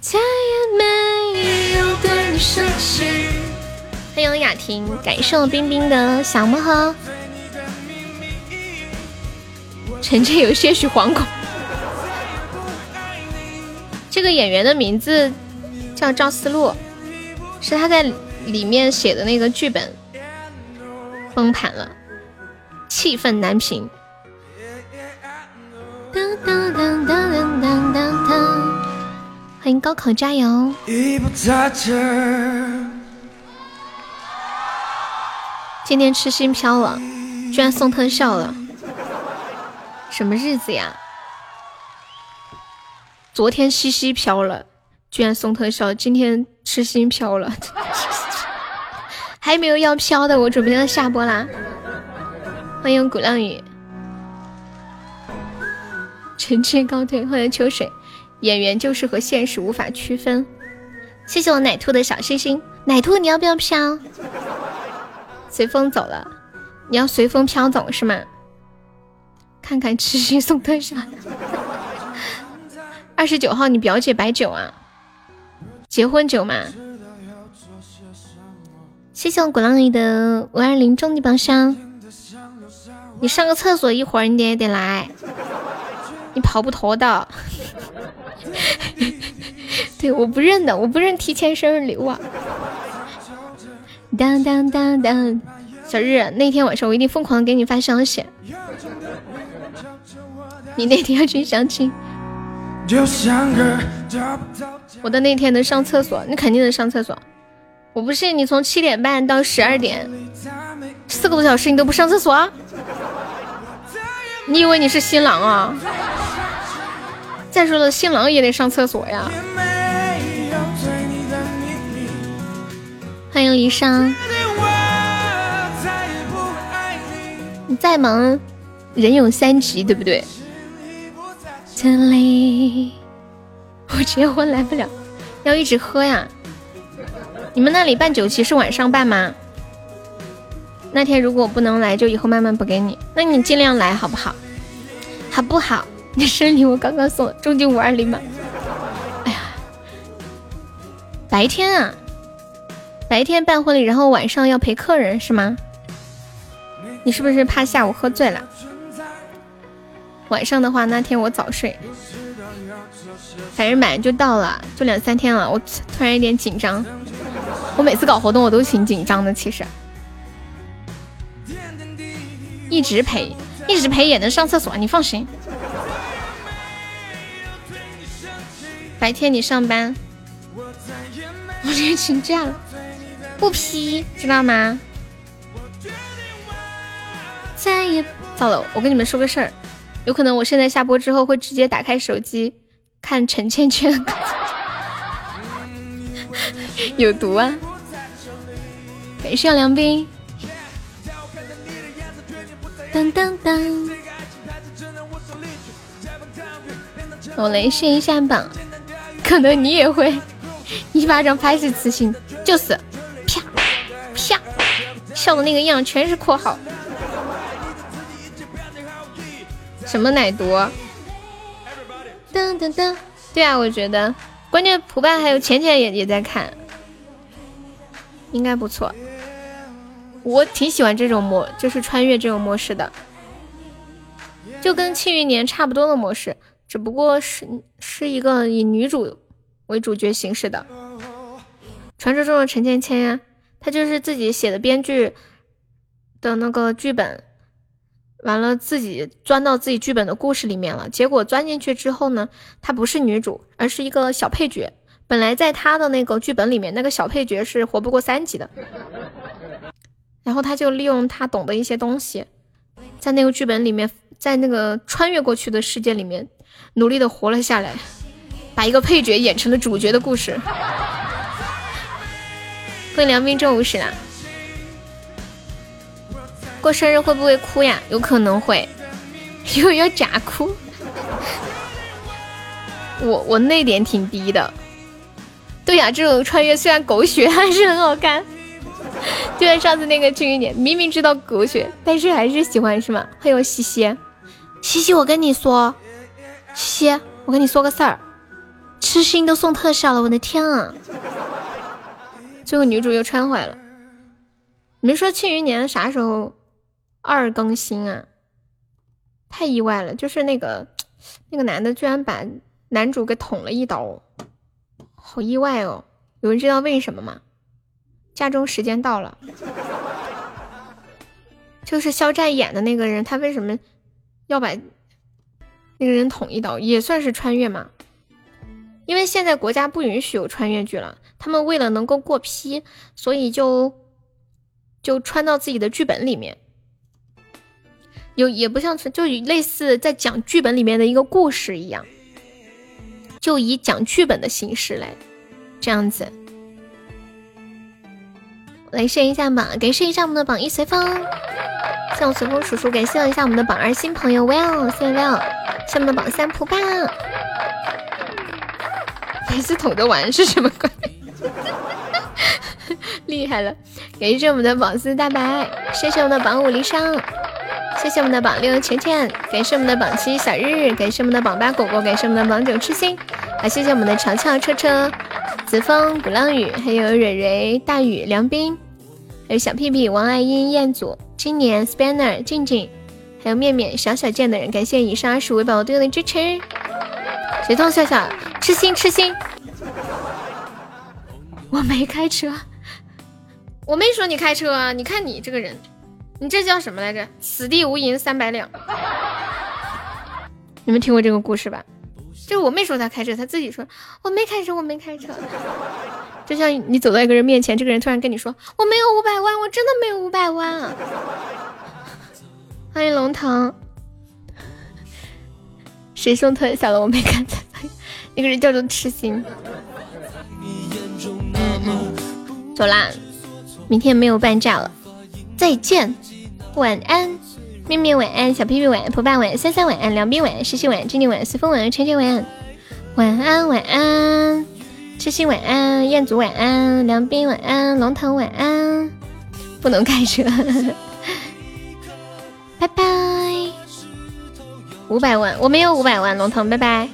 再也没有对你生气。欢迎雅婷，感受冰冰的小魔盒。臣妾有些许惶恐。这个演员的名字叫赵思路，是他在里面写的那个剧本崩盘了，气愤难平。当当当当当当当！欢迎高考加油！今天吃心飘了，居然送特效了，什么日子呀？昨天西西飘了，居然送特效，今天吃心飘了，<laughs> 还有没有要飘的，我准备要下播啦。欢迎鼓浪屿，臣妾告退。欢迎秋水，演员就是和现实无法区分。谢谢我奶兔的小心心，奶兔你要不要飘？随风走了，你要随风飘走是吗？看看吃心送特效。<laughs> 二十九号，你表姐摆酒啊？结婚酒吗？谢谢我鼓浪屿的五二零终极宝箱。你上个厕所一会儿，你得得来，你跑不脱的。<laughs> 对，我不认的，我不认提前生日礼物。当当当当，小日，那天晚上我一定疯狂的给你发消息。你那天要去相亲。我的那天能上厕所，你肯定能上厕所。我不信你从七点半到十二点，四个多小时你都不上厕所？你以为你是新郎啊？再说了，新郎也得上厕所呀。欢迎离殇。你再忙，人有三急，对不对？这里，我结婚来不了，要一直喝呀。你们那里办酒席是晚上办吗？那天如果不能来，就以后慢慢补给你。那你尽量来好不好？好不好？你生日礼物刚刚送，终极五二零吗？哎呀，白天啊，白天办婚礼，然后晚上要陪客人是吗？你是不是怕下午喝醉了？晚上的话，那天我早睡，反正马上就到了，就两三天了。我突然有点紧张，我每次搞活动我都挺紧张的。其实，一直陪，一直陪也能上厕所，你放心。白天你上班，我今天请假了，不批，知道吗？再也糟了，我跟你们说个事儿。有可能我现在下播之后会直接打开手机看陈倩倩，<laughs> 有毒啊！感谢梁斌，当当当，我来试一下榜，可能你也会一巴掌拍死雌性，就是笑的那个样，全是括号。什么奶毒？噔噔噔！对啊，我觉得关键普爸还有浅浅也也在看，应该不错。我挺喜欢这种模，就是穿越这种模式的，就跟庆余年差不多的模式，只不过是是一个以女主为主角形式的。传说中的陈芊芊呀，她就是自己写的编剧的那个剧本。完了，自己钻到自己剧本的故事里面了。结果钻进去之后呢，她不是女主，而是一个小配角。本来在她的那个剧本里面，那个小配角是活不过三集的。然后他就利用他懂的一些东西，在那个剧本里面，在那个穿越过去的世界里面，努力的活了下来，把一个配角演成了主角的故事。欢迎梁斌正午时啦。过生日会不会哭呀？有可能会，<laughs> 又要假哭。<laughs> 我我泪点挺低的，对呀，这种穿越虽然狗血，还是很好看。<laughs> 就像上次那个《庆余年》，明明知道狗血，但是还是喜欢，是吗？欢迎西西，西西，我跟你说，西西，我跟你说个事儿，痴心都送特效了，我的天啊！最后女主又穿坏了。你们说《庆余年》啥时候二更新啊？太意外了，就是那个那个男的居然把男主给捅了一刀，好意外哦！有人知道为什么吗？家中时间到了，就是肖战演的那个人，他为什么要把那个人捅一刀？也算是穿越嘛？因为现在国家不允许有穿越剧了，他们为了能够过批，所以就就穿到自己的剧本里面。有也不像是，就类似在讲剧本里面的一个故事一样，就以讲剧本的形式来这样子。来试一下榜，感谢一下我们的榜一随风，谢我随风叔叔，感谢一下我们的榜二新朋友 Well，谢谢 Well，谢我们的榜三普爸，每次捅着玩是什么鬼？<laughs> 厉害了！感谢我们的榜四大白，谢谢我们的榜五离殇。谢谢我们的榜六浅浅，感谢我们的榜七小日，感谢我们的榜八果果，感谢我们的榜九痴心，好，谢谢我们的乔乔车车、子枫、鼓浪屿，还有蕊蕊、大雨、梁斌，还有小屁屁、王爱英、彦祖、今年 Spanner、静静，还有面面、小小贱的人，感谢以上二十五位宝宝对我的支持。谁痛笑笑，痴心痴心，我没开车，我没说你开车啊，你看你这个人。你这叫什么来着？此地无银三百两。你们听过这个故事吧？就是我没说他开车，他自己说我没开车，我没开车。就像你走到一个人面前，这个人突然跟你说我没有五百万，我真的没有五百万。欢迎龙腾，谁送特效了？我没看。那个人叫做痴心。走啦，明天没有半价了，再见。晚安，面面晚安，小屁屁晚安，蒲爸晚安，三三晚安，梁斌晚安，西西晚安，静静晚安，随风晚安，晨晨晚安，晚安晚安，痴心晚安，彦祖晚安，梁斌晚安，龙腾晚安，不能开车，<laughs> 拜拜，五百万，我没有五百万，龙腾拜拜，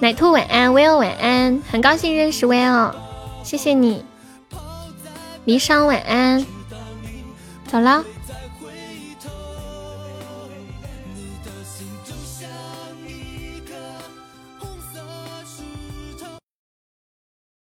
奶兔晚安，Will 晚安，很高兴认识 Will，谢谢你，离殇晚安。走了。